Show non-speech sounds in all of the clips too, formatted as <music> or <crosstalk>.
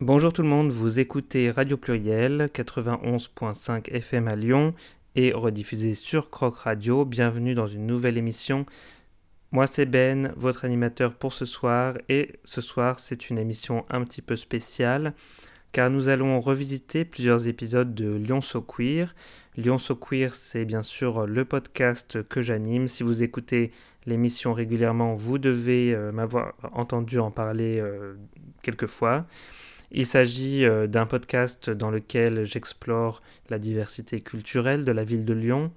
Bonjour tout le monde, vous écoutez Radio Pluriel 91.5 FM à Lyon et rediffusé sur Croc Radio. Bienvenue dans une nouvelle émission. Moi c'est Ben, votre animateur pour ce soir et ce soir c'est une émission un petit peu spéciale car nous allons revisiter plusieurs épisodes de Lyon So Queer. Lyon So Queer c'est bien sûr le podcast que j'anime. Si vous écoutez l'émission régulièrement, vous devez euh, m'avoir entendu en parler euh, quelques fois. Il s'agit euh, d'un podcast dans lequel j'explore la diversité culturelle de la ville de Lyon.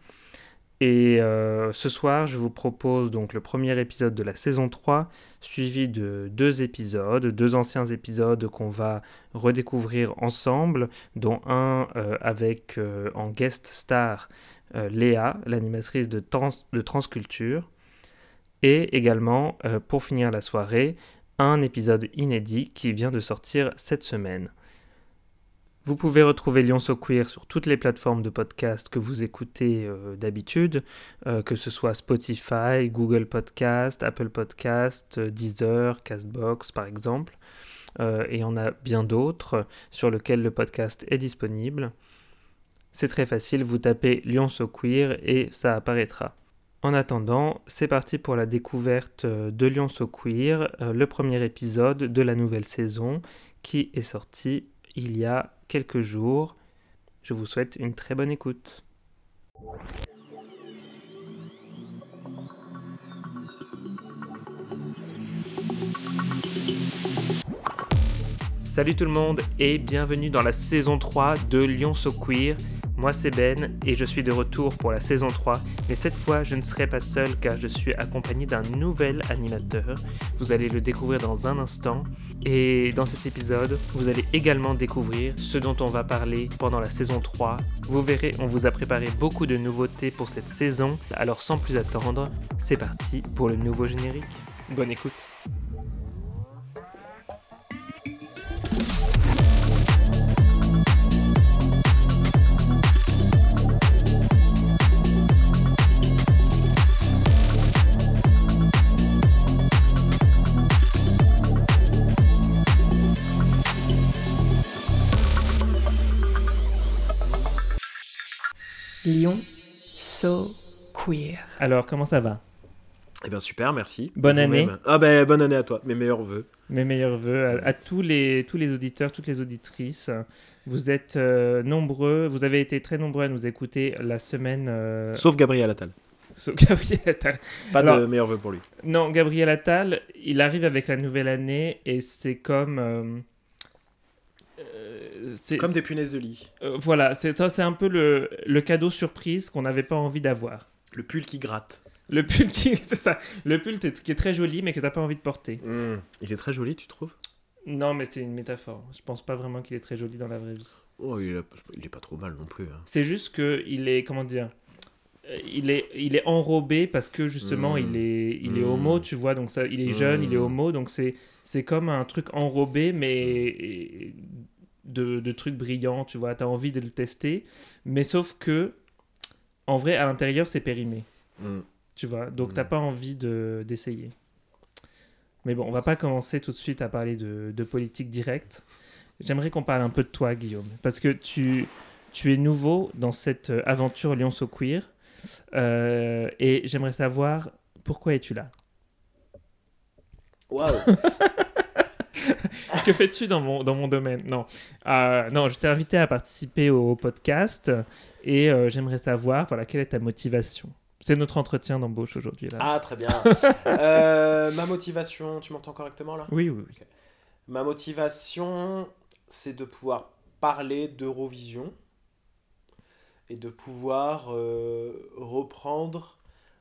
Et euh, ce soir, je vous propose donc le premier épisode de la saison 3, suivi de deux épisodes, deux anciens épisodes qu'on va redécouvrir ensemble, dont un euh, avec en guest star Léa, l'animatrice de, de Transculture. Et également, pour finir la soirée, un épisode inédit qui vient de sortir cette semaine. Vous pouvez retrouver Lyon So Queer sur toutes les plateformes de podcast que vous écoutez euh, d'habitude, euh, que ce soit Spotify, Google Podcast, Apple Podcast, euh, Deezer, Castbox par exemple. et on a bien d'autres sur lesquels le podcast est disponible. C'est très facile, vous tapez Lyon So Queer et ça apparaîtra. En attendant, c'est parti pour la découverte euh, de Lyon So Queer, euh, le premier épisode de la nouvelle saison qui est sorti il y a quelques jours. Je vous souhaite une très bonne écoute. Salut tout le monde et bienvenue dans la saison 3 de Lyon So Queer. Moi c'est Ben et je suis de retour pour la saison 3, mais cette fois je ne serai pas seul car je suis accompagné d'un nouvel animateur. Vous allez le découvrir dans un instant et dans cet épisode vous allez également découvrir ce dont on va parler pendant la saison 3. Vous verrez, on vous a préparé beaucoup de nouveautés pour cette saison, alors sans plus attendre, c'est parti pour le nouveau générique. Bonne écoute. Lyon, so queer. Alors, comment ça va? Eh bien, super, merci. Bonne année. Ah ben, bonne année à toi. Mes meilleurs voeux. Mes meilleurs voeux à, tous, les, tous les auditeurs, toutes les auditrices. Vous êtes euh, nombreux, vous avez été très nombreux à nous écouter la semaine. Euh, Sauf Gabriel Attal. Sauf <laughs> Gabriel Attal. Pas de meilleurs voeux pour lui. Non, Gabriel Attal, il arrive avec la nouvelle année et c'est comme. Euh, comme des punaises de lit. Euh, voilà, c'est ça, c'est un peu le, le cadeau surprise qu'on n'avait pas envie d'avoir. Le pull qui gratte. Le pull qui, <laughs> c'est ça, le pull qui est très joli mais que t'as pas envie de porter. Hmm. Il est très joli, tu trouves? Non, mais c'est une métaphore. Je pense pas vraiment qu'il est très joli dans la vraie vie. Oh, il, est, pas trop mal non plus. Hein. C'est juste que il est, comment dire, euh, il est, il est enrobé parce que justement hmm. il est, il est hmm. homo, tu vois. Donc ça, il est jeune, il est homo, donc c'est, c'est comme un truc enrobé mais de, trucs brillants, tu vois, tu as envie de le tester, mais sauf que, en vrai, à l'intérieur, c'est périmé. Mm. Tu vois, donc tu t'as mm. pas envie d'essayer. mais bon, on va pas commencer tout de suite à parler de, politique directe. J'aimerais qu'on parle un peu de toi, Guillaume, parce que tu, tu es nouveau dans cette aventure Lyon So Queer, euh, et j'aimerais savoir pourquoi es-tu là? Waouh <laughs> <laughs> que fais-tu dans mon, dans mon domaine? Non. Euh, non, je t'ai invité à participer au, podcast et euh, j'aimerais savoir, voilà, quelle est ta motivation? C'est notre entretien d'embauche aujourd'hui. Ah, très bien. <laughs> Euh, ma motivation, tu m'entends correctement là? Oui, oui. oui. Ma motivation, c'est de pouvoir parler d'Eurovision et de pouvoir reprendre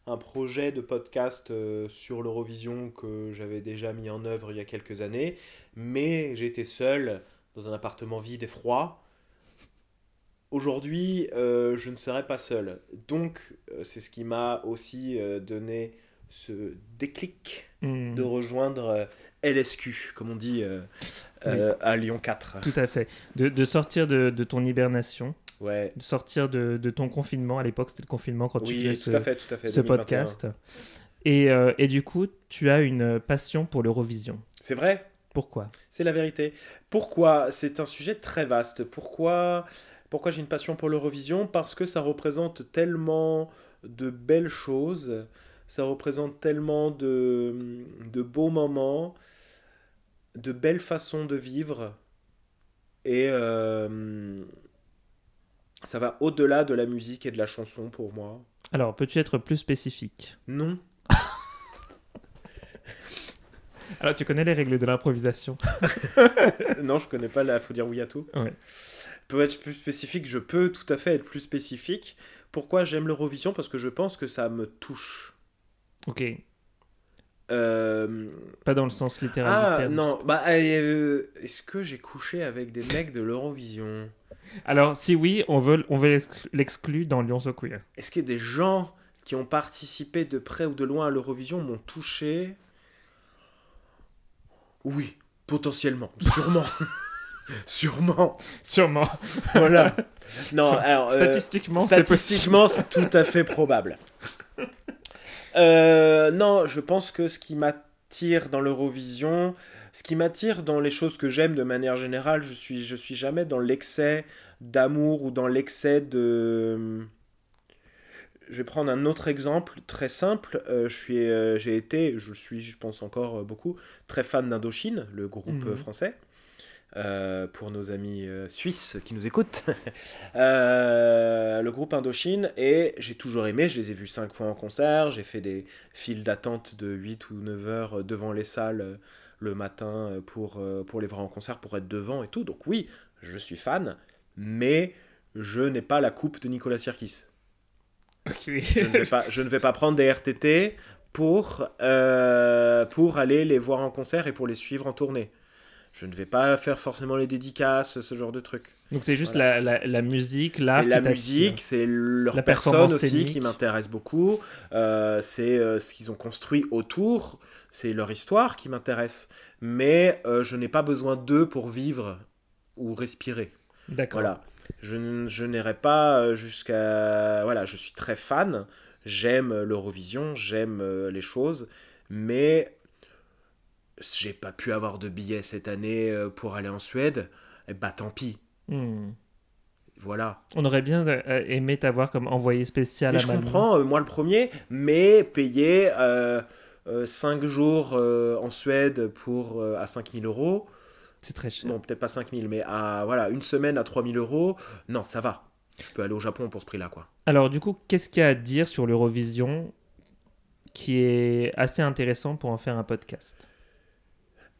un projet de podcast euh, sur l'Eurovision que j'avais déjà mis en œuvre il y a quelques années, mais j'étais seul dans un appartement vide et froid. Aujourd'hui, euh, je ne serai pas seul. Donc, euh, c'est ce qui m'a aussi donné ce déclic hmm. de rejoindre LSQ, comme on dit à Lyon 4. Tout à fait. De, sortir de, de ton hibernation ouais. de sortir de, de, ton confinement. À l'époque, c'était le confinement quand tu faisais ce, fait, ce podcast. Et, euh, et, du coup, tu as une passion pour l'Eurovision. C'est vrai Pourquoi? C'est la vérité. Pourquoi? C'est un sujet très vaste. Pourquoi, Pourquoi j'ai une passion pour l'Eurovision? Parce que ça représente tellement de belles choses, ça représente tellement de, de beaux moments, de belles façons de vivre. Et euh, ça va au-delà de la musique et de la chanson pour moi. Alors, peux-tu être plus spécifique? Non. <laughs> Alors, tu connais les règles de l'improvisation? <laughs> Non, je connais pas la faut dire oui à tout. Ouais. Peut être plus spécifique, je peux tout à fait être plus spécifique. Pourquoi j'aime l'Eurovision? Parce que je pense que ça me touche. Ok. Euh, Pas dans le sens littéral du Ah terme. non, bah euh, est-ce que j'ai couché avec des mecs de l'Eurovision? Alors, si oui, on veut, on veut l'exclure dans Lyon So Queer. Est-ce que des gens qui ont participé de près ou de loin à l'Eurovision m'ont touché? Oui, potentiellement, <laughs> sûrement. <laughs> sûrement. Sûrement. Voilà. <laughs> Non, alors. euh, Statistiquement. Statistiquement, c'est tout à fait probable. Euh, non, je pense que ce qui m'attire dans l'Eurovision, ce qui m'attire dans les choses que j'aime de manière générale, je suis, je suis jamais dans l'excès d'amour ou dans l'excès de. Je vais prendre un autre exemple très simple. Euh, je suis, euh, j'ai été, je suis, je pense encore beaucoup, très fan d'Indochine, le groupe Mhm. français. Euh, pour nos amis euh, suisses qui nous écoutent. <laughs> Euh, le groupe Indochine, et j'ai toujours aimé, je les ai vus cinq fois en concert, j'ai fait des files d'attente de 8 ou 9 heures devant les salles le matin pour, pour les voir en concert, pour être devant et tout. Donc oui, je suis fan, mais je n'ai pas la coupe de Nicolas Sirkis. <laughs> Je ne vais pas, je ne vais pas prendre des RTT pour, pour aller les voir en concert et pour les suivre en tournée. Je ne vais pas faire forcément les dédicaces, ce genre de trucs. Donc, c'est juste la, la, la musique, l'art. C'est la musique, c'est leur La personne aussi scénique. qui m'intéresse beaucoup. Euh, c'est euh, ce qu'ils ont construit autour, c'est leur histoire qui m'intéresse. Mais euh, je n'ai pas besoin d'eux pour vivre ou respirer. D'accord. Voilà. Je, je n'irai pas jusqu'à. Voilà, je suis très fan. J'aime l'Eurovision, j'aime les choses. Mais j'ai pas pu avoir de billets cette année euh, pour aller en Suède. Bah tant pis. Hmm. Voilà. On aurait bien euh, aimé t'avoir comme envoyé spécial à je comprends, euh, moi le premier, mais payer 5 jours euh, en Suède pour, euh, à 5000 euros, C'est très cher. non peut-être pas 5000, mais à voilà, une semaine à 3000 euros, non ça va. Je peux aller au Japon pour ce prix-là quoi. Alors, du coup, qu'est-ce qu'il y a à dire sur l'Eurovision qui est assez intéressant pour en faire un podcast?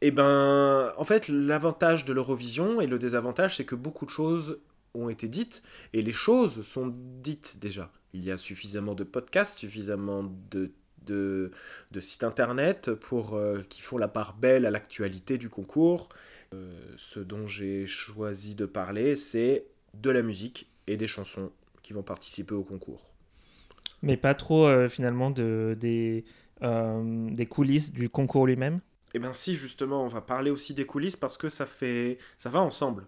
Eh ben, en fait, l'avantage de l'Eurovision et le désavantage, c'est que beaucoup de choses ont été dites, et les choses sont dites déjà. Il y a suffisamment de podcasts, suffisamment de, de, sites internet pour, euh, qui font la part belle à l'actualité du concours. Euh, ce dont j'ai choisi de parler, c'est de la musique et des chansons qui vont participer au concours. Mais pas trop, euh, finalement, de, des, des coulisses du concours lui-même? Eh bien si, justement, on va parler aussi des coulisses parce que ça fait, ça va ensemble.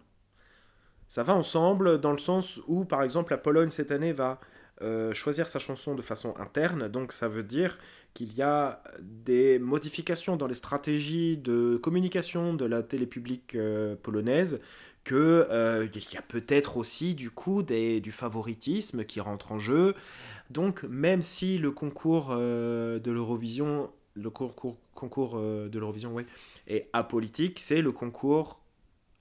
Ça va ensemble dans le sens où, par exemple, la Pologne cette année va euh, choisir sa chanson de façon interne, donc ça veut dire qu'il y a des modifications dans les stratégies de communication de la télé publique euh, polonaise, que euh, y a peut-être aussi du coup du favoritisme qui rentre en jeu. Donc même si le concours euh, de l'Eurovision, le concours, euh, de l'Eurovision, oui, est apolitique, c'est le concours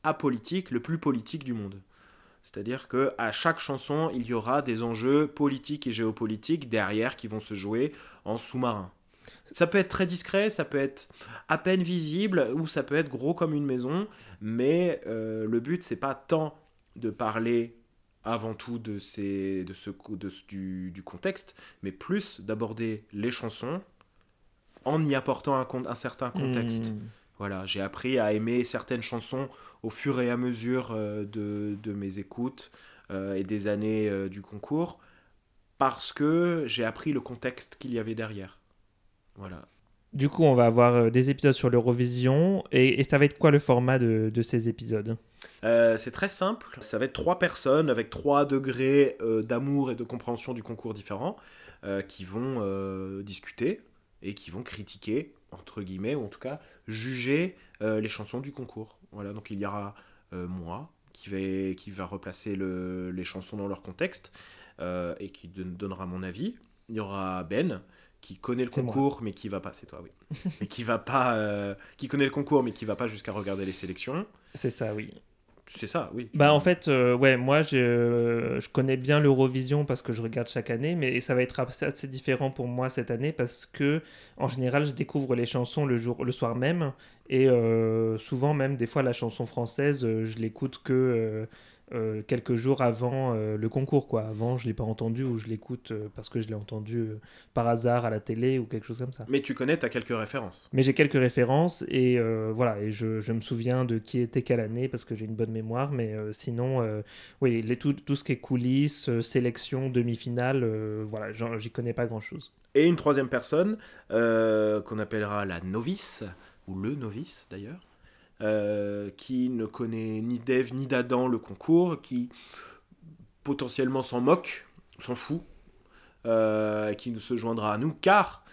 apolitique le plus politique du monde. C'est-à-dire que à chaque chanson, il y aura des enjeux politiques et géopolitiques derrière qui vont se jouer en sous-marin. Ça peut être très discret, ça peut être à peine visible, ou ça peut être gros comme une maison, mais euh, le but, c'est pas tant de parler avant tout de, ces, de ce, de, du, du contexte, mais plus d'aborder les chansons en y apportant un, certain contexte. Hmm. Voilà, j'ai appris à aimer certaines chansons au fur et à mesure euh, de, de mes écoutes euh, et des années euh, du concours parce que j'ai appris le contexte qu'il y avait derrière. Voilà. Du coup, on va avoir des épisodes sur l'Eurovision. Et, et ça va être quoi le format de, de ces épisodes? C'est très simple, ça va être trois personnes avec trois degrés d'amour et de compréhension du concours différents qui vont discuter et qui vont critiquer entre guillemets, ou en tout cas juger euh, les chansons du concours. Voilà, donc il y aura euh, moi qui va, qui va replacer le, les chansons dans leur contexte euh, et qui don- donnera mon avis. Il y aura Ben qui connaît le moi. concours mais qui va pas, c'est toi oui, <laughs> mais qui va pas, qui connaît le concours mais qui va pas jusqu'à regarder les sélections. C'est ça, oui. C'est ça, oui. Bah en fait, euh, ouais, moi je, je connais bien l'Eurovision parce que je regarde chaque année, mais ça va être assez, différent pour moi cette année parce que en général je découvre les chansons le jour, le soir même et euh, souvent même des fois la chanson française euh, je l'écoute que euh, quelques jours avant euh, le concours quoi. Avant je l'ai pas entendu ou je l'écoute euh, parce que je l'ai entendu par hasard à la télé ou quelque chose comme ça. Mais tu connais, t'as quelques références. Mais j'ai quelques références et voilà, et je, je me souviens de qui était quelle année parce que j'ai une bonne mémoire, mais sinon, oui, les, tout, tout ce qui est coulisses, sélection, demi-finale, voilà, j'y connais pas grand-chose. Et une troisième personne qu'on appellera la novice, ou le novice d'ailleurs, euh, qui ne connaît ni d'Ève ni d'Adam le concours, qui potentiellement s'en moque, s'en fout, euh, qui nous se joindra à nous, car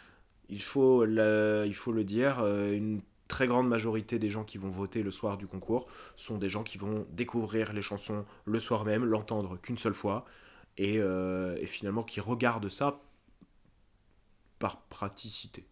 il faut le, dire, euh, une très grande majorité des gens qui vont voter le soir du concours sont des gens qui vont découvrir les chansons le soir même, l'entendre qu'une seule fois, et finalement qui regardent ça par praticité.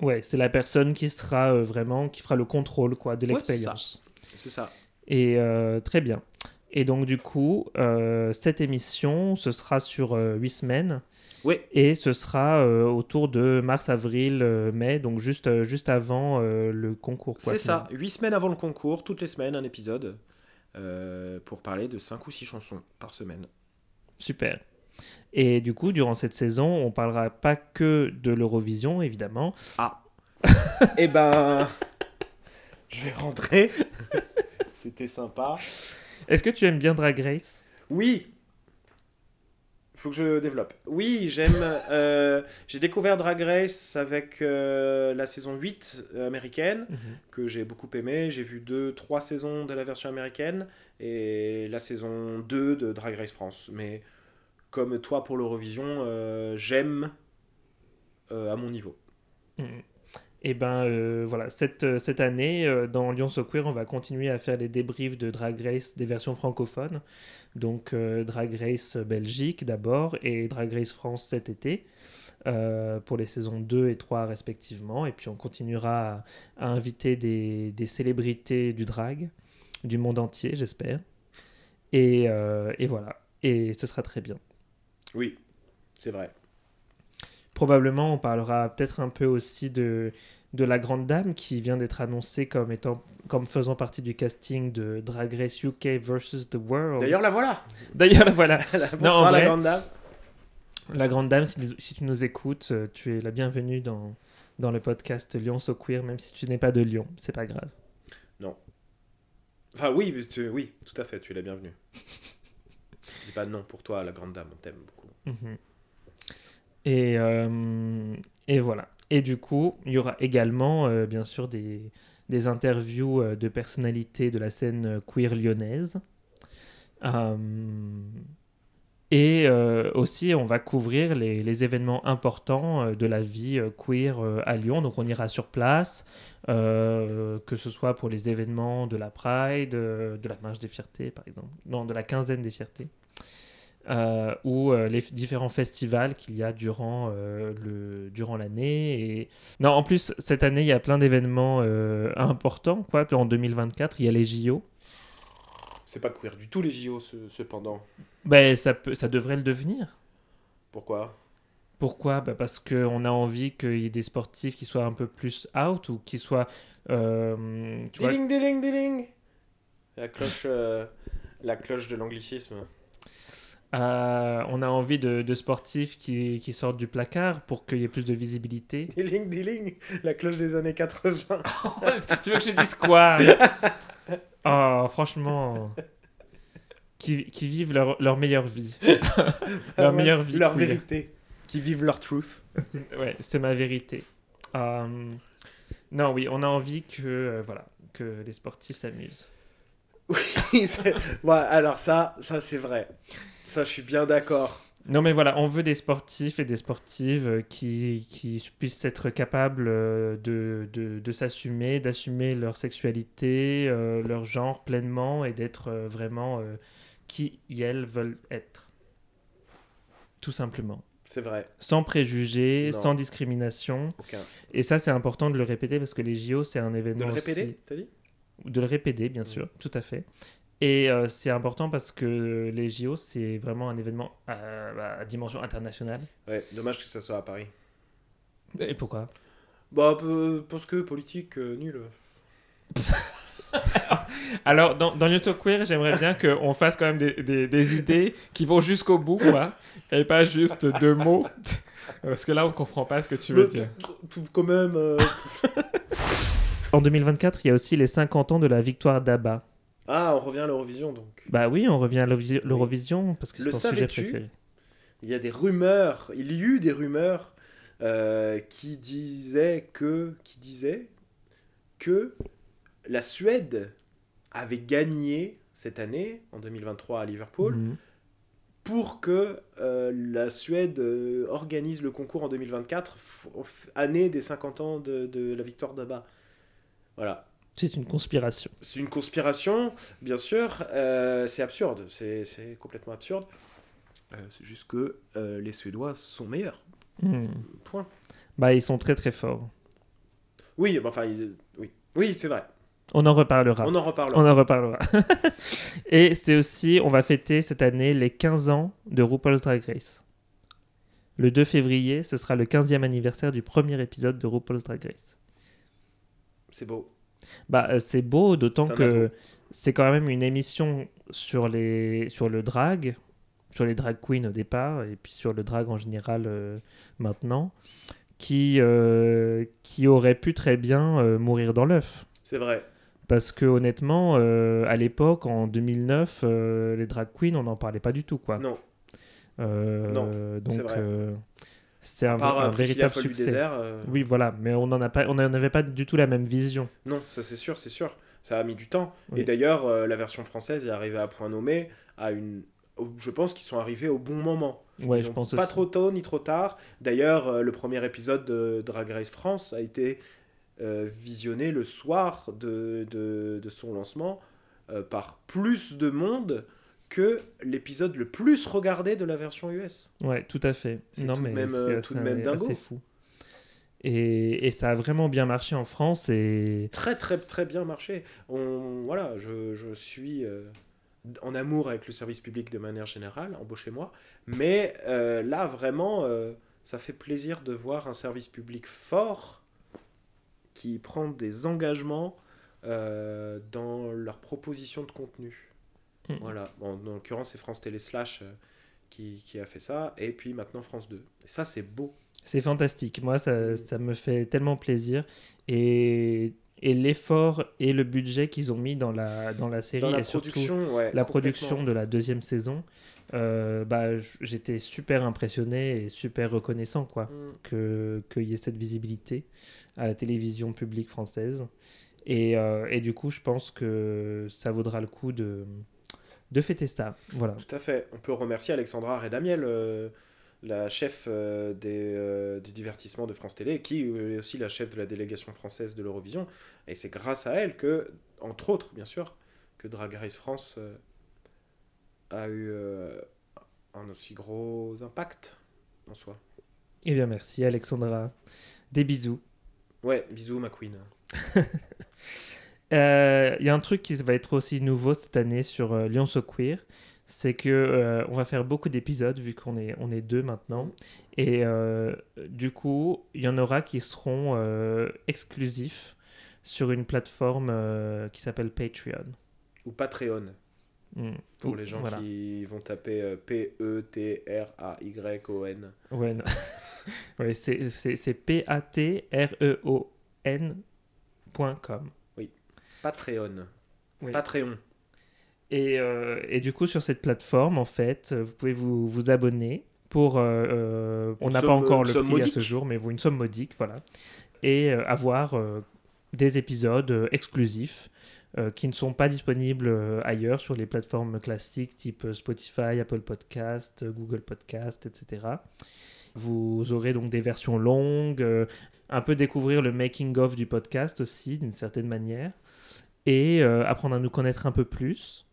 Ouais, c'est la personne qui sera euh, vraiment, qui fera le contrôle quoi, de Ouais, c'est l'expérience. C'est ça. Et euh, très bien. Et donc du coup, euh, cette émission, ce sera sur huit semaines. Oui, Et ce sera autour de mars, avril, mai, donc juste, juste avant le concours. c'est ça. Huit semaines avant le concours, toutes les semaines, un épisode pour parler de cinq ou six chansons par semaine. Super. Et du coup, durant cette saison, on parlera pas que de l'Eurovision, évidemment. Eh ben, <laughs> je vais rentrer. <laughs> C'était sympa. Est-ce que tu aimes bien Drag Race? Oui. Faut que je développe. Oui, j'aime. euh, j'ai découvert Drag Race avec euh, la saison 8 américaine. que j'ai beaucoup aimé. J'ai vu deux, trois saisons de la version américaine et la saison 2 de Drag Race France. Mais comme toi pour l'Eurovision, euh, j'aime euh, à mon niveau. Et ben euh, voilà, cette, cette année, dans Lyon So Queer, on va continuer à faire les débriefs de Drag Race des versions francophones. Donc Drag Race Belgique d'abord et Drag Race France cet été. pour les saisons 2 et 3 respectivement. Et puis on continuera à, à inviter des, des célébrités du drag, du monde entier, j'espère. Et, et voilà. Et ce sera très bien. Oui, c'est vrai. Probablement, on parlera peut-être un peu aussi de, de la Grande Dame qui vient d'être annoncée comme, étant, comme faisant partie du casting de Drag Race UK versus the World. D'ailleurs, la voilà. D'ailleurs, la voilà. <laughs> Bonsoir en la grande dame. La Grande Dame, si, si tu nous écoutes, euh, tu es la bienvenue dans, dans le podcast Lyon So Queer, même si tu n'es pas de Lyon. C'est pas grave. Enfin oui, tu- oui, tout à fait, tu es la bienvenue. <laughs> C'est pas non pour toi, la grande dame, on t'aime beaucoup. Mhm. Et, euh, et voilà. Et du coup, il y aura également, euh, bien sûr, des, interviews euh, de personnalités de la scène queer lyonnaise. Et aussi, on va couvrir les, les événements importants de la vie queer à Lyon. Donc, on ira sur place, que ce soit pour les événements de la Pride, de la Marche des Fiertés, par exemple. Non, de la quinzaine des Fiertés euh, ou euh, les différents festivals qu'il y a durant euh, le durant l'année. Et non en plus cette année il y a plein d'événements importants quoi. En 2024 il y a les JO C'est pas queer du tout les JO, ce- cependant. ben ça peut ça devrait le devenir. Pourquoi? Pourquoi? Ben, parce que on a envie qu'il y ait des sportifs qui soient un peu plus out ou qui soient euh, tu vois, Diling, diling, diling! La cloche, euh, la cloche de l'anglicisme. Euh, on a envie de, de sportifs qui, qui sortent du placard pour qu'il y ait plus de visibilité <laughs> Diling, diling La cloche des années 80. <laughs> tu veux que je dise quoi? <laughs> Oh, franchement. Qui, qui vivent leur, leur meilleure vie. leur meilleure vie. Leur queer. vérité. Qui vivent leur truth. Ouais, c'est ma vérité. Euh, non, oui, on a envie que, euh, voilà, que les sportifs s'amusent. Oui, ouais, alors ça, ça c'est vrai. Ça, je suis bien d'accord. Non, mais voilà, on veut des sportifs et des sportives euh, qui, qui puissent être capables euh, de, de, de s'assumer, d'assumer leur sexualité, euh, leur genre pleinement et d'être vraiment euh, qui elles veulent être. Tout simplement. C'est vrai. Sans préjugés, Non. sans discrimination. Aucun. Et ça, c'est important de le répéter parce que les JO, c'est un De événement. le aussi- répéter, t'as dit? De le répéter, bien Mm. sûr, tout à fait. Et euh, c'est important parce que les JO, c'est vraiment un événement à, à dimension internationale. Ouais, dommage que ça soit à Paris. Et pourquoi? Bah, parce que politique, euh, nul. <laughs> Alors, dans, dans New Talk Queer, j'aimerais bien qu'on fasse quand même des, des- des idées qui vont jusqu'au bout, quoi, et pas juste deux mots. <laughs> Parce que là, on comprend pas ce que tu veux Mais dire. tout- tout- quand même. euh, <laughs> En 2024, il y a aussi les 50 ans de la victoire d'ABBA. Ah, on revient à l'Eurovision donc. Bah oui, on revient à l'Eurovi- l'Eurovision parce que c'est ton sujet préféré. Il y a des rumeurs, il y eut des rumeurs euh, qui disaient que, qui disaient que la Suède avait gagné cette année, en 2023 à Liverpool, Mhm. pour que euh, la Suède euh, organise le concours en 2024, f- f- année des 50 ans de, de la victoire d'Abba. Voilà. C'est une conspiration. C'est une conspiration, bien sûr. euh, c'est absurde. C'est complètement absurde. Euh, c'est juste que euh, les Suédois sont meilleurs. Mhm. Point. Bah, ils sont très très forts. Oui, bah, enfin, ils- oui, oui, c'est vrai. On en reparlera. On en reparlera. On en reparlera. <laughs> Et c'était aussi, on va fêter cette année les 15 ans de RuPaul's Drag Race. Le 2 février, ce sera le 15e anniversaire du premier épisode de RuPaul's Drag Race. C'est beau. Bah, euh, c'est beau, d'autant que c'est quand même une émission sur, les, sur le drag, sur les drag queens au départ, et puis sur le drag en général euh, maintenant, qui, euh, qui aurait pu très bien euh, mourir dans l'œuf. C'est vrai. Parce que honnêtement, à l'époque, en 2009, euh, les drag queens, on n'en parlait pas du tout, quoi. Non. Non, donc c'est euh, un, Par un Priscilla véritable succès. désert. euh, Oui, voilà, mais on n'en pas, avait pas du tout la même vision. Non, ça c'est sûr, c'est sûr. Ça a mis du temps. Oui. Et d'ailleurs, euh, la version française est arrivée à point nommé. À une... Je pense qu'ils sont arrivés au bon moment. Ouais, je pense Pas aussi. trop tôt ni trop tard. D'ailleurs, euh, le premier épisode de Drag Race France a été euh, visionné le soir de, de, de son lancement euh, par plus de monde que l'épisode le plus regardé de la version US. Ouais, tout à fait. C'est Non, tout mais même, c'est euh, assez, tout de même dingo. assez fou. Et, et ça a vraiment bien marché en France et Très très très bien marché. On, voilà, je, je suis euh, en amour avec le service public de manière générale, embauchez-moi. Mais euh, là, vraiment, euh, ça fait plaisir de voir un service public fort qui prend des engagements dans leur proposition de contenu. Mm. Voilà, Bon, en l'occurrence, c'est France Télé Slash euh, qui, qui a fait ça, et puis maintenant France 2. Et ça, c'est beau. c'est fantastique. Moi, ça, ça me fait tellement plaisir. Et, et l'effort et le budget qu'ils ont mis dans la, dans la série Dans la et surtout ouais, la production de la deuxième saison, euh, bah, j'étais super impressionné et super reconnaissant quoi, Mm. que qu'il y ait cette visibilité à la télévision publique française. Et, euh, et du coup, je pense que ça vaudra le coup de, de fêter ça. Voilà. Tout à fait. On peut remercier Alexandra Redamiel, euh, la chef euh, des, euh, du divertissement de France Télé, qui est aussi la chef de la délégation française de l'Eurovision. Et c'est grâce à elle que, entre autres, bien sûr, que Drag Race France euh, a eu euh, un aussi gros impact en soi. Eh bien, merci Alexandra. Des bisous. Ouais, bisous ma queen. <laughs> Euh, Il y a un truc qui va être aussi nouveau cette année sur euh, Lyon So Queer, c'est que euh, on va faire beaucoup d'épisodes vu qu'on est on est deux maintenant, et euh, du coup il y en aura qui seront euh, exclusifs sur une plateforme euh, qui s'appelle Patreon. Ou Patreon, Mm. pour Ou- les gens voilà. qui vont taper euh, P-E-T-R-A-Y-O-N. Ouais, non. <laughs> ouais c'est c'est- c'est p a t r e o n.com. Patreon. Oui. Patreon. Et, euh, et du coup, sur cette plateforme, en fait, vous pouvez vous, vous abonner pour. euh, euh, on n'a pas encore le prix à ce jour, mais vous- une somme modique, voilà. Et euh, avoir des épisodes exclusifs qui ne sont pas disponibles ailleurs sur les plateformes classiques type Spotify, Apple Podcast, Google Podcast, etc. Vous aurez donc des versions longues, un peu découvrir le making-of du podcast aussi, d'une certaine manière, et euh, apprendre à nous connaître un peu plus.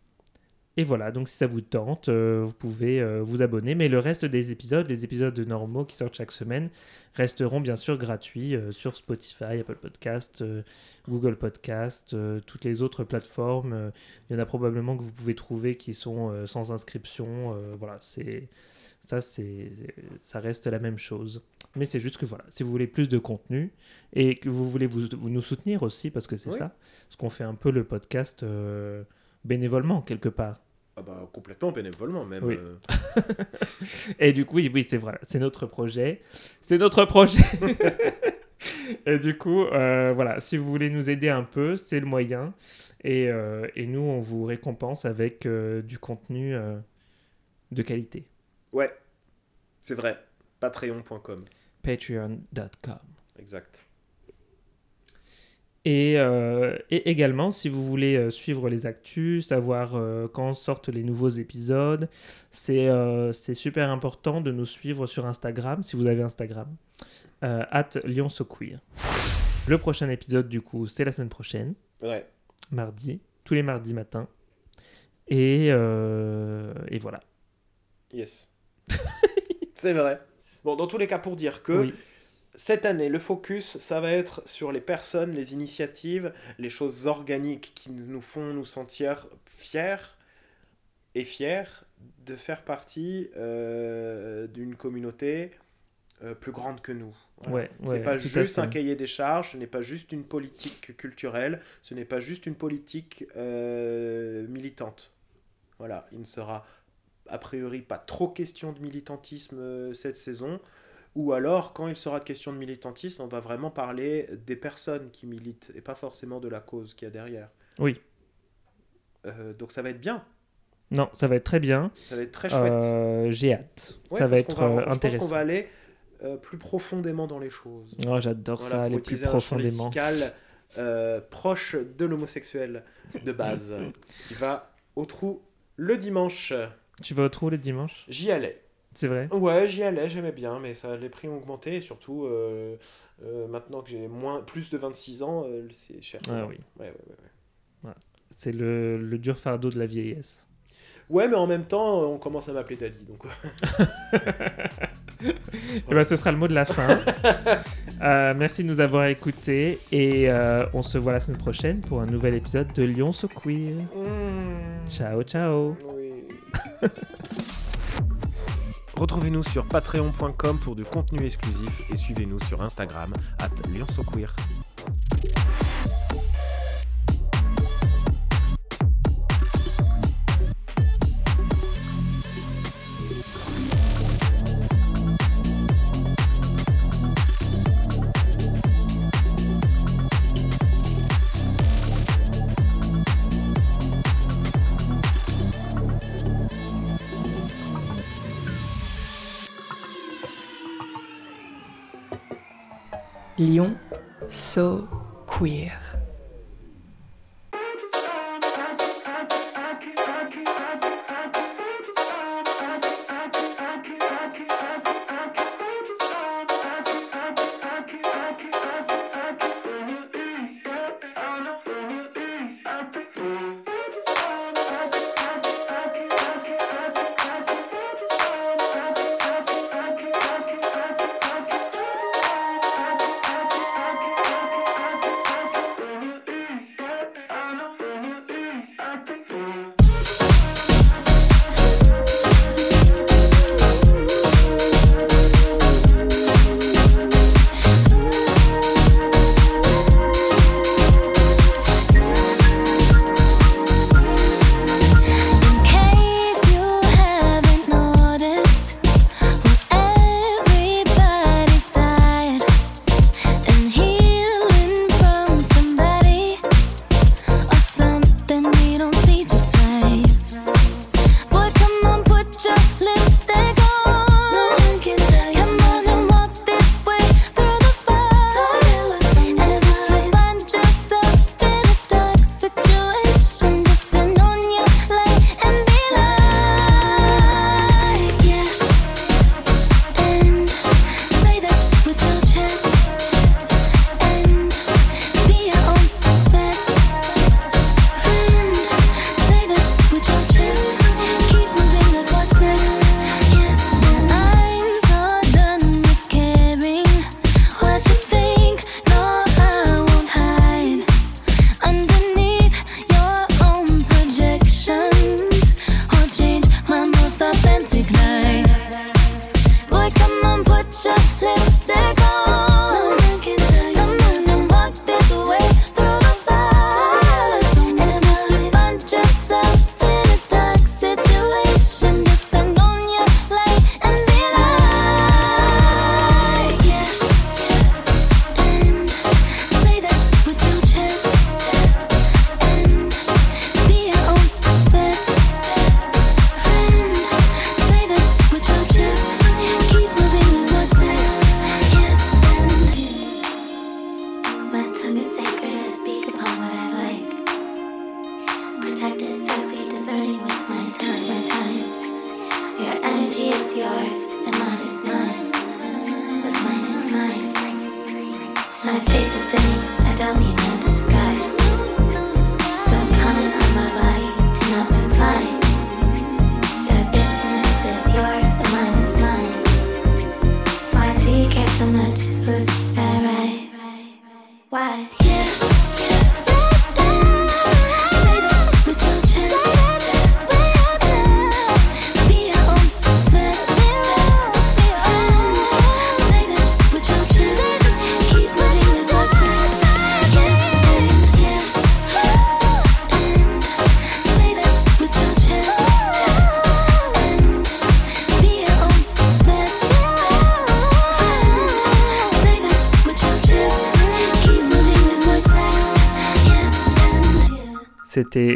Et voilà, donc si ça vous tente, euh, vous pouvez euh, vous abonner. Mais le reste des épisodes, les épisodes normaux qui sortent chaque semaine, resteront bien sûr gratuits sur Spotify, Apple Podcast, Google Podcast, toutes les autres plateformes. Il y en a probablement que vous pouvez trouver qui sont sans inscription. voilà, c'est ça, c'est ça reste la même chose. Mais c'est juste que voilà, si vous voulez plus de contenu et que vous voulez vous, vous nous soutenir aussi, parce que c'est Oui. ça, parce qu'on fait un peu le podcast euh, bénévolement quelque part. Ah bah, complètement bénévolement même. Oui. euh. <laughs> Et du coup, oui, oui c'est vrai, c'est notre projet. C'est notre projet. <laughs> et du coup, euh, voilà, si vous voulez nous aider un peu, c'est le moyen. Et, euh, et nous, on vous récompense avec du contenu de qualité. Ouais, c'est vrai. Patreon.com. Patreon.com. Exact. Et, euh, et également, si vous voulez euh, suivre les actus, savoir euh, quand sortent les nouveaux épisodes, c'est euh, super important de nous suivre sur Instagram, si vous avez Instagram, at LyonSoQueer. Le prochain épisode, du coup, c'est la semaine prochaine, Ouais. mardi, tous les mardis matins. Et, et voilà. Yes. <laughs> c'est vrai. Bon, dans tous les cas, pour dire que Oui. cette année, le focus, ça va être sur les personnes, les initiatives, les choses organiques qui nous font nous sentir fiers et fiers de faire partie euh, d'une communauté euh, plus grande que nous. Voilà. Ouais, C'est ouais, pas tout à juste un cahier des charges, ce n'est pas juste une politique culturelle, ce n'est pas juste une politique euh, militante. Voilà, il ne sera a priori pas trop question de militantisme euh, cette saison, ou alors quand il sera de question de militantisme, on va vraiment parler des personnes qui militent et pas forcément de la cause qu'il y a derrière. Oui. Euh, donc ça va être bien, Non, ça va être très bien. ça va être très chouette. Euh, J'ai hâte. Ouais, ça va être euh, Je pense intéressant. qu'on va aller euh, plus profondément dans les choses. Oh, J'adore Voilà, ça, aller plus un profondément. euh, proche de l'homosexuel de base, <laughs> qui va au trou le dimanche. Tu vas au trou le dimanche J'y allais. C'est vrai Ouais, j'y allais, j'aimais bien, mais ça, les prix ont augmenté, et surtout, euh, euh, maintenant que j'ai moins, plus de 26 ans, euh, c'est cher. Ah oui. Ouais, ouais, ouais, ouais. C'est le, le dur fardeau de la vieillesse. Ouais, mais en même temps, on commence à m'appeler Daddy, donc... <laughs> Et ben, ce sera le mot de la fin. <laughs> Merci de nous avoir écoutés et on se voit la semaine prochaine pour un nouvel épisode de Lyon So Queer. Mmh, Ciao, ciao. oui. <laughs> Retrouvez-nous sur patreon.com pour du contenu exclusif et suivez-nous sur Instagram, at Lyon, so queer.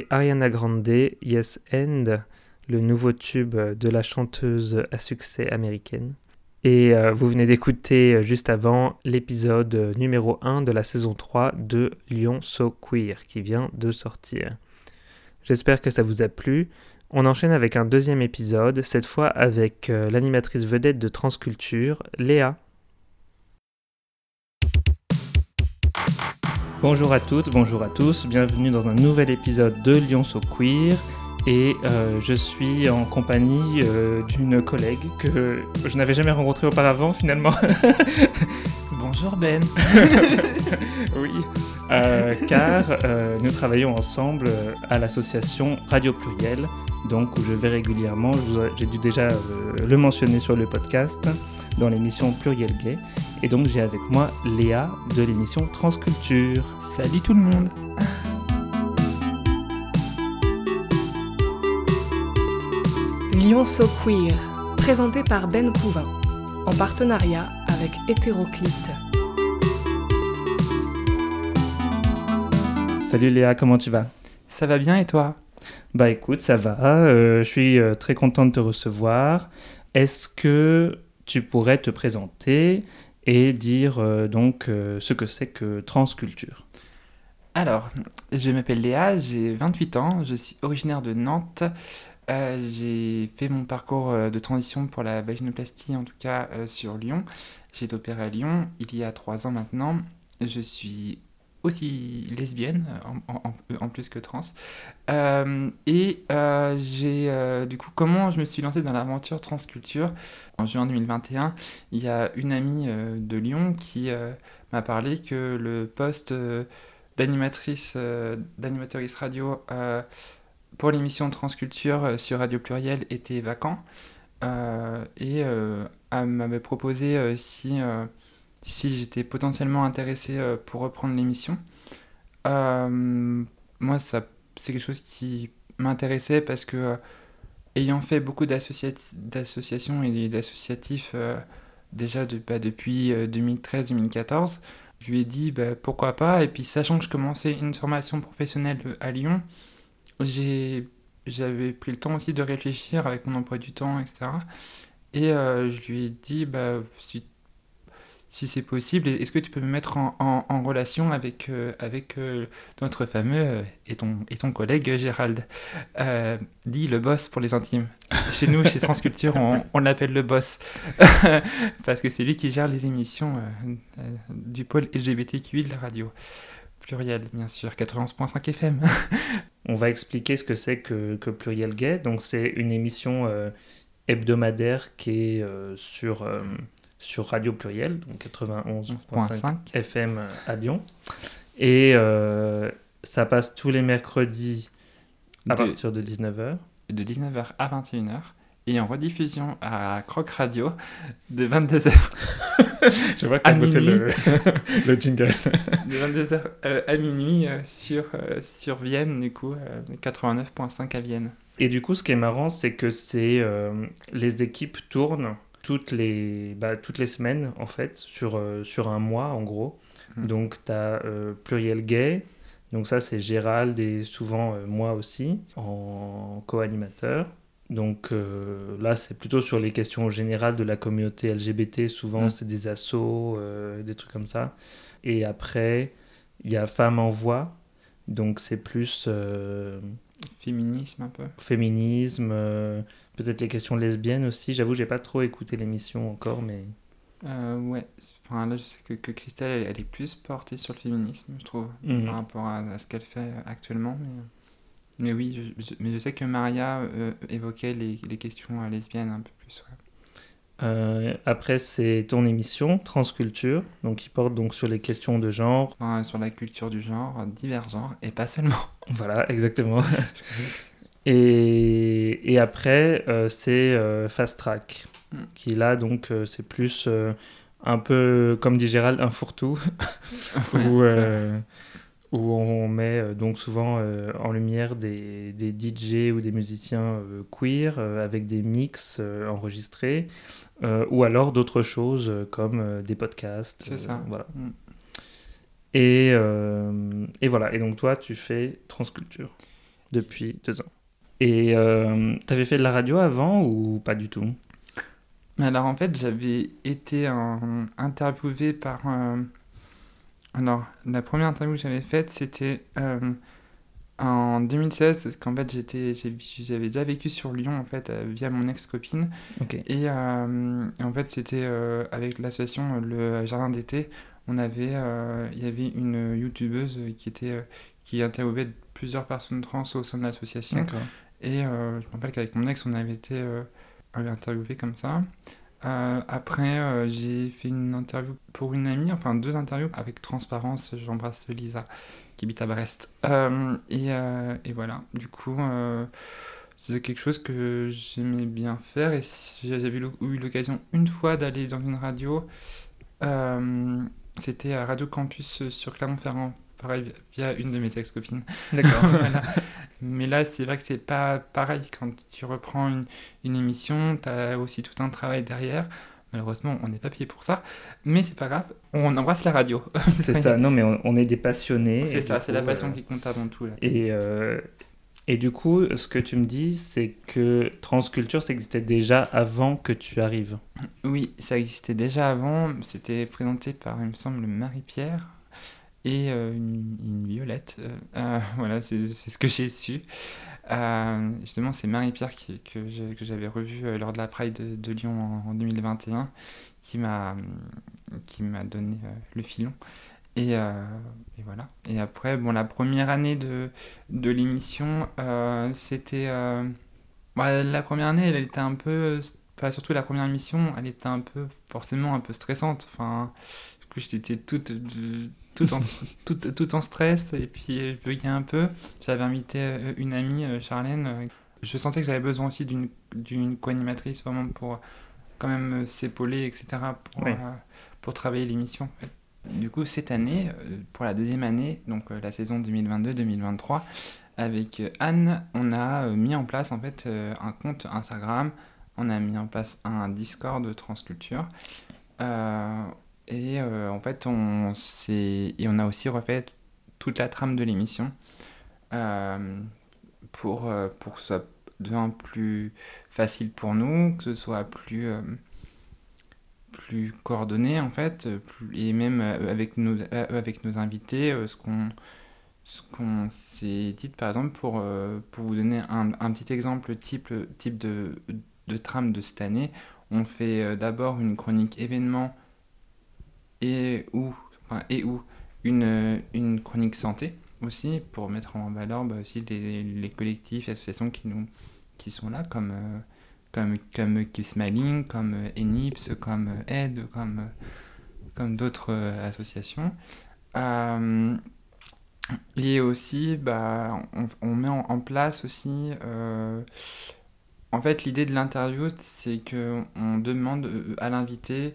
Ariana Grande, Yes End, le nouveau tube de la chanteuse à succès américaine. Et euh, vous venez d'écouter euh, juste avant l'épisode numéro 1 de la saison 3 de Lyon So Queer qui vient de sortir. J'espère que ça vous a plu. On enchaîne avec un deuxième épisode, cette fois avec euh, l'animatrice vedette de Transculture, Léa. Bonjour à toutes, bonjour à tous, bienvenue dans un nouvel épisode de Lyon So Queer. Et euh, je suis en compagnie euh, d'une collègue que je n'avais jamais rencontrée auparavant finalement. <laughs> Bonjour Ben. <laughs> oui, euh, car nous travaillons ensemble à l'association Radio Pluriel, donc où je vais régulièrement, j'ai dû déjà le mentionner sur le podcast, dans l'émission Pluriel Gay. Et donc j'ai avec moi Léa de l'émission Transculture. Salut tout le monde. Lyon So Queer, présenté par Ben Couvin, en partenariat avec Hétéroclite. Salut Léa, comment tu vas? Ça va bien et toi? Bah écoute, ça va, euh, je suis euh, très content de te recevoir. Est-ce que tu pourrais te présenter et dire euh, donc euh, ce que c'est que transculture Alors, je m'appelle Léa, j'ai 28 ans, je suis originaire de Nantes. Euh, j'ai fait mon parcours de transition pour la vaginoplastie, en tout cas sur Lyon. J'ai été opérée à Lyon il y a 3 ans maintenant. Je suis aussi lesbienne, en, plus que trans. Euh, et euh, j'ai, euh, du coup, comment je me suis lancée dans l'aventure transculture? En juin 2021, il y a une amie de Lyon qui m'a parlé que le poste d'animatrice, d'animatrice radio pour l'émission Transculture sur Radio Pluriel était vacant. Et elle m'avait proposé si, si j'étais potentiellement intéressé euh, pour reprendre l'émission. Euh, moi, ça, c'est quelque chose qui m'intéressait parce que, euh, ayant fait beaucoup d'associati- d'associations et d'associatifs déjà de- bah, depuis 2013-2014, je lui ai dit bah, pourquoi pas? Et puis, sachant que je commençais une formation professionnelle à Lyon, j'avais pris le temps aussi de réfléchir avec mon emploi du temps, etc. Et je lui ai dit, bah, si c'est possible, est-ce que tu peux me mettre en, en- relation avec, euh, avec euh, notre fameux euh, et, ton, et ton collègue Gérald? Dit le boss pour les intimes. Chez nous, chez Transculture, on, on l'appelle le boss. <laughs> Parce que c'est lui qui gère les émissions du pôle LGBTQI de la radio. Pluriel, bien sûr, 91.5 FM. <laughs> On va expliquer ce que c'est que, que Pluriel Gay. Donc c'est une émission hebdomadaire qui est sur, sur Radio Pluriel, donc 91.5 11.5. FM à Lyon. Et euh, ça passe tous les mercredis à De- partir de 19h. de 19h à 21h et en rediffusion à Croc Radio de 22h <laughs> Je vois que c'est minuit. le, <laughs> le jingle. de 22h euh, à minuit euh, sur, euh, sur Vienne du coup euh, 89.5 à Vienne. Et du coup, ce qui est marrant, c'est que c'est euh, les équipes tournent toutes les, bah, toutes les semaines, en fait, sur, euh, sur un mois, en gros. Mhm. Donc, tu as Pluriel Gay. Donc, ça, c'est Gérald et souvent euh, moi aussi, en co-animateur. Donc, euh, là, c'est plutôt sur les questions générales de la communauté LGBT. Souvent, Mhm. c'est des assos, euh, des trucs comme ça. Et après, il y a Femmes en Voix. Donc, c'est plus. euh, Féminisme un peu. féminisme, euh, peut-être les questions lesbiennes aussi. J'avoue, j'ai pas trop écouté l'émission encore, mais Euh, ouais, enfin, là je sais que, que Christelle elle, elle est plus portée sur le féminisme, je trouve, Mhm. par rapport à, à ce qu'elle fait actuellement. Mais, mais oui, je, je- mais je sais que Maria euh, évoquait les, les questions euh, lesbiennes un peu plus. ouais. Après, c'est ton émission, Transculture, donc qui porte donc sur les questions de genre. Enfin, sur la culture du genre, divers genres, et pas seulement. Voilà, exactement. <laughs> et, et après, euh, c'est euh, Fast Track, Mm. qui là, donc, euh, c'est plus un peu, comme dit Gérald, un fourre-tout, <laughs> où, euh, où on met euh, donc souvent euh, en lumière des, des DJ ou des musiciens queer avec des mix enregistrés, ou alors d'autres choses comme des podcasts. C'est ça. Voilà. Mm. Et, et voilà. Et donc toi, tu fais transculture depuis deux ans. Et euh, t'avais fait de la radio avant ou pas du tout? Alors en fait, j'avais été euh, interviewé par. euh, alors, la première interview que j'avais faite, c'était euh, en 2016, parce qu'en fait, j'étais, j'avais déjà vécu sur Lyon en fait euh, via mon ex-copine. Et, euh, et en fait, c'était avec l'association Le Jardin d'été. On avait, il y avait une youtubeuse qui était, qui interviewait plusieurs personnes trans au sein de l'association. Et euh, je me rappelle qu'avec mon ex, on avait été euh, interviewé comme ça. Euh, après, euh, j'ai fait une interview pour une amie, enfin deux interviews avec Transparence. J'embrasse Lisa qui habite à Brest. Et, et voilà, du coup, c'est quelque chose que j'aimais bien faire. Et j'avais eu l'occasion une fois d'aller dans une radio. C'était à Radio Campus sur Clermont-Ferrand, pareil, via une de mes ex-copines. D'accord. <laughs> Voilà. Mais là, c'est vrai que c'est pas pareil. Quand tu reprends une, une émission, tu as aussi tout un travail derrière. Malheureusement, on n'est pas payé pour ça. Mais c'est pas grave, on embrasse la radio. <laughs> c'est ça. Non, mais on, on est des passionnés. C'est ça, c'est la passion euh, qui compte avant tout. Là. Et, euh, et du coup, ce que tu me dis, c'est que transculture, ça existait déjà avant que tu arrives. Oui, ça existait déjà avant. C'était présenté par, il me semble, Marie-Pierre et euh, une, Violette. Euh, euh, <laughs> voilà, c'est ce que j'ai su. Justement, c'est Marie-Pierre que j'avais revue lors de la Pride de, Lyon en, en 2021 qui m'a donné le filon. Et, et voilà. Et après, bon, la première année de, de l'émission, c'était. bah, la première année, elle était un peu. Enfin, surtout la première émission, elle était un peu. forcément un peu stressante. Enfin, coup, j'étais toute. de- tout en, <laughs> tout, tout en stress et puis euh, je buguais un peu. J'avais invité euh, une amie, euh, Charlène. Je sentais que j'avais besoin aussi d'une co-animatrice vraiment pour quand même s'épauler, etc. pour, Oui. euh, pour travailler l'émission. en fait. Du coup, cette année, pour la deuxième année, donc la saison 2022-2023, avec Anne, on a mis en place en fait un compte Instagram, on a mis en place un Discord de Transculture. Euh, et euh, en fait, on, et on a aussi refait toute la trame de l'émission euh, pour, euh, pour que ce soit plus facile pour nous, que ce soit plus, plus coordonné en fait, et même avec nos, avec nos invités, ce qu'on ce qu'on s'est dit par exemple pour, pour vous donner un, un petit exemple type, type de, de trame de cette année, on fait d'abord une chronique événement et ou, enfin, et ou une, euh, une chronique santé aussi pour mettre en valeur bah, aussi les, les collectifs associations qui, nous, qui sont là comme, euh, comme, comme Kismaling, comme euh, Enips, comme euh, Aide, comme, euh, comme d'autres euh, associations. Euh, et aussi, bah, on, met en, place aussi. euh, en fait, l'idée de l'interview, c'est que on demande euh, à l'invité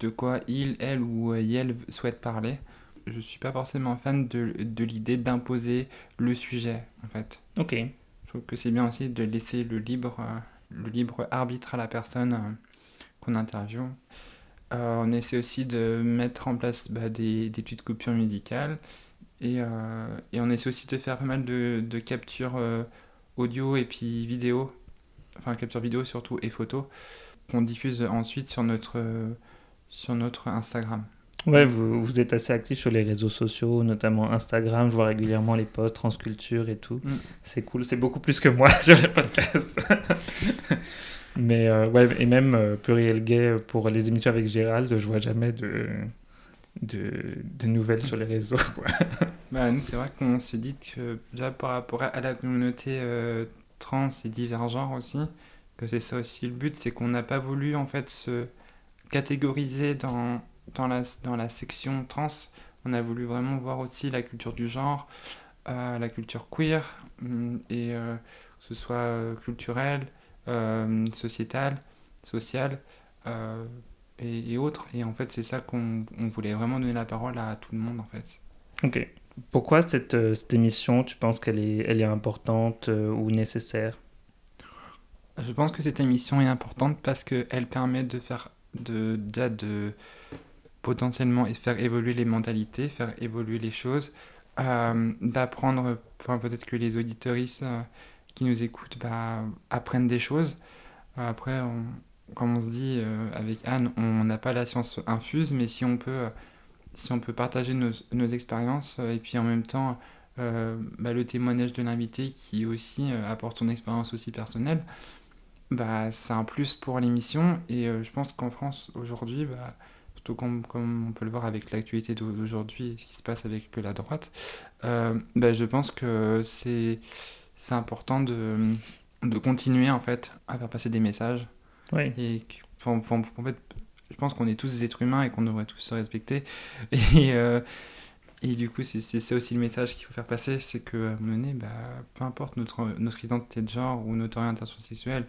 de quoi il, elle ou elle souhaite parler. Je suis pas forcément fan de, de l'idée d'imposer le sujet, en fait. Ok. Je trouve que c'est bien aussi de laisser le libre, euh, le libre arbitre à la personne euh, qu'on interviewe. Euh, on essaie aussi de mettre en place bah, des, des petites coupures musicales et, euh, et on essaie aussi de faire pas mal de, de captures euh, audio et puis vidéo, enfin captures vidéo surtout et photos, qu'on diffuse ensuite sur notre, sur notre Instagram. Ouais, vous, vous êtes assez actif sur les réseaux sociaux, notamment Instagram. Je vois régulièrement les posts, Transculture et tout. Mm. C'est cool. C'est beaucoup plus que moi <laughs> sur les podcasts. Mais euh, ouais, et même euh, Pluriel Gay pour les émissions avec Gérald, je vois jamais de, de, de nouvelles sur les réseaux. Quoi. <laughs> Bah, nous, c'est vrai qu'on s'est dit que, déjà par rapport à- la communauté euh, trans et divers genres aussi, que c'est ça aussi le but, c'est qu'on n'a pas voulu en fait se catégoriser dans, dans, la, dans la section trans. On a voulu vraiment voir aussi la culture du genre, euh, la culture queer, hum, et euh, que ce soit euh, culturelle, euh, sociétale, sociale. euh, et, et autres, et en fait, c'est ça qu'on on voulait vraiment donner la parole à tout le monde en fait. Ok. Pourquoi cette, euh, cette émission, tu penses qu'elle est, elle est importante euh, ou nécessaire? Je pense que cette émission est importante parce qu'elle permet de faire de, déjà de potentiellement faire évoluer les mentalités, faire évoluer les choses, euh, d'apprendre, enfin, peut-être que les auditeuristes euh, qui nous écoutent bah, apprennent des choses. Après, on- comme on se dit euh, avec Anne, on n'a pas la science infuse, mais si on peut, si on peut partager nos, expériences et puis en même temps bah, le témoignage de l'invité qui aussi apporte son expérience aussi personnelle, bah, c'est un plus pour l'émission et euh, je pense qu'en France aujourd'hui, bah, surtout comme, comme on peut le voir avec l'actualité d'aujourd'hui ce qui se passe avec la droite, euh, bah, je pense que c'est c'est important de, de continuer en fait à faire passer des messages Oui. et enfin, enfin, en fait, je pense qu'on est tous des êtres humains et qu'on devrait tous se respecter <laughs> et, euh, et du coup c'est c'est aussi le message qu'il faut faire passer c'est que à un moment donné bah, peu importe notre, notre identité de genre ou notre orientation sexuelle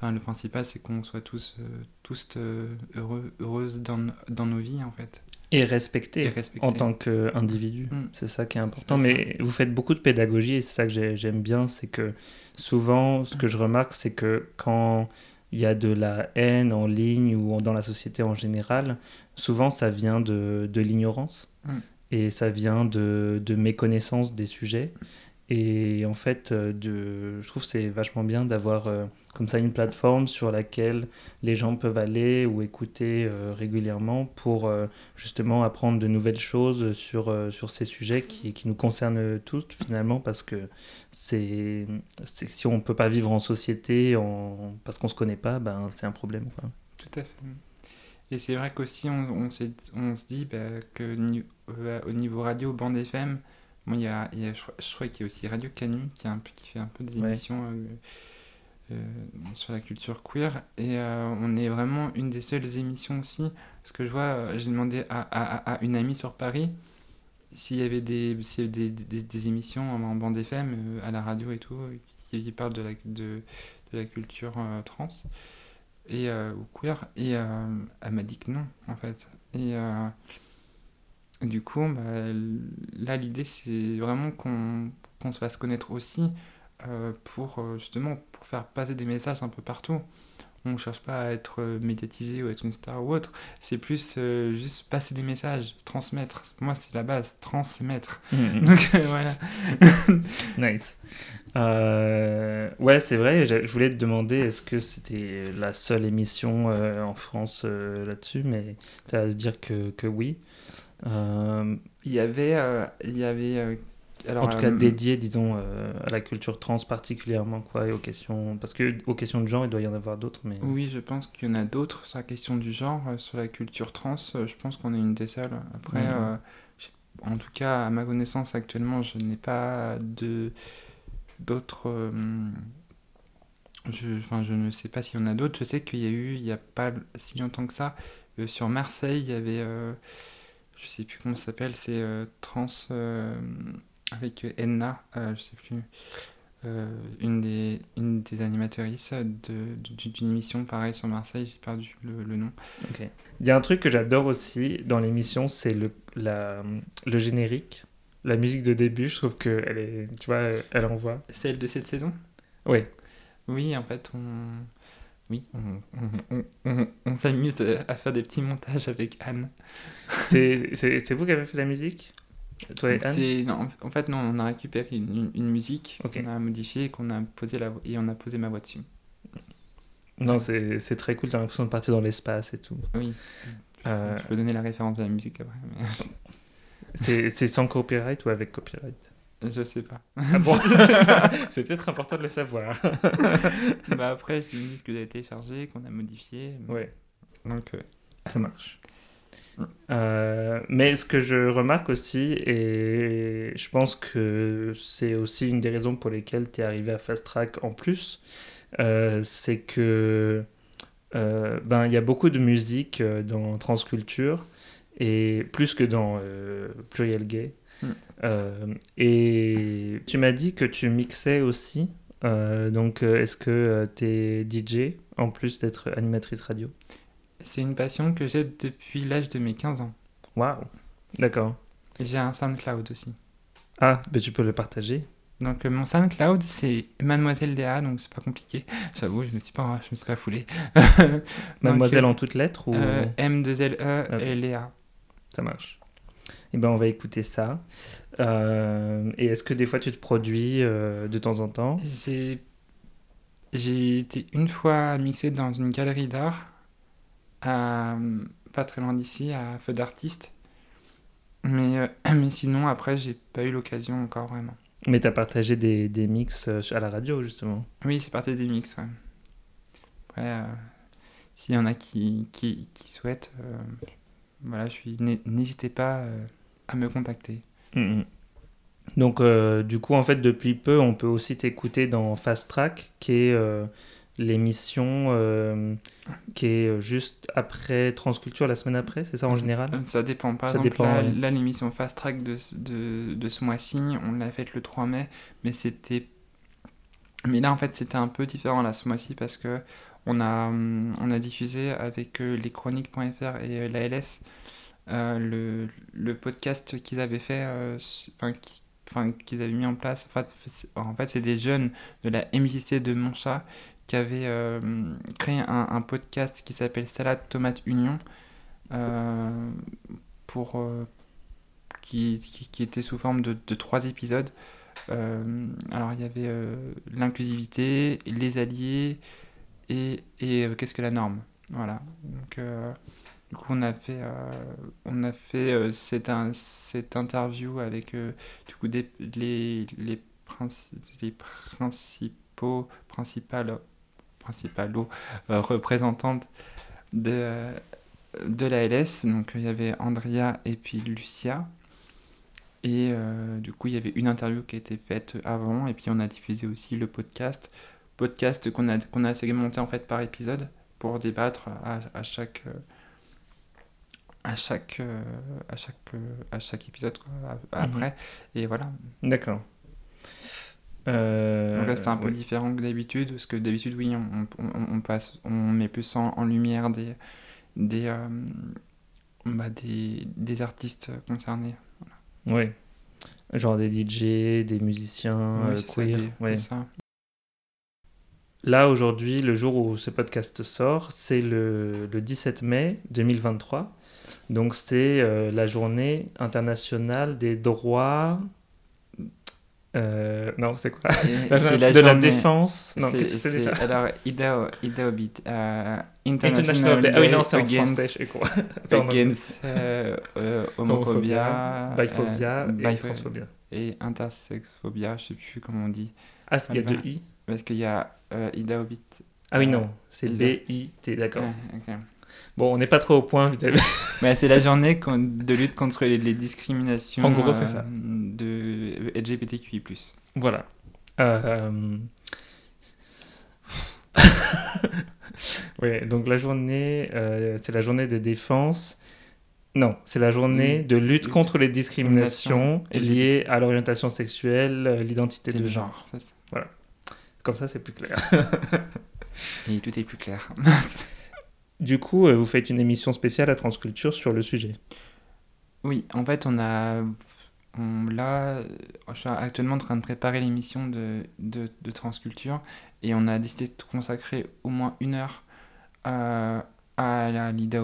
Enfin, le principal, c'est qu'on soit tous, euh, tous euh, heureux, heureuses dans, dans nos vies, en fait. Et respecter, Et respecter. en tant qu'individu. Mm. C'est ça qui est important. Mais vous faites beaucoup de pédagogie et c'est ça que j'ai- j'aime bien. C'est que souvent, ce que je remarque, c'est que quand il y a de la haine en ligne ou dans la société en général, souvent ça vient de, de l'ignorance Mm. et ça vient de, de méconnaissance des sujets. Et en fait, euh, de, je trouve que c'est vachement bien d'avoir euh, comme ça une plateforme sur laquelle les gens peuvent aller ou écouter euh, régulièrement pour euh, justement apprendre de nouvelles choses sur, euh, sur ces sujets qui, qui nous concernent tous finalement parce que c'est si on peut pas vivre en société en, parce qu'on se connaît pas, ben, c'est un problème. Quoi. Tout à fait. Et c'est vrai qu'aussi, on, on, on se dit bah, que au niveau radio, bande FM, bon, il y a, y a, je, crois- crois qu'il y a aussi Radio Canu qui, a un peu, qui fait un peu des émissions sur la culture queer. Et euh, on est vraiment une des seules émissions aussi. Parce que je vois, euh, j'ai demandé à, à, une amie sur Paris s'il y avait des, y des, des, émissions en, bande FM, euh, à la radio et tout, qui, parlent de la, de, la culture euh, trans et euh, ou queer et euh, elle m'a dit que non en fait et euh, du coup bah, là l'idée c'est vraiment qu'on qu'on se fasse connaître aussi euh, pour euh, justement pour faire passer des messages un peu partout. On cherche pas à être euh, médiatisé ou être une star ou autre. C'est plus euh, juste passer des messages transmettre. Moi c'est la base transmettre. <laughs> <laughs> Donc euh, voilà. <laughs> Nice. Euh, ouais, c'est vrai. Je voulais te demander est-ce que c'était la seule émission euh, en France euh, là-dessus, mais tu as à dire que, que oui. Euh, il y avait euh, il y avait euh, alors en tout cas, euh, dédié, disons, euh, à la culture trans particulièrement, quoi, et aux questions. Parce que aux questions de genre, il doit y en avoir d'autres, mais. Oui, je pense qu'il y en a d'autres sur la question du genre, euh, sur la culture trans, je pense qu'on est une des seules. Après, euh, en tout cas, à ma connaissance actuellement, je n'ai pas de d'autres. euh, je, enfin, je ne sais pas s'il y en a d'autres. Je sais qu'il y a eu, il n'y a pas si longtemps que ça, sur Marseille, il y avait, je sais plus comment ça s'appelle, c'est trans avec euh, Enna, euh, je sais plus. Euh, une, des, une des animatrices de- d'une émission pareil sur Marseille, j'ai perdu le, le nom. Il y a un truc que j'adore aussi dans l'émission, c'est le, la, le générique. La musique de début, je trouve qu'elle est. Tu vois, elle envoie. Celle de cette saison? Oui. Oui, en fait, on, oui, on, on, on, on- on s'amuse à faire des petits montages avec Anne. C'est vous qui avez fait la musique? Toi et Anne C'est- non, en- fait, non, on a récupéré une, musique qu'on a modifiée qu'on a posé la, et on a posé ma voix dessus. Non, c'est c'est très cool, t'as l'impression de partir dans l'espace et tout. Oui. Euh, Je peux donner la référence de la musique après, mais <laughs> c'est sans copyright ou avec copyright? Je sais pas. Ah bon? <laughs> C'est peut-être important de le savoir. <laughs> bah après, c'est une musique que j'ai téléchargée, qu'on a modifiée. ouais. Donc, euh, Ça marche. Euh, mais ce que je remarque aussi, et je pense que c'est aussi une des raisons pour lesquelles tu es arrivé à Fast Track en plus, euh, c'est que euh, ben il y a beaucoup de musique dans Transculture et plus que dans Pluriel Gay. Mm. Euh, et tu m'as dit que tu mixais aussi. Donc, est-ce que tu es DJ en plus d'être animatrice radio? C'est une passion que j'ai depuis l'âge de mes 15 ans. Waouh, d'accord. J'ai un SoundCloud aussi. Ah, ben tu peux le partager. Donc euh, mon SoundCloud c'est Mademoiselle Léa, donc c'est pas compliqué. <laughs> J'avoue, je me suis pas, je me suis pas foulé. <laughs> Donc, Mademoiselle euh, en toutes lettres ou euh, M2LE Ok. et Léa. ça marche Eh ben on va écouter ça. Euh, et est-ce que des fois tu te produis de temps en temps? J'ai j'ai été une fois mixé dans une galerie d'art, à- pas très loin d'ici, à Feu d'artiste. Mais, euh, <clears throat> mais sinon, après, j'ai pas eu l'occasion encore vraiment. Mais t'as partagé des, des mix euh, à la radio justement. Oui, c'est parti des mix. ouais. Après, euh, s'il y en a qui, qui, qui souhaitent, euh, voilà, je suis, n'hé- n'hésitez pas à me contacter. Mhm. Donc euh, du coup en fait depuis peu on peut aussi t'écouter dans Fast Track qui est l'émission euh, qui est euh, juste après Transculture la semaine après, c'est ça en général Euh, Ça dépend. Par Ça exemple, dépend, là, ouais. l'émission Fast Track de, ce- de, de ce mois-ci, on l'a faite le 3 mai, mais c'était. Mais là, en fait, c'était un peu différent là, ce mois-ci parce que on a, hum, on a diffusé avec euh, leschroniques.fr et euh, l'ALS euh, le, le podcast qu'ils avaient fait, euh, enfin, qui- enfin, qu'ils avaient mis en place. En fait, c'est- en fait, c'est des jeunes de la MJC de Montchat qui avaient euh, créé un, podcast qui s'appelle Salade Tomate Union. euh, pour euh, qui, qui, était sous forme de, trois épisodes. Alors il y avait l'inclusivité, les alliés et, et qu'est-ce que la norme. Voilà. Donc du coup on a fait on a fait cette, interview avec du coup des, les, les, les principaux principales principalo euh, représentantes de de la LS, donc il y avait Andrea et puis Lucia. Et euh, du coup, il y avait une interview qui a été faite avant, et puis on a diffusé aussi le podcast. Podcast qu'on a, qu'on a segmenté en fait par épisode pour débattre à, à chaque. à chaque, euh, à chaque, euh, à chaque épisode quoi, a- après. Et voilà. D'accord. Euh, Donc là, c'était un peu ouais. différent que d'habitude, parce que d'habitude, oui, on, on- on passe, on met plus en, en lumière des, des, euh, bah, des, des artistes concernés. Ouais. Genre des DJ, des musiciens Ouais, euh, ça, des- ouais. ça. Là, aujourd'hui, le jour où ce podcast sort, c'est le, le 17 mai 2023. Donc, c'est euh, la journée internationale des droits. Euh, non, c'est quoi Et <laughs> La- De la défense. Non, c'est- qu'est-ce que c'est alors, Idaho, Idaho Beat, euh, International International Day. Ah oui, non, c'est en against, français, je anglais. <laughs> against euh, euh, homophobia, biphobia euh, et bipho- transphobia. et intersexphobia, je sais plus comment on dit. Ah, il y a deux I Parce qu'il y a euh, Idaho Beat. Ah oui, non, c'est B-I-T, d'accord. Bon, on n'est pas trop au point. <laughs> Mais c'est la journée de lutte contre les, les discriminations En gros, c'est ça. de LGBTQI+. Voilà. Euh... <laughs> oui, donc la journée, euh, c'est la journée de défense. Non, c'est la journée de lutte contre les discriminations discrimination liées à l'orientation sexuelle, euh, l'identité de genre. Ça. Comme ça, c'est plus clair. Et tout est plus clair. <laughs> Du coup, euh, vous faites une émission spéciale à Transculture sur le sujet. oui, en fait, on a... On, là, je suis actuellement en train de préparer l'émission de, de, Transculture et on a décidé de consacrer au moins une heure à, à la Lida.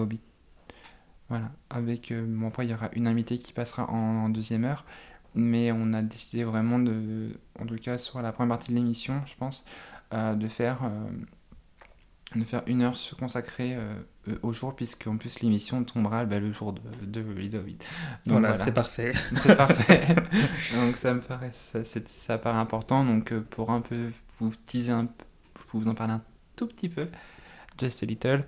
Voilà, avec... euh, bon, après, il y aura une invitée qui passera en, deuxième heure, mais on a décidé vraiment de... En tout cas, sur la première partie de l'émission, je pense, euh, de faire... euh, de faire une heure se consacrer euh, euh, au jour, puisqu'en plus l'émission tombera bah, le jour de, de. Donc Voilà, c'est parfait. <laughs> c'est parfait. <laughs> donc ça me paraît, ça, ça paraît important. Donc euh, pour un peu vous teaser un peu, pour vous en parler un tout petit peu, just a little.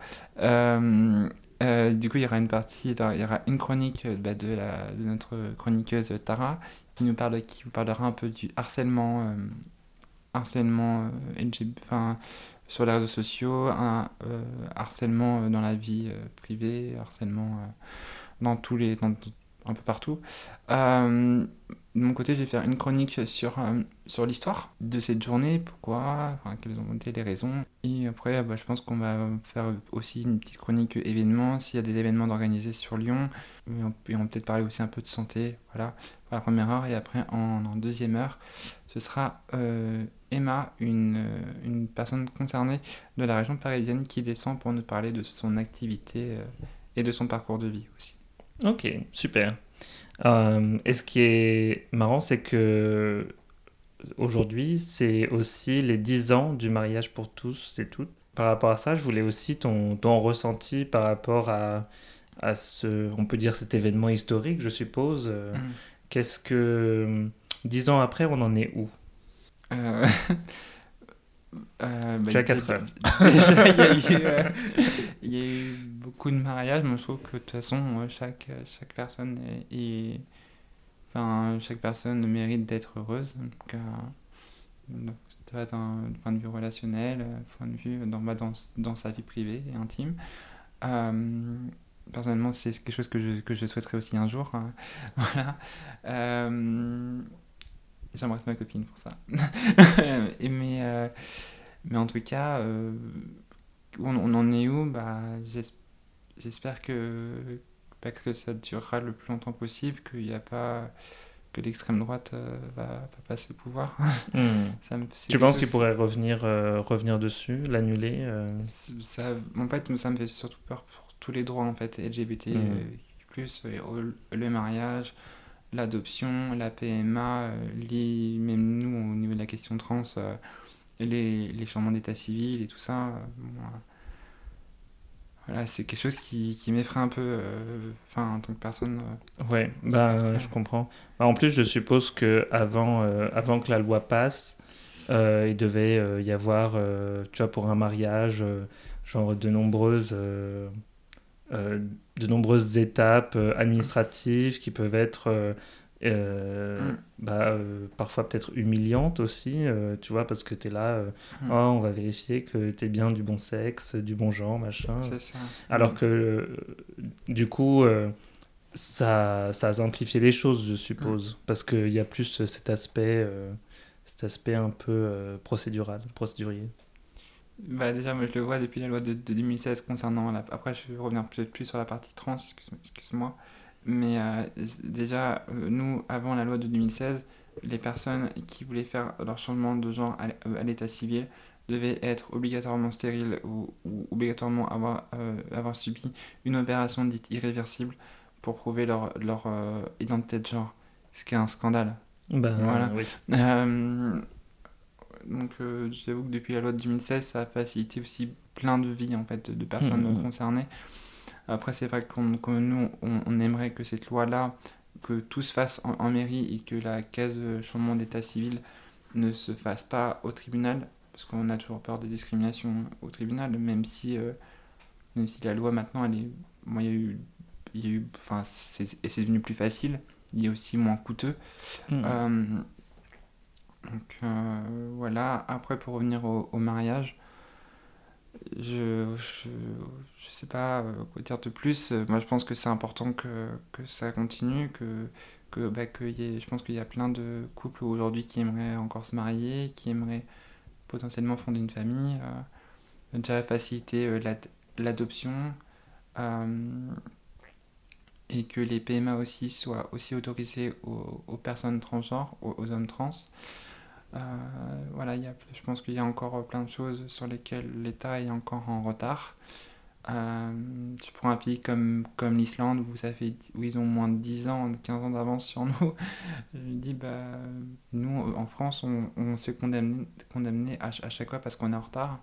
euh, du coup, il y aura une partie, il y aura une chronique bah, de, la, de notre chroniqueuse Tara, qui nous parle, qui vous parlera un peu du harcèlement, harcèlement enfin, sur les réseaux sociaux, un euh, harcèlement euh, dans la vie euh, privée, harcèlement dans tous les, un peu partout. Euh, de mon côté, je vais faire une chronique sur, euh, sur l'histoire de cette journée, pourquoi, quelles ont été les raisons. Et après, bah, je pense qu'on va faire aussi une petite chronique événements, s'il y a des événements d'organiser sur Lyon. Et on, va peut-être parler aussi un peu de santé, voilà, la première heure. Et après, en, deuxième heure, ce sera euh, Emma, une, une personne concernée de la région parisienne qui descend pour nous parler de son activité et de son parcours de vie aussi. Ok, super. Euh, et ce qui est marrant, c'est que aujourd'hui, c'est aussi les 10 ans du mariage pour tous et toutes. Par rapport à ça, je voulais aussi ton, ton ressenti par rapport à, à ce, on peut dire cet événement historique, je suppose. Euh, Mm. Qu'est-ce que, 10 ans après, on en est où? Euh, <laughs> euh, bah, Tu as déjà, quatre heures. <laughs> déjà, il y a eu, euh, <laughs> beaucoup de mariages, mais je trouve que de toute façon, euh, chaque, chaque personne est, est- enfin, chaque personne mérite d'être heureuse. Donc, euh, donc, d'un point de vue relationnel, euh, point de vue dans, bah, dans, dans sa vie privée et intime. Euh, personnellement, c'est quelque chose que je, que je souhaiterais aussi un jour. hein. <laughs> voilà. J'embrasse ma copine pour ça. <laughs> Mais, euh, mais en tout cas, euh, on, on en est où? Bah, j'es- J'espère que, bah, que ça durera le plus longtemps possible, qu'il n'y a pas que l'extrême droite euh, va, va passer le pouvoir. Hmm. <laughs> Ça me- c'est Tu penses qu'il pourrait revenir, euh, revenir dessus, l'annuler euh? Ça, en fait, ça me fait surtout peur pour tous les droits en fait, LGBT, euh, plus le mariage, l'adoption, la PMA, euh, les, même nous au niveau de la question trans, euh, les, les changements d'état civil et tout ça. euh, bon, voilà, c'est quelque chose qui, qui m'effraie un peu, euh, enfin en tant que personne. euh, Ouais, bah, euh, je comprends. Bah, en plus, je suppose que avant, avant que la loi passe, il devait y avoir, tu vois, pour un mariage, genre de nombreuses, de nombreuses étapes euh, administratives qui peuvent être euh, euh, Mm. bah, euh, parfois peut-être humiliantes aussi, euh, tu vois, parce que tu es là, Mm. oh, on va vérifier que tu es bien du bon sexe, du bon genre, machin. ça. Alors que euh, du coup, ça, ça a simplifié les choses, je suppose, parce qu'il y a plus cet aspect, cet aspect un peu procédural, procédurier. Bah déjà, moi je le vois depuis la loi de, de 2016 concernant la... Après, je vais revenir peut-être plus sur la partie trans, excuse- excuse-moi. Mais euh, déjà, euh, nous, avant la loi de 2016, les personnes qui voulaient faire leur changement de genre à, euh, l'état civil devaient être obligatoirement stériles ou, ou obligatoirement avoir, euh, avoir subi une opération dite irréversible pour prouver leur, leur identité de genre. Ce qui est un scandale. Ben, Voilà. oui. Euh, donc, euh, j'avoue que depuis la loi de 2016, ça a facilité aussi plein de vies en fait, de personnes Mhm. concernées. Après, c'est vrai qu'on, que nous, on, on aimerait que cette loi-là, que tout se fasse en, en mairie et que la case euh, changement d'état civil ne se fasse pas au tribunal, parce qu'on a toujours peur des discriminations au tribunal, même si, euh, même si la loi maintenant, elle est, bon, il y a eu, il y a eu, enfin, c'est, et c'est devenu plus facile, il est aussi moins coûteux. Mm. Donc euh, voilà, après pour revenir au, mariage, je, je, je sais pas euh, quoi dire de plus. Moi je pense que c'est important que, que ça continue, que, que, bah, qu'il y je pense qu'il y a plein de couples aujourd'hui qui aimeraient encore se marier, qui aimeraient potentiellement fonder une famille, euh, déjà faciliter l'ad- l'adoption. et que les PMA aussi soient aussi autorisés aux, personnes transgenres, aux hommes trans. Euh, voilà, il y a, je pense qu'il y a encore plein de choses sur lesquelles l'État est encore en retard. Euh, je prends un pays comme, comme l'Islande où, où ils ont moins de 10 ans, 15 ans d'avance sur nous. <laughs> Je me dis, bah, nous en France, on, on se fait condamner, condamner à, à chaque fois parce qu'on est en retard.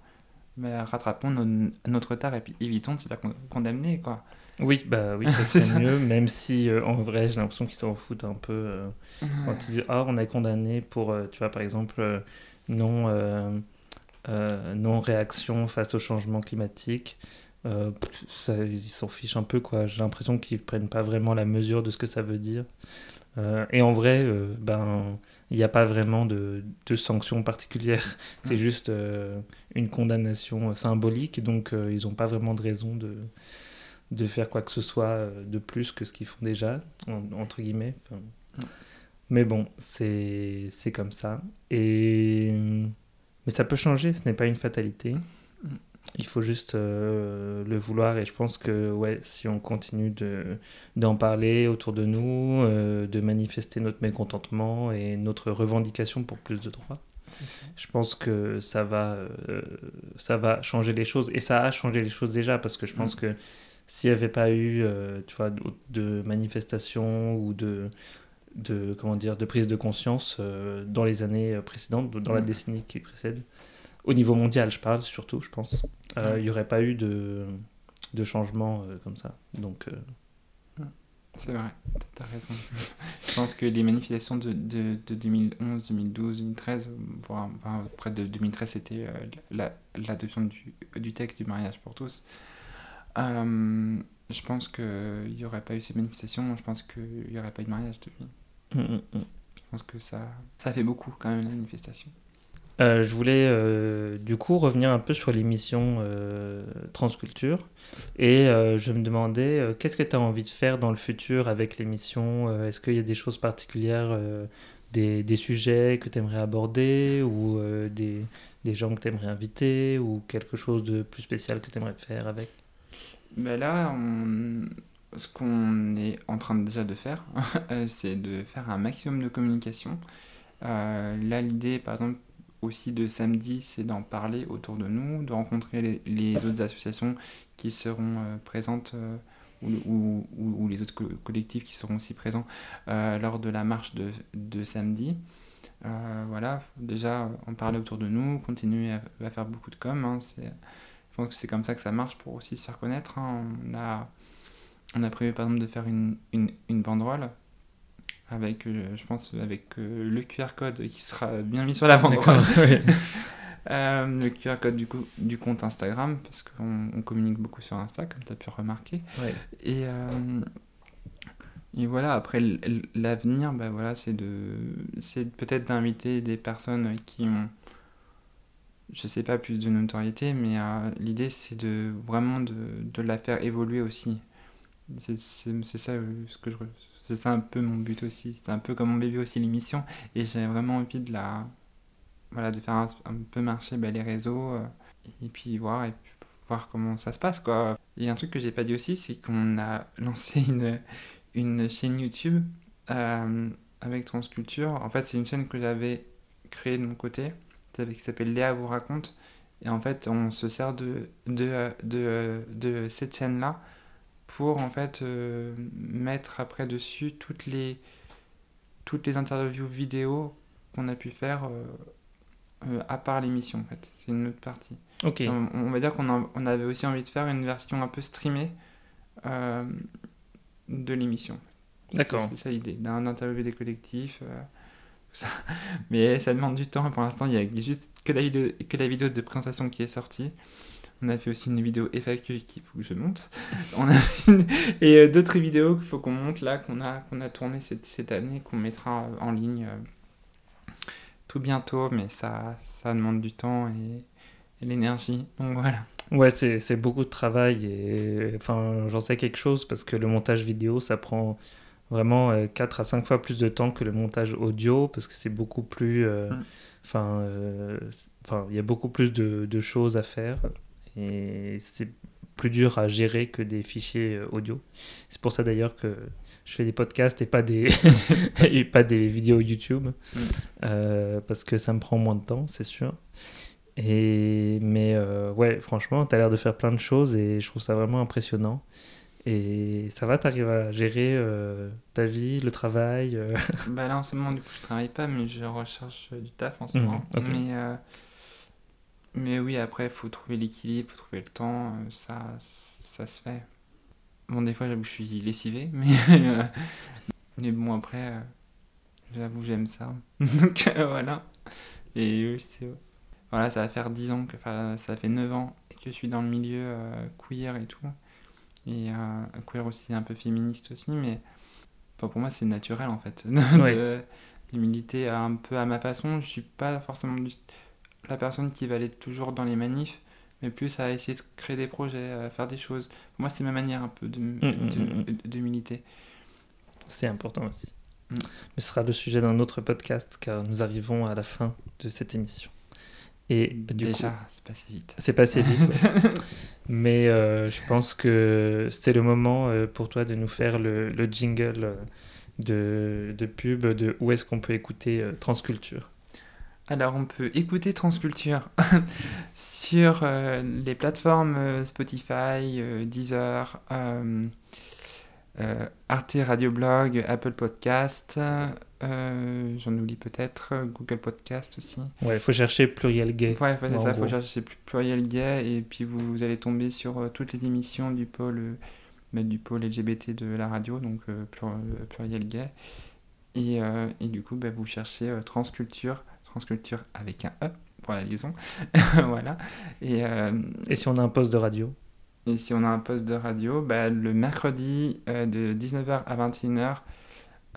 bah, rattrapons no- notre retard et puis évitons de se faire con- condamner, quoi. Oui, bah oui, ça <laughs> C'est mieux, même si euh, en vrai, j'ai l'impression qu'ils s'en foutent un peu. euh, quand ils disent Ah, on est condamné pour, euh, tu vois, par exemple, euh, non, non réaction face au changement climatique. Ça, ils s'en fichent un peu, quoi. J'ai l'impression qu'ils prennent pas vraiment la mesure de ce que ça veut dire. Et en vrai, ben, il n'y a pas vraiment de, de sanctions particulières. <laughs> C'est juste une condamnation symbolique, donc ils n'ont pas vraiment de raison de, de faire quoi que ce soit euh, de plus que ce qu'ils font déjà, en- entre guillemets. Enfin. Mais bon, c'est comme ça. Et... Mais ça peut changer, ce n'est pas une fatalité. Mm. Il faut juste euh, le vouloir et je pense que ouais, si on continue de d'en parler autour de nous, euh, de manifester notre mécontentement et notre revendication pour plus de droits, je pense que ça va, euh, ça va changer les choses. Et ça a changé les choses déjà, parce que je pense Mm. que s'il n'y avait pas eu euh, tu vois, de, manifestations ou de, de, comment dire, de prise de conscience euh, dans les années précédentes, dans la décennie qui précède, au niveau mondial, je parle surtout, je pense, euh, il n'y aurait pas eu de, de changement comme ça. Donc, C'est vrai, t'as raison. Je pense que les manifestations de, de, de 2011, 2012, 2013, voire près de 2013, c'était la- l'adoption du, du texte du mariage pour tous. Euh, je pense qu'il n'y aurait pas eu ces manifestations, je pense qu'il n'y aurait pas eu de mariage depuis. mm, mm, mm. Je pense que ça, ça fait beaucoup quand même la manifestation. Euh, je voulais euh, du coup revenir un peu sur l'émission euh, Transculture et je me demandais qu'est-ce que tu as envie de faire dans le futur avec l'émission Est-ce qu'il y a des choses particulières, des, des sujets que tu aimerais aborder ou des, des gens que tu aimerais inviter ou quelque chose de plus spécial que tu aimerais faire avec? Ben là, on- ce qu'on est en train déjà de faire, <laughs> euh, c'est de faire un maximum de communication. Euh, là, l'idée, par exemple, aussi de samedi, c'est d'en parler autour de nous, de rencontrer les, autres associations qui seront euh, présentes ou, ou- les autres co- collectifs qui seront aussi présents lors de la marche de, de samedi. Voilà, déjà en parler autour de nous, continuer à, à faire beaucoup de com. hein, c'est, je pense que c'est comme ça que ça marche pour aussi se faire connaître. hein. On, a, on a prévu par exemple de faire une, une, une banderole avec, euh, je pense, avec euh, le QR code qui sera bien mis sur la banderole. <laughs> oui. <laughs> Euh, le QR code du, coup, du compte Instagram, parce qu'on on communique beaucoup sur Insta, comme tu as pu remarquer. Et, et voilà, après l'avenir, bah voilà, c'est de, c'est peut-être d'inviter des personnes qui ont, je sais pas, plus de notoriété, mais euh, l'idée c'est de vraiment de, de la faire évoluer aussi. C'est ça euh, ça un peu mon but aussi. C'est un peu comme mon bébé aussi l'émission, et j'ai vraiment envie de la, voilà, de faire un, peu marcher bah, les réseaux, euh, et puis voir et voir comment ça se passe quoi. Et un truc que j'ai pas dit aussi, c'est qu'on a <laughs> lancé une, une chaîne YouTube avec Transculture. En fait, c'est une chaîne que j'avais créée de mon côté, qui s'appelle Léa vous raconte. Et en fait, on se sert de, de, de, de cette chaîne-là pour en fait euh, mettre après dessus toutes les, toutes les interviews vidéo qu'on a pu faire euh, euh, à part l'émission en fait. C'est une autre partie. Ok. On, on va dire qu'on a- on avait aussi envie de faire une version un peu streamée de l'émission. D'accord. C'est ça l'idée, d'un interview des collectifs. Ça. <laughs> Mais ça demande du temps. Pour l'instant, il y a juste que la, vidéo, que la vidéo de présentation qui est sortie. On a fait aussi une vidéo FAQ qu'il faut que je monte. <laughs> On a une- Et euh, d'autres vidéos qu'il faut qu'on monte là, qu'on a, qu'on a tourné cette, cette année, qu'on mettra en ligne euh, tout bientôt. Mais ça, ça demande du temps et, et l'énergie. Donc voilà. Ouais, c'est c'est beaucoup de travail et enfin, j'en sais quelque chose parce que le montage vidéo, ça prend vraiment euh, 4 à 5 fois plus de temps que le montage audio parce que c'est beaucoup plus. euh. Enfin, euh, il y a beaucoup plus de, de choses à faire et c'est plus dur à gérer que des fichiers euh, audio. C'est pour ça d'ailleurs que je fais des podcasts et pas des, <laughs> et pas des vidéos YouTube Mm. euh, parce que ça me prend moins de temps, c'est sûr. Et, mais ouais, franchement, tu as l'air de faire plein de choses et je trouve ça vraiment impressionnant. Et ça va, t'arrives à gérer euh, ta vie, le travail euh, <laughs> Bah là en ce moment du coup je travaille pas mais je recherche euh, du taf en ce Mhm, moment. Mais, euh, Mais oui, après, il faut trouver l'équilibre, il faut trouver le temps, ça, ça se fait. Bon, des fois, j'avoue, je suis lessivé, <laughs> mais, mais bon, après, j'avoue, j'aime ça. <laughs> Donc voilà. Et oui, c'est. Voilà, ça va faire 10 ans, que, enfin, ça fait 9 ans que je suis dans le milieu queer et tout. Et euh, queer aussi, un peu féministe aussi, mais enfin, pour moi, c'est naturel en fait. <laughs> de, militer un peu à ma façon. Je suis pas forcément du- la personne qui va aller toujours dans les manifs, mais plus à essayer de créer des projets, à faire des choses. Pour moi, c'est ma manière un peu de, mm, de, mm. de- militer. C'est important aussi. Mm. Mais ce sera le sujet d'un autre podcast car nous arrivons à la fin de cette émission. Et du Déjà, c'est passé vite. c'est passé vite. ouais. <laughs> Mais euh, je pense que c'est le moment euh, pour toi de nous faire le, le jingle euh, de, de pub de où est-ce qu'on peut écouter Transculture. Alors, on peut écouter Transculture <laughs> sur les plateformes Spotify, Deezer, euh, Arte Radio Blog, Apple Podcast, euh, j'en oublie peut-être, Google Podcast aussi. Ouais, il faut chercher pluriel gay. Ouais, c'est ça, il faut chercher pluriel gay et puis vous, vous allez tomber sur euh, toutes les émissions du pôle, bah, du pôle LGBT de la radio, donc plur- pluriel gay. Et, et du coup, bah, vous cherchez Transculture, Transculture avec un E pour la liaison. <laughs> voilà. Et, Et si on a un poste de radio? Et si on a un poste de radio, bah, le mercredi euh, de 19h à 21h,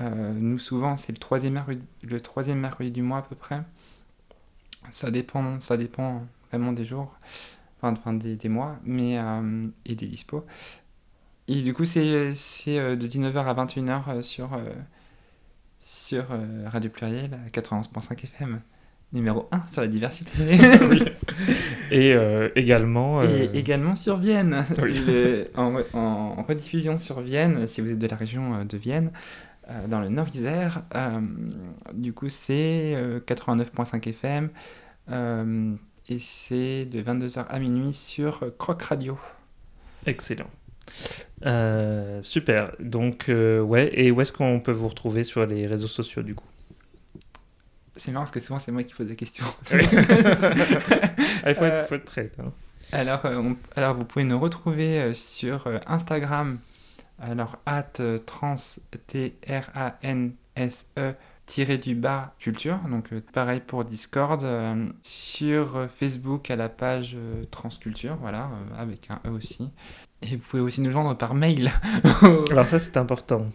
euh, nous souvent c'est le troisième, mercredi, du mois à peu près. Ça dépend, ça dépend vraiment des jours, enfin, des, des mois, mais euh, et des dispos. Et du coup c'est de 19h à 21h euh, sur, sur Radio Pluriel à 91.5 FM. Numéro 1 sur la diversité. <laughs> Et euh, également. euh, Et également sur Vienne, Oui. Le- en, re- en rediffusion sur Vienne, si vous êtes de la région euh, de Vienne, euh, dans le Nord-Isère. du coup, c'est euh, 89.5 FM et c'est de 22h à minuit sur Croc Radio. Excellent. Super. Donc, ouais. Et où est-ce qu'on peut vous retrouver sur les réseaux sociaux du coup? C'est marrant parce que souvent c'est moi qui pose la question. Il faut, être, faut être prête. hein. Alors, euh, on- alors vous pouvez nous retrouver euh, sur euh, Instagram, alors at trans t r a n s e tiré du bas culture, donc pareil pour Discord, sur Facebook à la page transculture, voilà, avec un e aussi. Et vous pouvez aussi nous joindre par mail. Alors, ça, c'est important.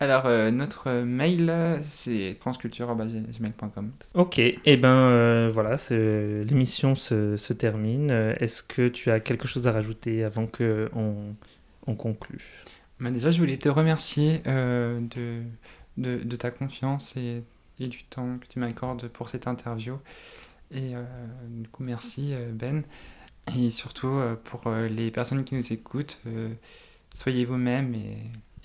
Alors euh, notre mail c'est transculture@gmail.com. Ok. Et ben euh, voilà, l'émission se, se termine. Euh, Est-ce que tu as quelque chose à rajouter avant que on, on conclue? Bah, déjà, je voulais te remercier euh, de, de, de ta confiance et, et du temps que tu m'accordes pour cette interview. Et du coup, merci Ben. Et surtout pour les personnes qui nous écoutent, soyez vous-même et,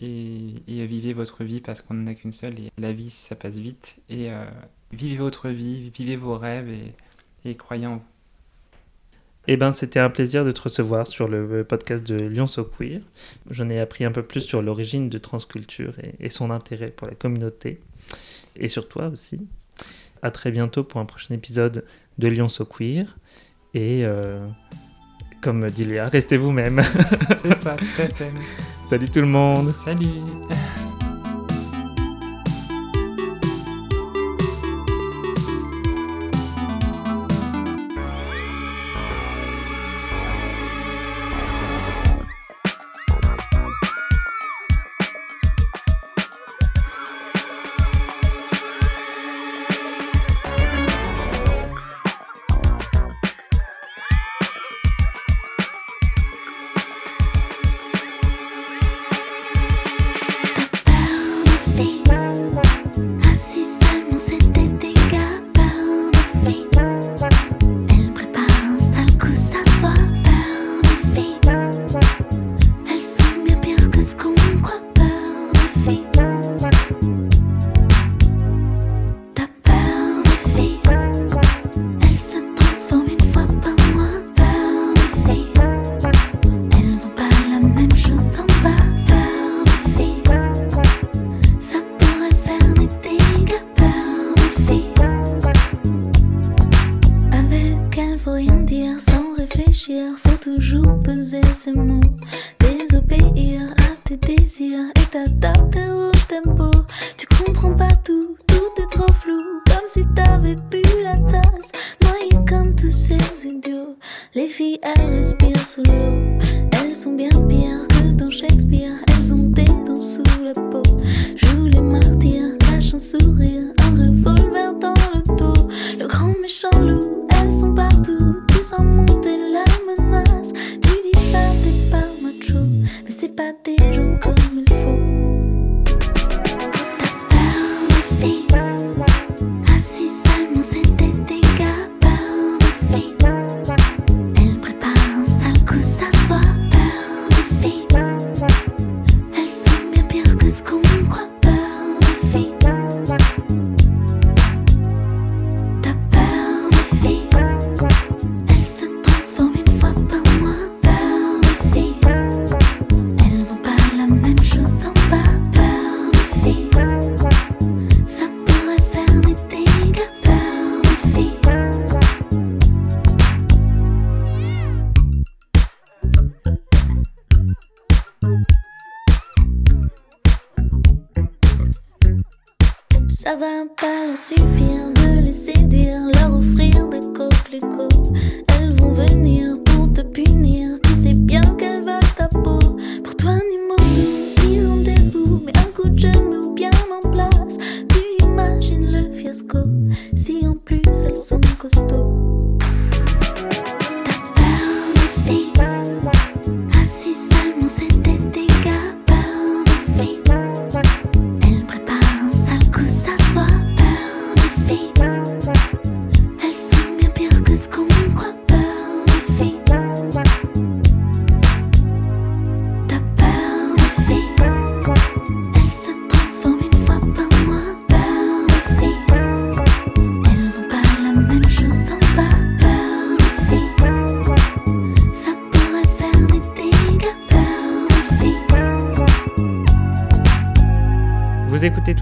et, et vivez votre vie parce qu'on n'en a qu'une seule. Et la vie, ça passe vite. Et euh, vivez votre vie, vivez vos rêves et, et croyez en vous. Eh ben, c'était un plaisir de te recevoir sur le podcast de Lyon So Queer. J'en ai appris un peu plus sur l'origine de Transculture et, et son intérêt pour la communauté. Et sur toi aussi. À très bientôt pour un prochain épisode de Lyon So Queer. Et euh, comme dit Léa, restez vous-même. C'est ça, tout à fait. Salut tout le monde. Salut <laughs>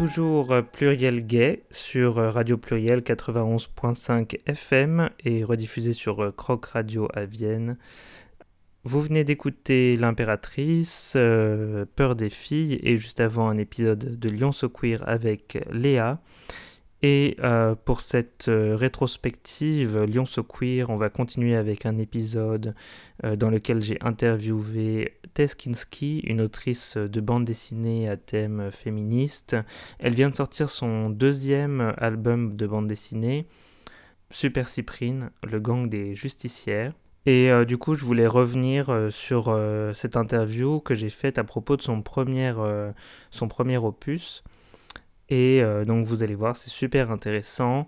toujours euh, Pluriel Gay sur euh, Radio Pluriel 91.5 FM et rediffusé sur euh, Croc Radio à Vienne. Vous venez d'écouter L'Impératrice, Peur des filles et juste avant un épisode de Lyon So Queer avec Léa. Et pour cette rétrospective Lyon So Queer, on va continuer avec un épisode dans lequel j'ai interviewé Tess Kinski, une autrice de bande dessinée à thème féministe. Elle vient de sortir son deuxième album de bande dessinée, Super Cyprine, le gang des justicières. Et euh, du coup, je voulais revenir euh, sur euh, cette interview que j'ai faite à propos de son premier, son premier opus. Et donc, vous allez voir, c'est super intéressant.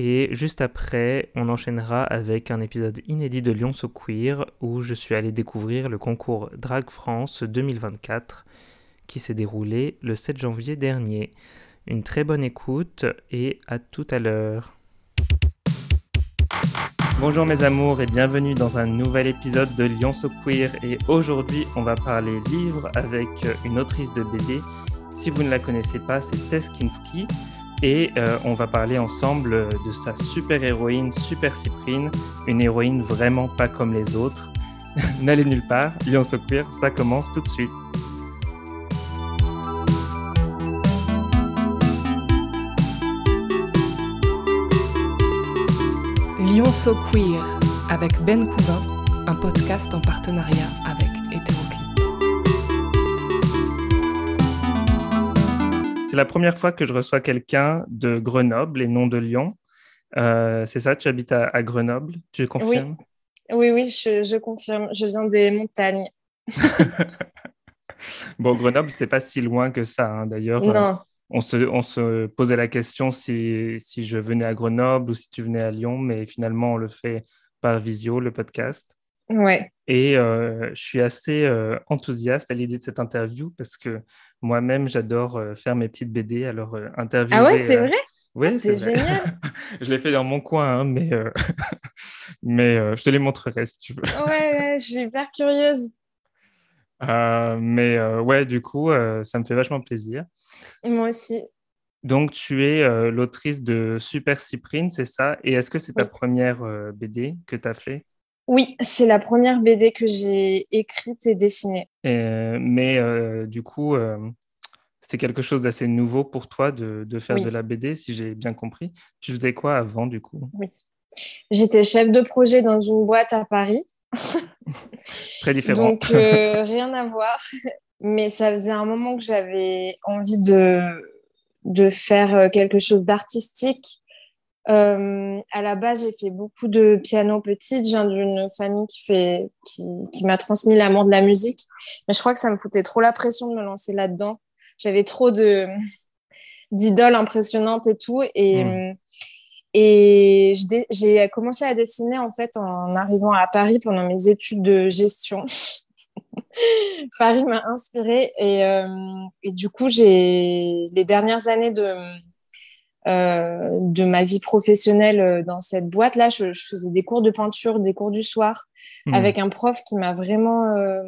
Et juste après, on enchaînera avec un épisode inédit de Lyon So Queer où je suis allé découvrir le concours Drag France 2024 qui s'est déroulé le 7 janvier dernier. Une très bonne écoute et à tout à l'heure. Bonjour mes amours et bienvenue dans un nouvel épisode de Lyon So Queer et aujourd'hui on va parler livre avec une autrice de BD. Si vous ne la connaissez pas, c'est Tess Kinski et euh, on va parler ensemble de sa super héroïne Super Cyprine, une héroïne vraiment pas comme les autres. <laughs> N'allez nulle part, Lyon So Queer, ça commence tout de suite. Lyon Queer avec Ben Couvin, un podcast en partenariat avec la première fois que je reçois quelqu'un de Grenoble et non de Lyon. Euh, c'est ça, tu habites à, à Grenoble, tu confirmes? Oui, oui, je, je confirme. Je viens des montagnes. <laughs> Bon, Grenoble, c'est pas si loin que ça. hein. D'ailleurs, euh, on, se, on se posait la question si, si je venais à Grenoble ou si tu venais à Lyon, mais finalement, on le fait par visio, le podcast. ouais. Et euh, je suis assez euh, enthousiaste à l'idée de cette interview parce que moi-même, j'adore euh, faire mes petites BD. Alors, euh, interviewer. Ah ouais, c'est euh, vrai? Oui, Ah, c'est vrai. génial. <laughs> je l'ai fait dans mon coin, hein, mais, euh, <laughs> mais euh, je te les montrerai si tu veux. Ouais, ouais, je suis hyper curieuse. Euh, mais euh, ouais, du coup, euh, ça me fait vachement plaisir. Moi aussi. Donc, tu es euh, l'autrice de Super Cyprine, c'est ça? Et est-ce que c'est ta Oui. première euh, BD que tu as fait? Oui, c'est la première BD que j'ai écrite et dessinée. Euh, mais euh, du coup, euh, c'était quelque chose d'assez nouveau pour toi de, de faire Oui. de la BD, si j'ai bien compris. Tu faisais quoi avant, du coup? Oui. J'étais chef de projet dans une boîte à Paris. <laughs> Très différent. Donc, euh, <laughs> rien à voir. Mais ça faisait un moment que j'avais envie de, de faire quelque chose d'artistique. Euh, à la base, j'ai fait beaucoup de piano petite. Je viens d'une famille qui, fait, qui, qui m'a transmis l'amour de la musique. Mais je crois que ça me foutait trop la pression de me lancer là-dedans. J'avais trop de <laughs> d'idoles impressionnantes et tout. Et, Mm. et je dé- j'ai commencé à dessiner en fait en arrivant à Paris pendant mes études de gestion. <laughs> Paris m'a inspirée et, euh, et du coup, j'ai les dernières années de, euh, de ma vie professionnelle euh, dans cette boîte-là, je, je faisais des cours de peinture, des cours du soir Hmm. avec un prof qui m'a vraiment euh,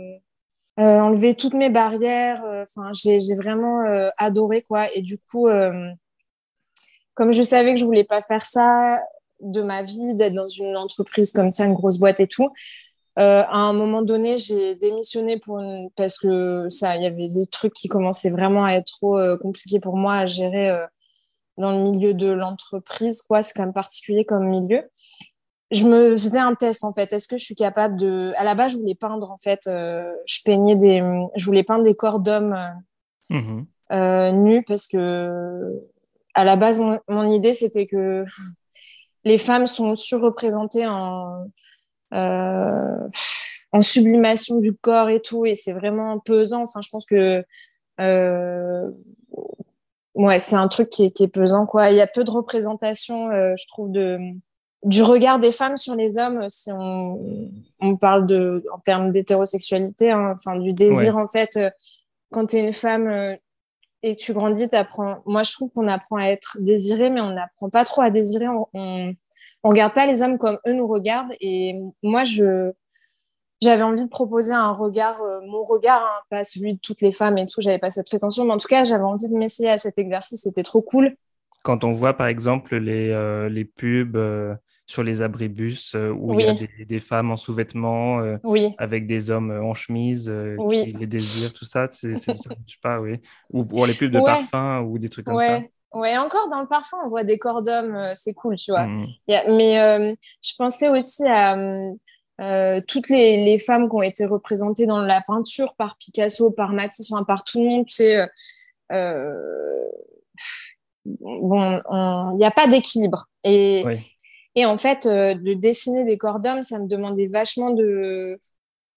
euh, enlevé toutes mes barrières. euh, Enfin, j'ai j'ai vraiment euh, adoré quoi. Et du coup, euh, comme je savais que je voulais pas faire ça de ma vie, d'être dans une entreprise comme ça, une grosse boîte et tout, euh, à un moment donné, j'ai démissionné pour une... parce que ça, il y avait des trucs qui commençaient vraiment à être trop euh, compliqués pour moi à gérer euh, dans le milieu de l'entreprise, quoi. C'est quand même particulier comme milieu. Je me faisais un test en fait. Est-ce que je suis capable de. À la base, je voulais peindre en fait. euh, je peignais des. Je voulais peindre des corps d'hommes euh, Mhm. euh, nus parce que à la base, mon, mon idée c'était que les femmes sont surreprésentées en euh, en sublimation du corps et tout, et c'est vraiment pesant. Enfin, je pense que euh, ouais, c'est un truc qui est, qui est pesant quoi. Il y a peu de représentation, euh, je trouve, de du regard des femmes sur les hommes si on, on parle de en termes d'hétérosexualité, hein, enfin du désir en fait. euh, quand tu es une femme euh, et que tu grandis, t'apprends. Moi, je trouve qu'on apprend à être désiré, mais on n'apprend pas trop à désirer. On, on, on regarde pas les hommes comme eux nous regardent. Et moi, je j'avais envie de proposer un regard, euh, mon regard, hein, pas celui de toutes les femmes et tout. J'avais pas cette prétention, mais en tout cas, j'avais envie de m'essayer à cet exercice. C'était trop cool. Quand on voit par exemple les, euh, les pubs euh, sur les abribus où il y a des, des femmes en sous-vêtements Oui, avec des hommes en chemise Oui. qui les désirent, tout ça, c'est ça, je sais pas, oui. Ou pour les pubs de Ouais. parfum ou des trucs comme ça. ouais. Encore dans le parfum, on voit des corps d'hommes, c'est cool, tu vois. A- mais je pensais aussi à euh, toutes les, les femmes qui ont été représentées dans la peinture par Picasso, par Matisse, enfin, par tout le monde. Sais, euh, euh, bon, on- il n'y a pas d'équilibre. Et, Oui. et en fait, de dessiner des corps d'hommes, ça me demandait vachement de,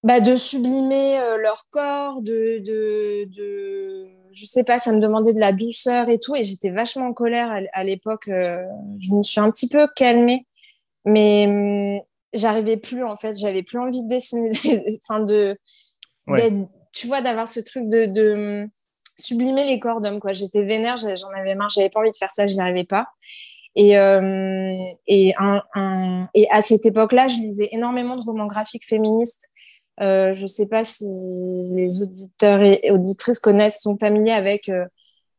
bah, de sublimer leur corps, de, de, de, je sais pas, ça me demandait de la douceur et tout. Et j'étais vachement en colère à, à l'époque. je me suis un petit peu calmée, mais hum, j'arrivais plus en fait. J'avais plus envie de dessiner, <laughs> enfin de, Ouais. tu vois, d'avoir ce truc de, de sublimer les corps d'hommes. Quoi, j'étais vénère, j'en avais marre, j'avais pas envie de faire ça, j'y arrivais pas. Et, euh, et, un, un- et à cette époque-là, je lisais énormément de romans graphiques féministes. Euh, je sais pas si les auditeurs et auditrices connaissent, sont familiers avec euh,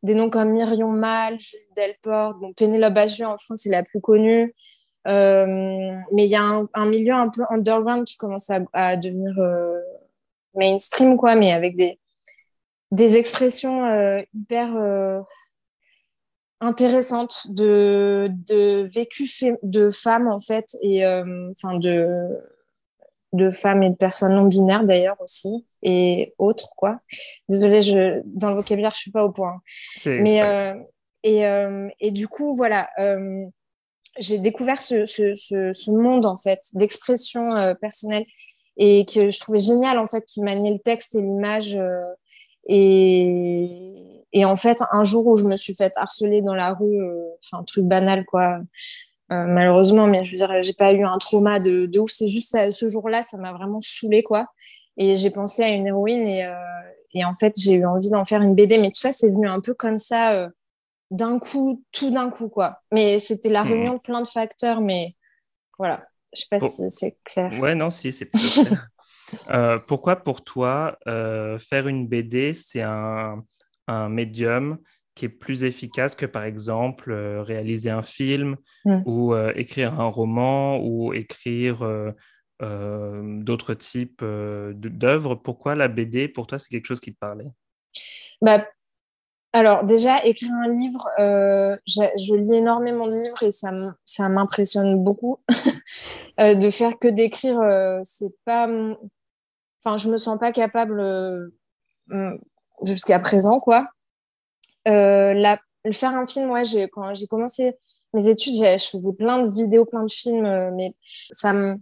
des noms comme Myrion Mal, Julie Delport, bon, Pénélope Bagieux en France, c'est la plus connue. Euh, mais il y a un, un milieu un peu underground qui commence à, à devenir euh, mainstream, quoi, mais avec des, des expressions euh, hyper intéressantes de, de vécu de femmes, en fait, et euh, enfin de, de femmes et de personnes non binaires d'ailleurs aussi, et autres, quoi. Désolée, je, dans le vocabulaire, je suis pas au point. Mais, euh, et, euh, et du coup, voilà, j'ai découvert ce, ce, ce, ce monde, en fait, d'expression euh, personnelle et que je trouvais génial, en fait, qui maniait le texte et l'image. euh, et, et en fait, un jour où je me suis fait harceler dans la rue, euh, enfin, un truc banal, quoi, euh, malheureusement, mais je veux dire, j'ai pas eu un trauma de, de ouf, c'est juste ce jour-là, ça m'a vraiment saoulée, quoi. Et j'ai pensé à une héroïne et, et en fait, j'ai eu envie d'en faire une BD, mais tout ça, c'est venu un peu comme ça, d'un coup, tout d'un coup, quoi. Mais c'était la Mhm. réunion de plein de facteurs, mais voilà. Je sais pas si c'est clair. Ouais, non, si, c'est clair. <laughs> Euh, pourquoi pour toi, euh, faire une BD, c'est un, un médium qui est plus efficace que, par exemple, euh, réaliser un film Mm. ou écrire un roman ou écrire d'autres types d'œuvres? Pourquoi la BD, pour toi, c'est quelque chose qui te parlait? Bah, alors, déjà, écrire un livre, euh, je, lis énormément de livres et ça, m'impressionne beaucoup. <laughs> Euh, de faire que d'écrire, euh, c'est pas. Enfin, je me sens pas capable jusqu'à présent, quoi. Faire un film, ouais, j'ai, quand j'ai commencé mes études, je faisais plein de vidéos, plein de films, mais ça me,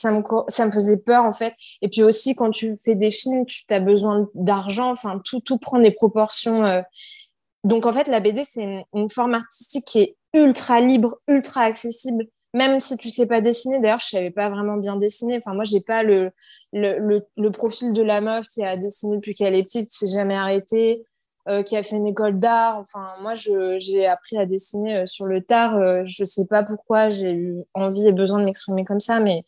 ça me, faisait peur, en fait. Et puis aussi, quand tu fais des films, tu as besoin d'argent, enfin, tout, prend des proportions. euh. Donc, en fait, la BD, c'est une, forme artistique qui est ultra libre, ultra accessible. Même si tu sais pas dessiner, d'ailleurs, je savais pas vraiment bien dessiner. Enfin, moi, j'ai pas le, profil de la meuf qui a dessiné depuis qu'elle est petite, qui s'est jamais arrêtée, euh, qui a fait une école d'art. Enfin, moi, j'ai appris à dessiner euh, sur le tard. Euh, je sais pas pourquoi j'ai eu envie et besoin de m'exprimer comme ça, mais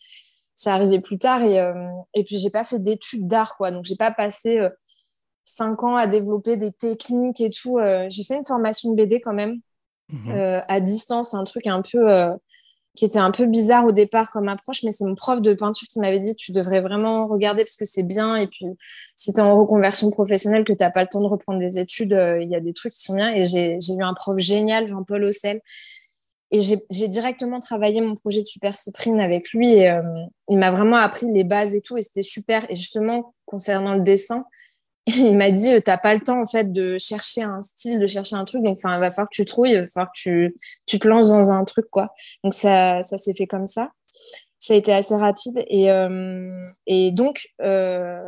ça arrivait plus tard. Et, euh, et puis, j'ai pas fait d'études d'art, quoi. Donc, j'ai pas passé euh, cinq ans à développer des techniques et tout. Euh, j'ai fait une formation de BD quand même Mhm. euh, à distance, un truc un peu qui était un peu bizarre au départ comme approche, mais c'est mon prof de peinture qui m'avait dit tu devrais vraiment regarder parce que c'est bien. Et puis, si tu es en reconversion professionnelle, que tu n'as pas le temps de reprendre des études, il y a des trucs qui sont bien. Et j'ai j'ai eu un prof génial, Jean-Paul Ossel. Et j'ai directement travaillé mon projet de Super Cyprine avec lui. Et, euh, il m'a vraiment appris les bases et tout. Et c'était super. Et justement, concernant le dessin, <laughs> il m'a dit, tu n'as pas le temps en fait de chercher un style, de chercher un truc. Donc, il va falloir que tu trouilles, il va falloir que tu, tu te lances dans un truc, quoi. Donc, ça, ça s'est fait comme ça. Ça a été assez rapide. Et, euh, et donc, euh,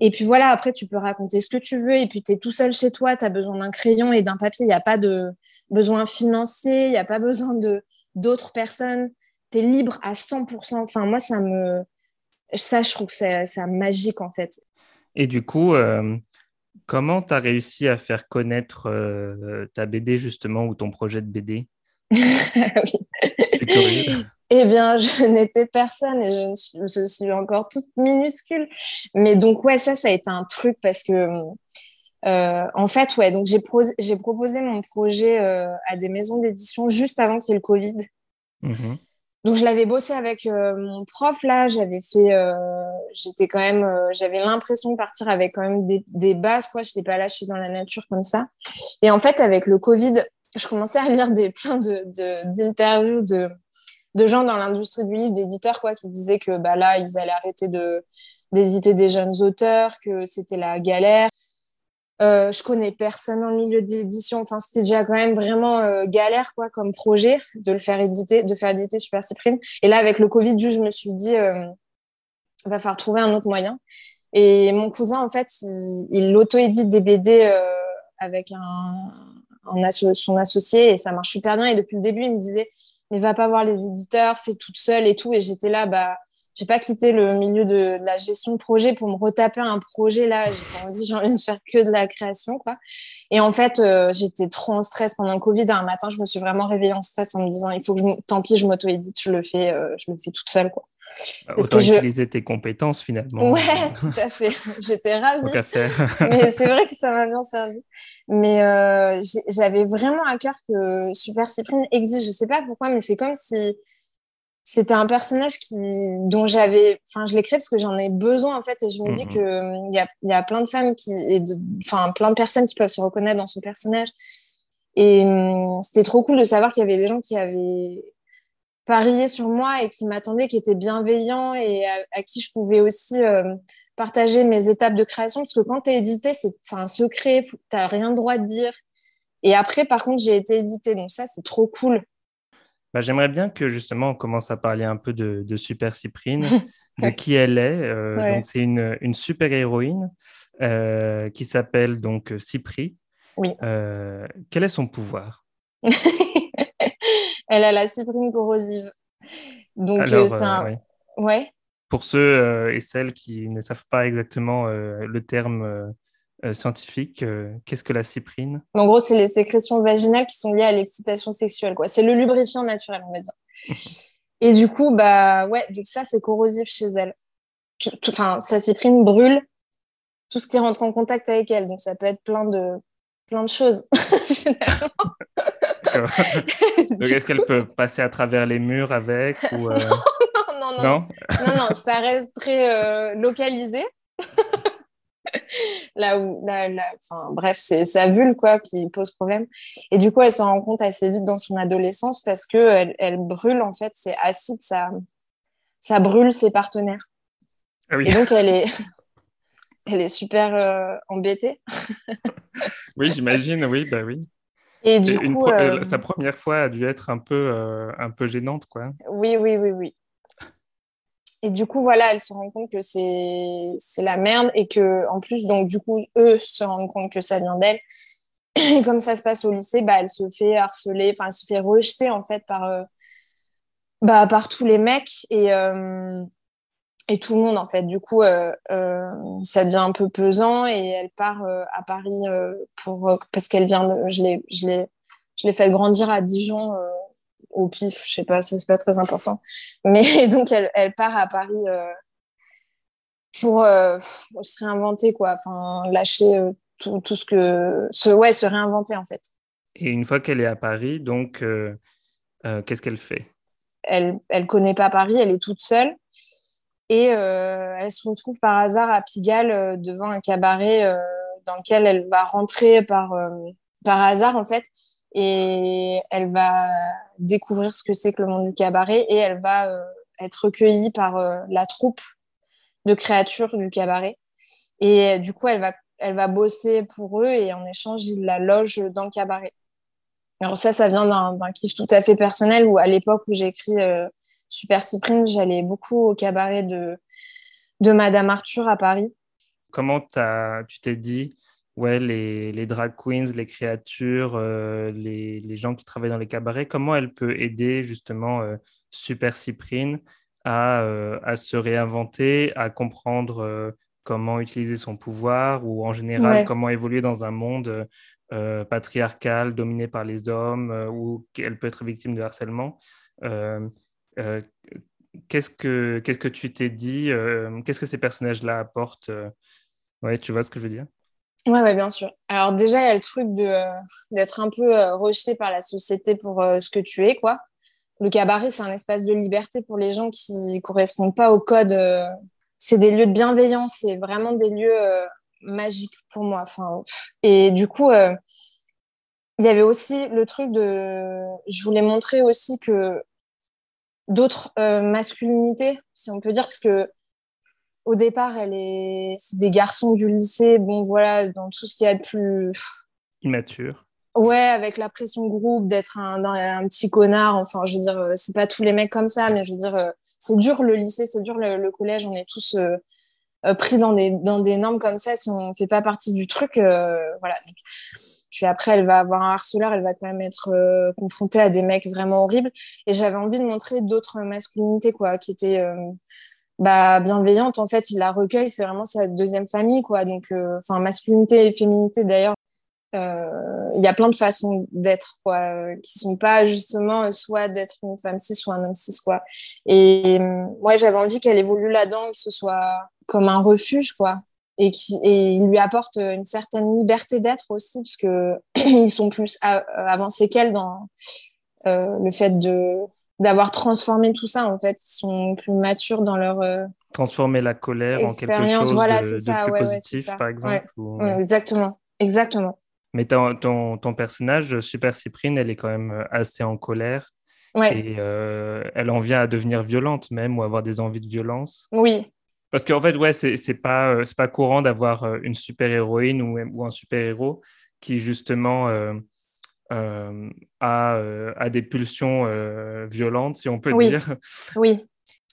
et puis voilà, après, tu peux raconter ce que tu veux. Et puis, tu es tout seul chez toi, tu as besoin d'un crayon et d'un papier. Il n'y a pas de besoin financier, il n'y a pas besoin de d'autres personnes. Tu es libre à 100%. Enfin, moi, ça me. Ça, je trouve que c'est magique, en fait. Et du coup, euh, comment tu as réussi à faire connaître euh, ta BD justement ou ton projet de BD <laughs> oui. Eh bien, <laughs> je n'étais personne et je, suis, je suis encore toute minuscule. Mais donc, ouais, ça, ça a été un truc parce que, euh, en fait, ouais, donc j'ai pro- j'ai proposé mon projet euh, à des maisons d'édition juste avant qu'il y ait le Covid. Mhm. Donc, je l'avais bossé avec euh, mon prof là. J'avais fait, j'étais quand même, j'avais l'impression de partir avec quand même des, des bases, quoi. Je n'étais pas lâchée dans la nature comme ça. Et en fait, avec le Covid, je commençais à lire des, plein de- d'interviews de, de gens dans l'industrie du livre, d'éditeurs, quoi, qui disaient que bah, là, ils allaient arrêter de, d'éditer des jeunes auteurs, que c'était la galère. Euh, je connais personne en milieu d'édition. Enfin, c'était déjà quand même vraiment euh, galère, quoi, comme projet de le faire éditer, de faire éditer Super Cyprine. Et là, avec le Covid, je me suis dit, euh, va falloir trouver un autre moyen. Et mon cousin, en fait, il, il auto-édite des BD euh, avec un, son associé et ça marche super bien. Et depuis le début, il me disait, mais va pas voir les éditeurs, fais toute seule et tout. Et j'étais là, bah, j'ai pas quitté le milieu de, la gestion de projet pour me retaper un projet là. J'ai pas envie, <laughs> j'ai envie de faire que de la création, quoi. Et en fait, euh, j'étais trop en stress pendant le Covid. Un matin, je me suis vraiment réveillée en stress en me disant, il faut que je, tant pis, je m'auto-édite, je le fais, euh, je le fais toute seule, quoi. Parce Autant que je- utiliser tes compétences finalement. Ouais, <laughs> tout à fait. <laughs> J'étais ravie Tant qu'à faire. mais c'est vrai que ça m'a bien servi. Mais euh, j'avais vraiment à cœur que Super Cyprine existe. Je sais pas pourquoi, mais c'est comme si c'était un personnage qui, dont j'avais, enfin, je l'écris parce que j'en ai besoin en fait, et je me dis Mhm. que il y a, y a plein de femmes qui, et enfin, plein de personnes qui peuvent se reconnaître dans son personnage. Et hum, c'était trop cool de savoir qu'il y avait des gens qui avaient parié sur moi et qui m'attendaient, qui étaient bienveillants et à, à qui je pouvais aussi euh, partager mes étapes de création. Parce que quand tu es édité, c'est un secret, tu n'as rien le droit de dire. Et après, par contre, j'ai été éditée. Donc ça, c'est trop cool. Bah, J'aimerais bien que justement on commence à parler un peu de, de Super Cyprine, <laughs> de qui elle est. Euh, Ouais. Donc c'est une, une super héroïne euh, qui s'appelle donc Cypri. Oui. Quel est son pouvoir? <laughs> Elle a la cyprine corrosive. Donc, Alors, euh, c'est euh, un... ouais. Ouais. Pour ceux euh, et celles qui ne savent pas exactement le terme scientifique, qu'est-ce que la cyprine? En gros, c'est les sécrétions vaginales qui sont liées à l'excitation sexuelle. quoi. C'est le lubrifiant naturel, on va dire. <laughs> Et du coup, bah ouais, que ça, c'est corrosif chez elle. Enfin, sa cyprine brûle tout ce qui rentre en contact avec elle. Donc, ça peut être plein de, plein de choses, <laughs> finalement. Donc, <laughs> est-ce qu'elle peut passer à travers les murs avec ou, <laughs> euh, non, non, non, Non? Non, non, ça reste très euh, localisé. là où, là, là, enfin, bref, c'est sa vulve quoi qui pose problème. Et du coup, elle s'en rend compte assez vite dans son adolescence parce que elle, elle brûle en fait, c'est acide, ça, ça brûle ses partenaires. Ah oui. Et donc, elle est, elle est super euh, embêtée. <laughs> Oui, j'imagine, oui, bah oui. Et du coup, pro- euh, euh, Sa première fois a dû être un peu, euh, un peu gênante, quoi. Oui, oui, oui, oui. Et du coup, voilà, elle se rend compte que c'est c'est la merde et que en plus, donc du coup, eux se rendent compte que ça vient d'elle. Et comme ça se passe au lycée, bah, elle se fait harceler, enfin, elle se fait rejeter en fait par, bah, par tous les mecs et, et tout le monde en fait. Du coup, euh, euh, ça devient un peu pesant et elle part euh, à Paris pour, parce qu'elle vient, de, je l'ai, je l'ai, je l'ai fait grandir à Dijon au pif, je sais pas, ça c'est pas très important. Mais <laughs> donc elle, elle part à Paris pour se réinventer quoi, enfin lâcher tout, tout ce que, se, ouais, se réinventer en fait. Et une fois qu'elle est à Paris, donc, qu'est-ce qu'elle fait? Elle, elle connaît pas Paris, elle est toute seule et euh, elle se retrouve par hasard à Pigalle euh, devant un cabaret euh, dans lequel elle va rentrer par par hasard en fait. Et elle va découvrir ce que c'est que le monde du cabaret et elle va euh, être recueillie par euh, la troupe de créatures du cabaret. Et du coup elle va elle va bosser pour eux et en échange ils la logent dans le cabaret. Alors ça ça vient d'un kiff tout à fait personnel où à l'époque où euh, Super Cyprine j'allais beaucoup au cabaret de de Madame Arthur à Paris Comment tu t'es dit, ouais, les, les drag queens, les créatures, euh, les, les gens qui travaillent dans les cabarets, comment elle peut aider justement euh, Super Cyprine à, euh, à se réinventer, à comprendre comment utiliser son pouvoir ou en général Ouais. comment évoluer dans un monde patriarcal dominé par les hommes ou qu'elle peut être victime de harcèlement. Euh, qu'est-ce que, qu'est-ce que tu t'es dit euh, Qu'est-ce que ces personnages-là apportent euh, Ouais, tu vois ce que je veux dire? Ouais, ouais, bien sûr. Alors déjà, il y a le truc d'être un peu rejeté par la société pour ce que tu es, quoi. Le cabaret, c'est un espace de liberté pour les gens qui correspondent pas au code. c'est des lieux de bienveillance, c'est vraiment des lieux magiques pour moi. Enfin, et du coup, il y avait aussi le truc de, je voulais montrer aussi que d'autres euh, masculinités, si on peut dire, parce que au départ, elle est, c'est des garçons du lycée, bon voilà, dans tout ce qu'il y a de plus, Immature. ouais, avec la pression de groupe, d'être un, un, un petit connard. Enfin, je veux dire, euh, c'est pas tous les mecs comme ça, mais je veux dire, euh, c'est dur le lycée, c'est dur le, le collège. On est tous euh, euh, pris dans des dans des normes comme ça. Si on fait pas partie du truc, euh, voilà. Puis après, elle va avoir un harceleur, elle va quand même être euh, confrontée à des mecs vraiment horribles. Et j'avais envie de montrer d'autres masculinités, quoi, qui étaient euh, bah, bienveillantes. En fait, il la recueille, c'est vraiment sa deuxième famille, quoi. Donc, euh, enfin, masculinité et féminité, d'ailleurs, il y a plein de façons d'être, quoi, qui sont pas justement soit d'être une femme cis, soit un homme cis, quoi. Et moi, j'avais envie qu'elle évolue là-dedans, que ce soit comme un refuge, quoi et qui et il lui apporte une certaine liberté d'être aussi parce que <clears throat> ils sont plus a- avancés qu'elle dans euh, le fait de d'avoir transformé tout ça en fait. Ils sont plus matures dans leur euh, Transformer la colère en quelque chose voilà, de, plus ouais, positif, par exemple. ou- exactement. Exactement. Mais ton, ton, ton personnage, Super Cyprine, elle est quand même euh, assez en colère. Et euh, elle en vient à devenir violente même ou avoir des envies de violence. oui Parce qu'en fait, ouais, c'est pas, euh, pas courant d'avoir euh, une super-héroïne ou, ou un super-héros qui, justement, euh, a, a des pulsions violentes, si on peut Oui. dire. Oui.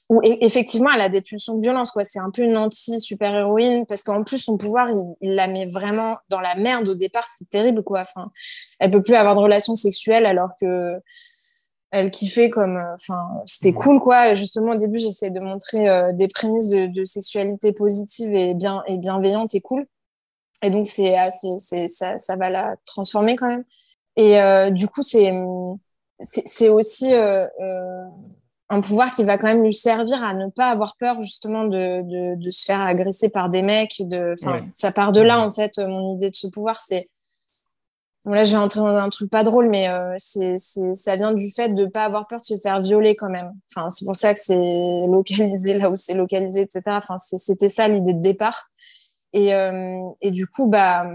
Ou effectivement, elle a des pulsions de violence, quoi. C'est un peu une anti-super-héroïne parce qu'en plus, son pouvoir, il, il la met vraiment dans la merde au départ. C'est terrible, quoi. Enfin, elle peut plus avoir de relations sexuelles alors que elle kiffait comme. euh, Enfin, c'était Mhm. cool, quoi. Justement, au début, j'essayais de montrer euh, des prémices de, de sexualité positive et, bien, et bienveillante et cool. Et donc, c'est, assez- c'est, ça, ça va la transformer quand même. Et euh, du coup, c'est, c'est, aussi. euh, un pouvoir qui va quand même lui servir à ne pas avoir peur justement de, de, de se faire agresser par des mecs. De... Enfin, Ouais. Ça part de là, Mhm. en fait, mon idée de ce pouvoir, c'est Bon, là, je vais entrer dans un truc pas drôle, mais euh, c'est, c'est, ça vient du fait de ne pas avoir peur de se faire violer quand même. Enfin, c'est pour ça que c'est localisé là où c'est localisé, etc. Enfin, c'était ça l'idée de départ. Et, euh, et du coup, bah,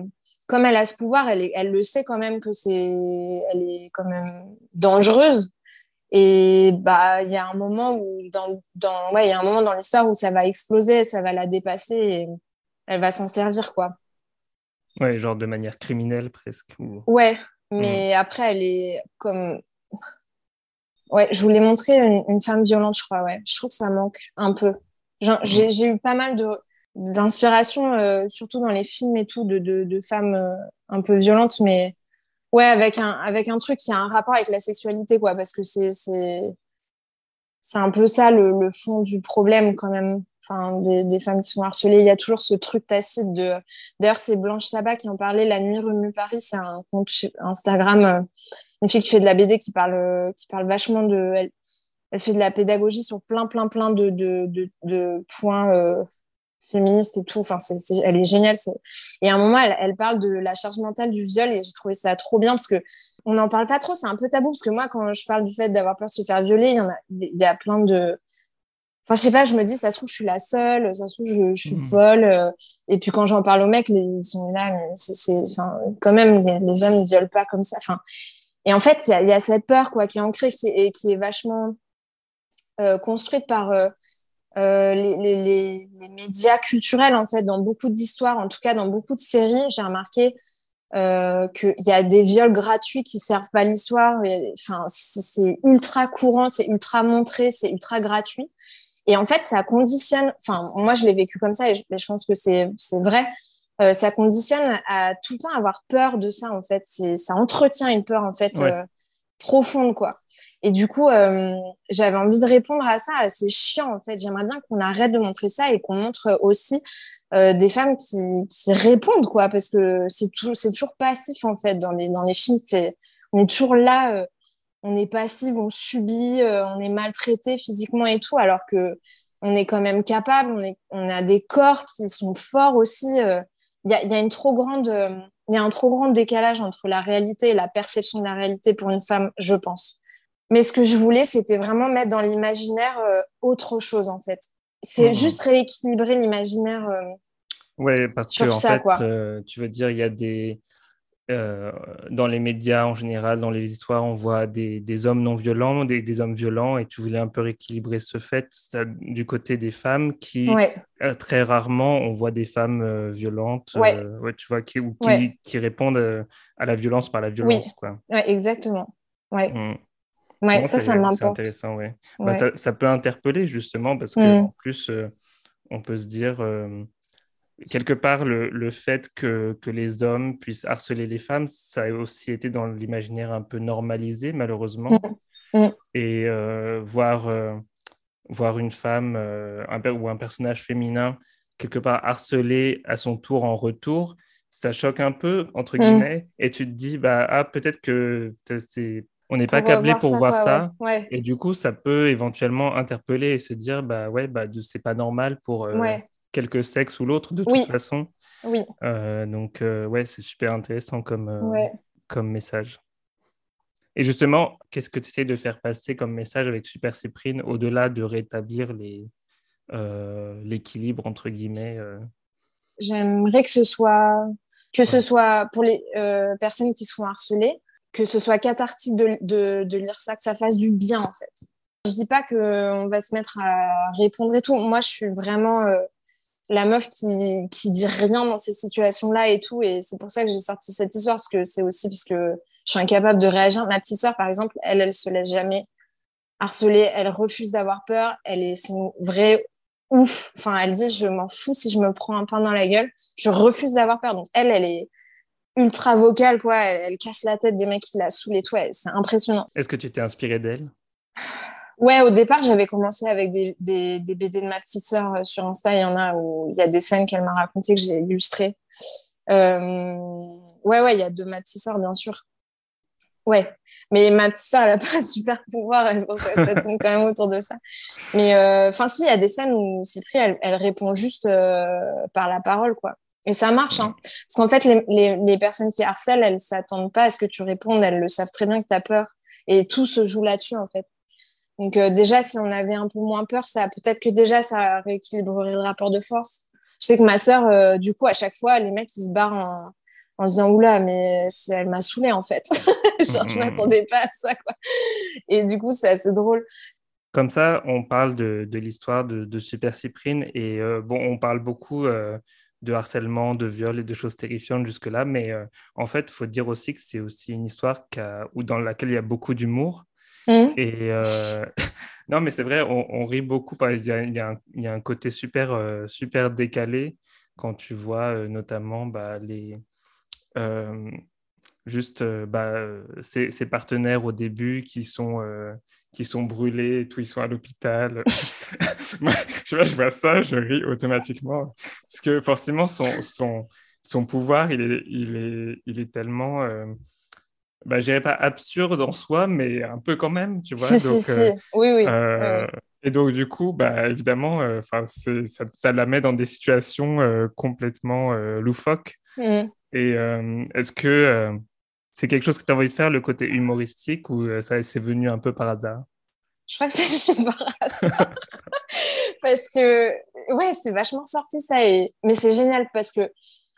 comme elle a ce pouvoir, elle, est- elle le sait quand même que c'est, elle est quand même dangereuse. Et bah, il y a un moment où dans, dans, ouais, il y a un moment dans l'histoire où ça va exploser, ça va la dépasser et elle va s'en servir, quoi. Ouais, genre de manière criminelle presque. ou- Ouais, mais Mm. après, elle est comme. Ouais, je voulais montrer une, une femme violente, je crois, ouais. Je trouve que ça manque un peu. J'en- J'ai eu pas mal de d'inspiration, euh, surtout dans les films et tout, de, de, de femmes euh, un peu violentes, mais ouais, avec un, avec un truc qui a un rapport avec la sexualité, quoi, parce que c'est c'est c'est un peu ça le, le fond du problème, quand même. Enfin, des, femmes qui sont harcelées, il y a toujours ce truc tacite de. D'ailleurs, c'est Blanche Sabat qui en parlait, La Nuit remue Paris, c'est un compte Instagram, euh, une fille qui fait de la BD qui parle, euh, qui parle vachement de. Elle, fait de la pédagogie sur plein, plein, plein de, de, de, points euh, féministes et tout. Enfin, c'est- elle est géniale. Et à un moment, elle, parle de la charge mentale du viol et j'ai trouvé ça trop bien parce que on n'en parle pas trop, c'est un peu tabou parce que moi, quand je parle du fait d'avoir peur de se faire violer, il y en il y a plein de. Enfin, je sais pas, je me dis, ça se trouve, je suis la seule, ça se trouve, je, je suis Mhm. folle. euh, et puis quand j'en parle aux mecs, les- ils sont là, mais c'est, quand même, les, les hommes ne violent pas comme ça. Enfin, et en fait, il y a, il y a cette peur quoi, qui est ancrée qui est, et qui est vachement euh, construite par euh, euh, les, les, les, les médias culturels, en fait, dans beaucoup d'histoires, en tout cas dans beaucoup de séries, j'ai remarqué qu'il y a des viols gratuits qui servent pas l'histoire. Enfin, c'est ultra courant, c'est ultra montré, c'est ultra gratuit. Et en fait, ça conditionne. Enfin, moi, je l'ai vécu comme ça et je, pense que c'est vrai. Euh, ça conditionne à tout le temps avoir peur de ça. En fait, ça entretient une peur en fait Ouais. euh, profonde, quoi. Et du coup, euh, j'avais envie de répondre à ça. C'est chiant, en fait. J'aimerais bien qu'on arrête de montrer ça et qu'on montre aussi des femmes qui, qui répondent, quoi, parce que c'est toujours, passif, en fait, dans les, dans les films. C'est, on est toujours là, on est passif, on subit, euh, on est maltraité physiquement et tout, alors que on est quand même capable, on, est, on a des corps qui sont forts aussi. euh. Il y, a, il y a une trop grande, euh, il y a un trop grand décalage entre la réalité et la perception de la réalité pour une femme, je pense. Mais ce que je voulais, c'était vraiment mettre dans l'imaginaire autre chose, en fait. C'est Mhm. juste rééquilibrer l'imaginaire. Ouais, parce Sur que en ça, fait, quoi. euh, tu veux dire, il y a des euh, dans les médias en général, dans les histoires, on voit des, des hommes non violents, des, des hommes violents, et tu voulais un peu rééquilibrer ce fait ça, du côté des femmes qui Ouais, euh, très rarement on voit des femmes euh, violentes, Ouais. euh, ouais, tu vois, qui, ou qui, répondent à la violence par la violence, quoi. ouais, exactement. Ouais, Mm. ouais Non, ça, c'est- ça C'est m'importe. intéressant, ouais. Bah, ça, ça peut interpeller justement parce que Mm. en plus, on peut se dire quelque part le, le fait que, que les hommes puissent harceler les femmes, ça a aussi été dans l'imaginaire un peu normalisé malheureusement. Mm. Mm. Et euh, voir, euh, voir une femme euh, un ou un personnage féminin quelque part harcelé à son tour en retour, ça choque un peu entre Mm. guillemets. Et tu te dis bah ah peut-être que c'est on n'est pas câblé pour voir quoi, ça. Ouais, ouais. Et du coup, ça peut éventuellement interpeller et se dire, bah ouais, bah c'est pas normal pour euh, Ouais, quelque sexe ou l'autre de toute façon. oui, Euh, donc euh, ouais, c'est super intéressant comme, euh, ouais. comme message. Et justement, qu'est-ce que tu essaies de faire passer comme message avec Super Cyprine au-delà de rétablir euh, l'équilibre entre guillemets J'aimerais que ce soit, que ce soit pour les personnes qui se font harceler, que ce soit cathartique de, de, de lire ça, que ça fasse du bien en fait. Je dis pas qu'on va se mettre à répondre et tout. Moi, je suis vraiment la meuf qui, qui dit rien dans ces situations-là et tout. Et c'est pour ça que j'ai sorti cette histoire, parce que c'est aussi parce que je suis incapable de réagir. Ma petite sœur, par exemple, elle, elle se laisse jamais harceler. Elle refuse d'avoir peur. Elle est, c'est une vraie ouf. Enfin, elle dit, je m'en fous si je me prends un pain dans la gueule. Je refuse d'avoir peur. Donc, elle, elle est ultra vocale, quoi. Elle, elle casse la tête des mecs qui la saoulent et tout. Elle- C'est impressionnant. Est-ce que tu t'es inspiré d'elle? <sighs> Ouais, au départ, j'avais commencé avec des, des, des BD de ma petite sœur euh, sur Insta. Il y en a où il y a des scènes qu'elle m'a racontées que j'ai illustrées. Euh, ouais, ouais, il y a de ma petite sœur, bien sûr. Ouais, mais ma petite sœur, elle a pas de super pouvoir, ça, ça tourne quand même autour de ça. Mais euh, enfin, si, il y a des scènes où Cyprien, elle, elle répond juste euh, par la parole, quoi. Et ça marche, hein. Parce qu'en fait, les, les, les personnes qui harcèlent, elles s'attendent pas à ce que tu répondes, elles le savent très bien que tu as peur. Et tout se joue là-dessus, en fait. Donc euh, déjà, si on avait un peu moins peur, ça peut-être que déjà, ça rééquilibrerait le rapport de force. Je sais que ma sœur, euh, du coup, à chaque fois, les mecs, ils se barrent en, en se disant, oula, mais elle m'a saoulée, en fait. <laughs> Genre, je Mhm. m'attendais pas à ça, quoi. Et du coup, c'est assez drôle. Comme ça, on parle de, de l'histoire de, de Super Cyprine et euh, bon, on parle beaucoup de harcèlement, de viol et de choses terrifiantes jusque-là, mais en fait, il faut dire aussi que c'est aussi une histoire où dans laquelle il y a beaucoup d'humour. Mhm. Et euh, <laughs> non, mais c'est vrai, on, on rit beaucoup. Enfin, il y a, y un, il y a un côté super, euh, super décalé quand tu vois euh, notamment bah, les, juste bah, ses, ses partenaires au début qui sont, euh, qui sont brûlés et tout, ils sont à l'hôpital. <laughs> <laughs> Moi, je, vois, je vois ça, je ris automatiquement. Parce que forcément, son, son, son pouvoir, il est, il est, il est tellement, euh, bah, je dirais pas absurde en soi, mais un peu quand même, tu vois. Si, Donc, si. euh, Oui, oui. euh, ouais. Et donc, du coup, bah, évidemment, euh, ça, ça la met dans des situations euh, complètement loufoques. Mhm. Et est-ce que c'est quelque chose que tu as envie de faire, le côté humoristique, ou ça c'est venu un peu par hasard? Je crois que c'est <laughs> par hasard. <laughs> parce que, ouais, c'est vachement sorti ça. Et... Mais c'est génial parce que,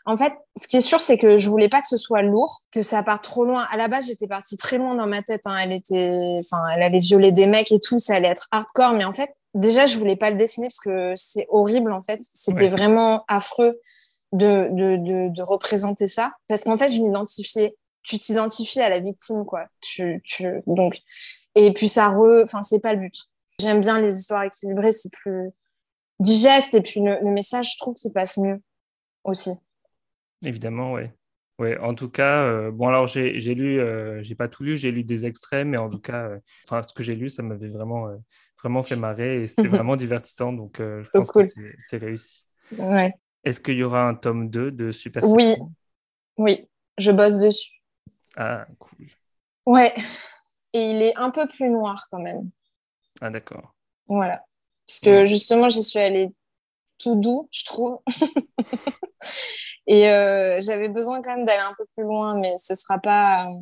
en fait, ce qui est sûr, c'est que je voulais pas que ce soit lourd, que ça parte trop loin. À la base, j'étais partie très loin dans ma tête. hein. Elle était, enfin, elle allait violer des mecs et tout, ça allait être hardcore. Mais en fait, déjà, je voulais pas le dessiner parce que c'est horrible, en fait. C'était Ouais. vraiment affreux de, de, de, de représenter ça. Parce qu'en fait, je m'identifiais. Tu t'identifies à la victime, quoi. Tu, tu... Donc, et puis ça re, enfin, c'est pas le but. J'aime bien les histoires équilibrées, c'est plus digeste et puis le, le message, je trouve qu'il passe mieux aussi. Évidemment, ouais. Ouais, en tout cas, euh, bon, alors j'ai lu, euh, j'ai pas tout lu, j'ai lu des extraits, mais en tout cas, euh, ce que j'ai lu, ça m'avait vraiment, vraiment fait marrer et c'était <laughs> vraiment divertissant, donc je pense cool. que c'est- réussi. Ouais. Est-ce qu'il y aura un tome 2 de Super Oui. Oui, je bosse dessus. Ah, cool. Ouais. Et il est un peu plus noir quand même. Ah, d'accord. Voilà. Parce Ouais. que justement, j'y suis allée tout doux, je trouve. <laughs> et euh, j'avais besoin quand même d'aller un peu plus loin, mais ce sera pas. euh,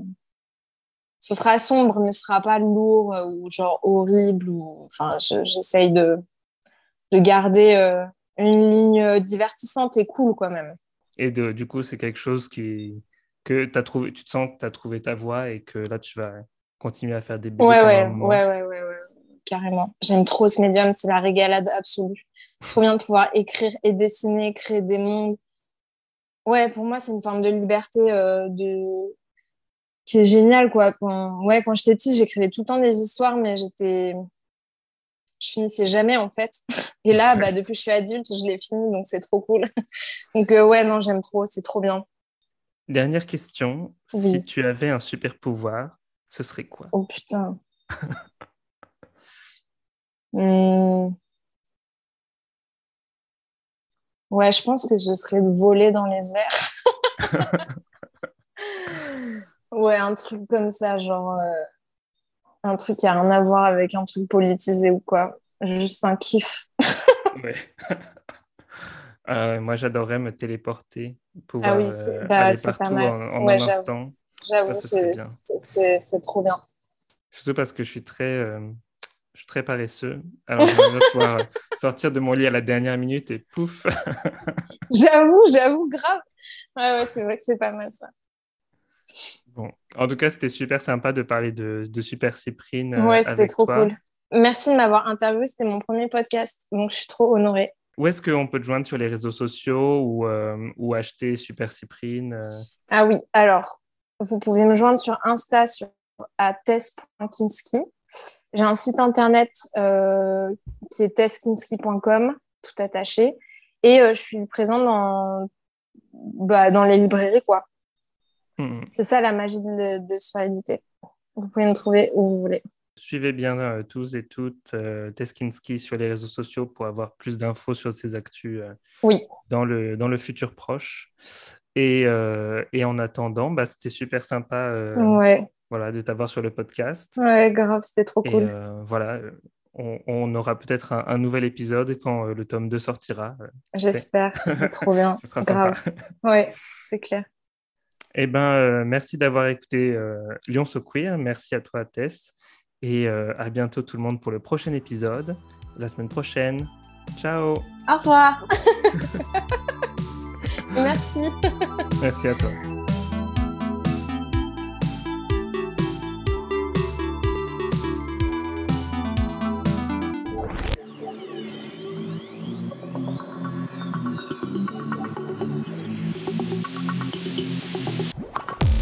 Ce sera sombre, mais ce sera pas lourd euh, ou genre horrible. Ou... Enfin, je- j'essaye de, de garder euh, une ligne divertissante et cool quand même. Et de, du coup, c'est quelque chose qui, que t'as trouvé, tu te sens que tu as trouvé ta voie et que là, tu vas continuer à faire des BD Ouais, ouais, ouais, ouais, ouais, carrément. J'aime trop ce médium, c'est la régalade absolue. C'est trop bien de pouvoir écrire et dessiner, créer des mondes. Ouais, pour moi, c'est une forme de liberté euh, de... qui est géniale, quoi. Quand, ouais, quand j'étais petite, j'écrivais tout le temps des histoires, mais j'étais... Je finissais jamais, en fait. <laughs> Et là, bah, depuis que je suis adulte, je l'ai fini, donc c'est trop cool. <laughs> Donc, euh, ouais, non, j'aime trop, c'est trop bien. Dernière question. Si tu avais un super pouvoir, ce serait quoi? Oh putain. <laughs> Hmm. Ouais, je pense que ce serait de voler dans les airs. <laughs> Ouais, un truc comme ça, genre euh, un truc qui a rien à voir avec un truc politisé ou quoi. Juste un kiff. <laughs> Ouais. <laughs> Euh, moi, j'adorerais me téléporter, pouvoir Ah oui, euh, bah, aller partout en, en Ouais, un j'avoue. instant. J'avoue, c'est trop bien. Surtout parce que je suis très, je suis très paresseux. Alors, j'aimerais pouvoir euh, <laughs> sortir de mon lit à la dernière minute et pouf. <laughs> J'avoue, j'avoue, grave. Ouais, ouais, c'est vrai que c'est pas mal ça. Bon, en tout cas, c'était super sympa de parler de, de Super Cyprine euh, Ouais, c'était trop toi. cool. Merci de m'avoir interviewé, c'était mon premier podcast, donc je suis trop honorée. Où est-ce qu'on peut te joindre sur les réseaux sociaux ou, euh, ou acheter Super Cyprine euh, Ah oui, alors, vous pouvez me joindre sur Insta sur à. J'ai un site internet euh, qui est tesskinski.com, tout attaché. Et euh, je suis présente dans, bah, dans les librairies, quoi. hmm. C'est ça la magie de, de se faire éditer. Vous pouvez me trouver où vous voulez. Suivez bien euh, tous et toutes euh, Teskinski sur les réseaux sociaux pour avoir plus d'infos sur ses actus euh, Oui. dans, le, dans le futur proche. Et, et en attendant, bah, c'était super sympa Ouais, voilà, de t'avoir sur le podcast. ouais, grave, c'était trop Et cool. euh, voilà, on, on aura peut-être un, un nouvel épisode quand euh, le tome 2 sortira. Euh, J'espère, c'est trop bien. <laughs> Ce sera Grave. sympa. <laughs> Ouais, c'est clair. Eh ben, euh, merci d'avoir écouté Lyon So Queer. Merci à toi, Tess. Et à bientôt tout le monde pour le prochain épisode, la semaine prochaine. Ciao Au revoir. <laughs> Merci. Merci à toi.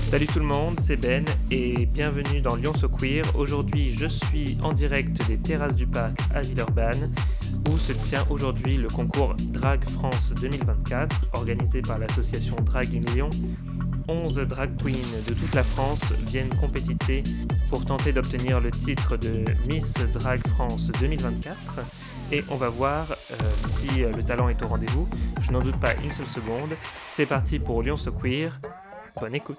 Salut tout le monde, c'est Ben et bienvenue dans Lyon So Queer. Aujourd'hui, je suis en direct des terrasses du parc à Villeurbanne où se tient aujourd'hui le concours Drag France 2024 organisé par l'association Drag in Lyon. 11 drag queens de toute la France viennent compétiter pour tenter d'obtenir le titre de Miss Drag France 2024 et on va voir euh, si le talent est au rendez-vous. Je n'en doute pas une seule seconde. C'est parti pour Lyon So Queer. Bonne écoute.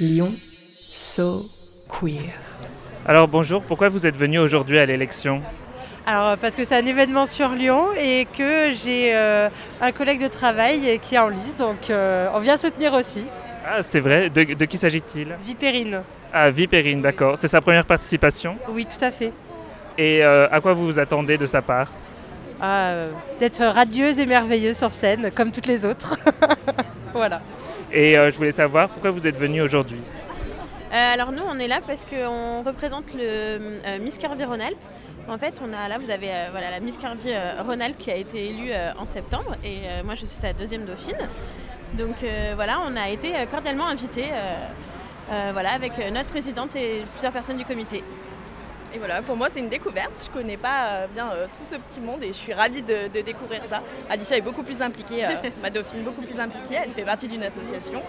Lyon, so queer. Alors bonjour, pourquoi vous êtes venu aujourd'hui à l'élection? Alors parce que c'est un événement sur Lyon et que j'ai euh, un collègue de travail qui est en lice, donc euh, on vient soutenir aussi. Ah c'est vrai, de, de qui s'agit-il? Vipérine. Ah Vipérine, d'accord. C'est sa première participation? Oui, tout à fait. Et euh, à quoi vous vous attendez de sa part? Ah, euh, D'être radieuse et merveilleuse sur scène, comme toutes les autres. <laughs> voilà. Et euh, je voulais savoir pourquoi vous êtes venu aujourd'hui? Euh, alors nous, on est là parce qu'on représente le euh, Miss Rhône-Alpes. En fait, on a là, vous avez euh, voilà, la Miss Curvy euh, Rhône-Alpes qui a été élue euh, en septembre et euh, moi, je suis sa deuxième dauphine. Donc euh, voilà, on a été cordialement invités euh, euh, voilà, avec notre présidente et plusieurs personnes du comité. Et voilà, pour moi c'est une découverte. Je connais pas euh, bien euh, tout ce petit monde et je suis ravie de, de découvrir ça. Alicia est beaucoup plus impliquée, euh, <laughs> ma dauphine beaucoup plus impliquée. Elle fait partie d'une association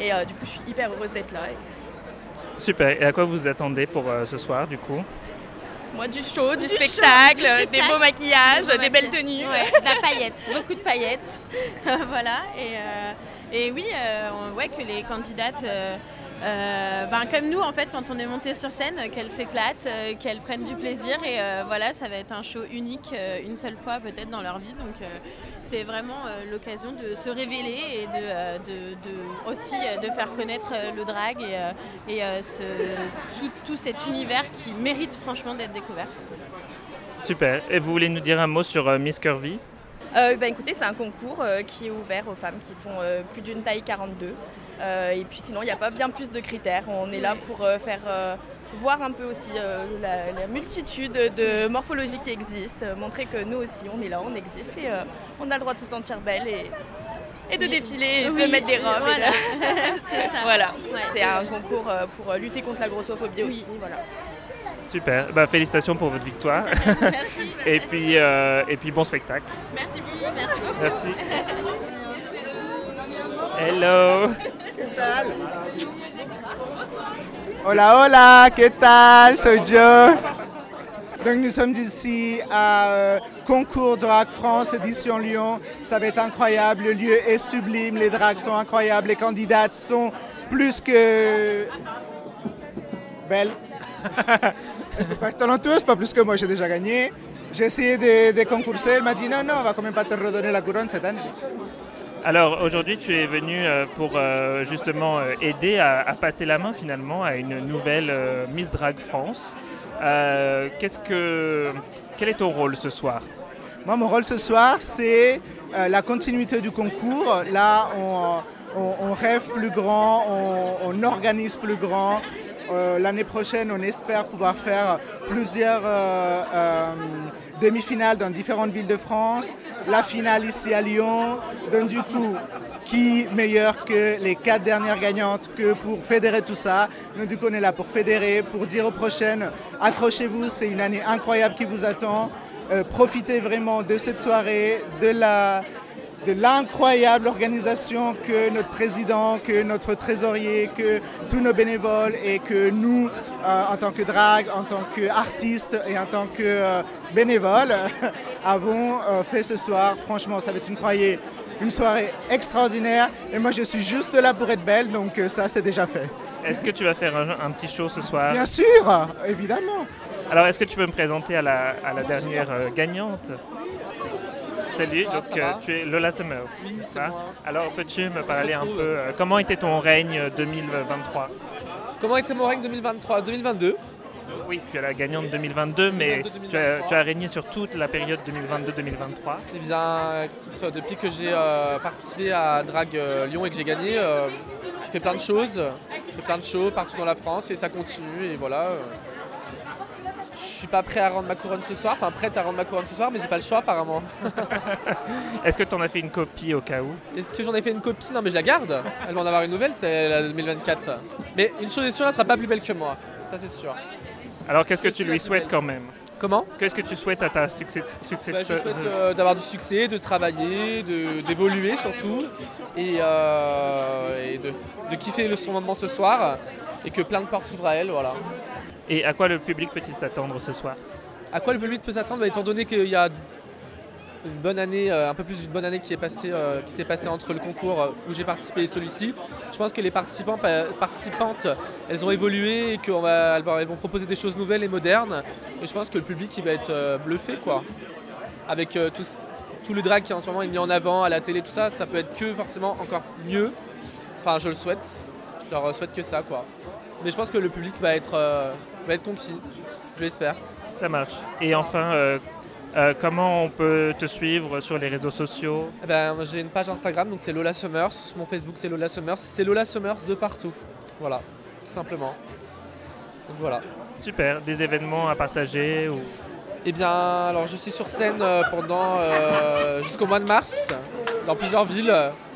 et euh, du coup je suis hyper heureuse d'être là. Et Super. Et à quoi vous vous attendez pour euh, ce soir du coup? Moi du show, du, Du show, spectacle, des beaux maquillages, Des beaux des belles tenues. Ouais, de la paillette, <laughs> beaucoup de paillettes. <laughs> voilà. Et, euh, et oui, euh, on voit que les candidates, euh, euh, ben, comme nous, en fait, quand on est monté sur scène, euh, qu'elles s'éclatent, euh, qu'elles prennent du plaisir. Et euh, voilà, ça va être un show unique, euh, une seule fois peut-être dans leur vie. Donc euh, c'est vraiment euh, l'occasion de se révéler et de, euh, de- de- aussi euh, de faire connaître euh, le drag et, euh, et, euh, ce- tout, tout cet univers qui mérite franchement d'être découvert. Super. Et vous voulez nous dire un mot sur euh, Miss Curvy? Euh, bah, écoutez, c'est un concours euh, qui est ouvert aux femmes qui font euh, plus d'une taille 42. Euh, et puis sinon, il n'y a pas bien plus de critères. On est là pour euh, faire euh, voir un peu aussi euh, la, la multitude de morphologies qui existent, euh, montrer que nous aussi, on est là, on existe et euh, on a le droit de se sentir belle et, et de défiler, et Oui, de mettre des robes. voilà. <laughs> C'est ça. voilà, Ouais. c'est un concours euh, pour lutter contre la grossophobie aussi. Voilà. Super. Bah, félicitations pour votre victoire. <laughs> Merci. <laughs> et, puis, euh, et puis bon spectacle. Merci beaucoup. Merci beaucoup. Merci. Hello. Hola, hola, ¿qué tal? Soy yo. Donc nous sommes ici à euh, Concours Drag France, édition Lyon. Ça va être incroyable, le lieu est sublime, les drags sont incroyables, les candidates sont plus que belles. <laughs> Talentueuses, pas plus que moi, j'ai déjà gagné. J'ai essayé de, de concurser, elle m'a dit non, non, on va quand même pas te redonner la couronne cette année. Alors aujourd'hui, tu es venu euh, pour euh, justement euh, aider à, passer la main finalement à une nouvelle Miss Drag France. Qu'est-ce que, quel est ton rôle ce soir? Moi, mon rôle ce soir, c'est la continuité du concours. Là, on, rêve plus grand, on, organise plus grand. L'année prochaine, on espère pouvoir faire plusieurs demi-finales dans différentes villes de France. La finale ici à Lyon. Donc du coup, qui meilleur que les quatre dernières gagnantes que pour fédérer tout ça? Donc du coup, on est là pour fédérer, pour dire aux prochaines, accrochez-vous, c'est une année incroyable qui vous attend. Euh, profitez vraiment de cette soirée, de la, de l'incroyable organisation que notre président, que notre trésorier, que tous nos bénévoles et que nous, euh, en tant que drague, en tant qu'artistes et en tant que euh, bénévoles, <laughs> avons euh, fait ce soir. Franchement, ça va être une, croyez, une soirée extraordinaire. Et moi, je suis juste là pour être belle, donc ça, c'est déjà fait. Est-ce que tu vas faire un, un petit show ce soir? Bien sûr, évidemment. Alors, est-ce que tu peux me présenter à la, à la dernière gagnante? Salut, Bonsoir, donc ça euh, tu es Lola Summers. Oui, c'est moi. Alors, peux-tu me parler un peu euh, Comment était ton règne euh, 2023 Comment était mon règne 2023 2022 Oui, tu es la gagnante 2022, mais 2022, tu as, 2023. tu as régné sur toute la période 2022-2023. Eh bien, écoute, depuis que j'ai euh, participé à Drag euh, Lyon et que j'ai gagné, euh, j'ai fait plein de choses. J'ai fait plein de shows partout dans la France et ça continue. Et voilà. Euh. Je suis pas prêt à rendre ma couronne ce soir, enfin prête à rendre ma couronne ce soir, mais j'ai pas le choix apparemment. <laughs> Est-ce que tu en as fait une copie au cas où? Est-ce que j'en ai fait une copie? Non, mais je la garde. Elle va en avoir une nouvelle, c'est la 2024. ça. Mais une chose est sûre, elle sera pas plus belle que moi. Ça, c'est sûr. Alors, qu'est-ce que tu lui souhaites quand même? Comment? Qu'est-ce que tu souhaites à ta succès, Bah, je souhaite euh, d'avoir du succès, de travailler, de- d'évoluer surtout, et, euh, et de, de kiffer le, son moment ce soir, et que plein de portes s'ouvrent à elle, voilà. Et à quoi le public peut-il s'attendre ce soir À quoi le public peut s'attendre Bah, Étant donné qu'il y a une bonne année, euh, un peu plus d'une bonne année qui euh, s'est passée entre le concours euh, où j'ai participé et celui-ci, je pense que les participants, pa- participantes, elles ont évolué et qu'elles vont- proposer des choses nouvelles et modernes. Et je pense que le public il va être bluffé, quoi. Avec tout, le drag qui en ce moment est mis en avant à la télé, tout ça, ça peut être que forcément encore mieux. Enfin, je le souhaite. Je leur souhaite que ça, quoi. Mais je pense que le public va être, va être conquis. Je l'espère. Ça marche. Et enfin, euh, euh, comment on peut te suivre sur les réseaux sociaux Eh ben, j'ai une page Instagram, donc c'est Lola Summers. Mon Facebook, c'est Lola Summers. C'est Lola Summers de partout. Voilà, tout simplement. Donc voilà. Super. Des événements à partager ou... Eh bien, alors je suis sur scène euh, pendant euh, jusqu'au mois de mars dans plusieurs villes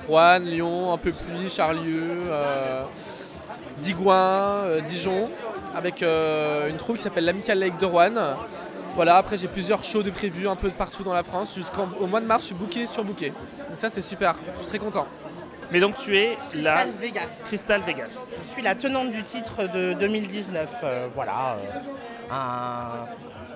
Rouen, Lyon, un peu plus, Charlieu, euh, Digoin, euh, Dijon, avec euh, une troupe qui s'appelle l'Amical Lake de Rouen. Voilà, après j'ai plusieurs shows de prévus un peu partout dans la France. Jusqu'au au mois de mars, je suis booké sur booké. Donc ça, c'est super. Je suis très content. Mais donc tu es la Crystal Vegas. Crystal Vegas. Je suis la tenante du titre de 2019. euh, voilà. euh, un-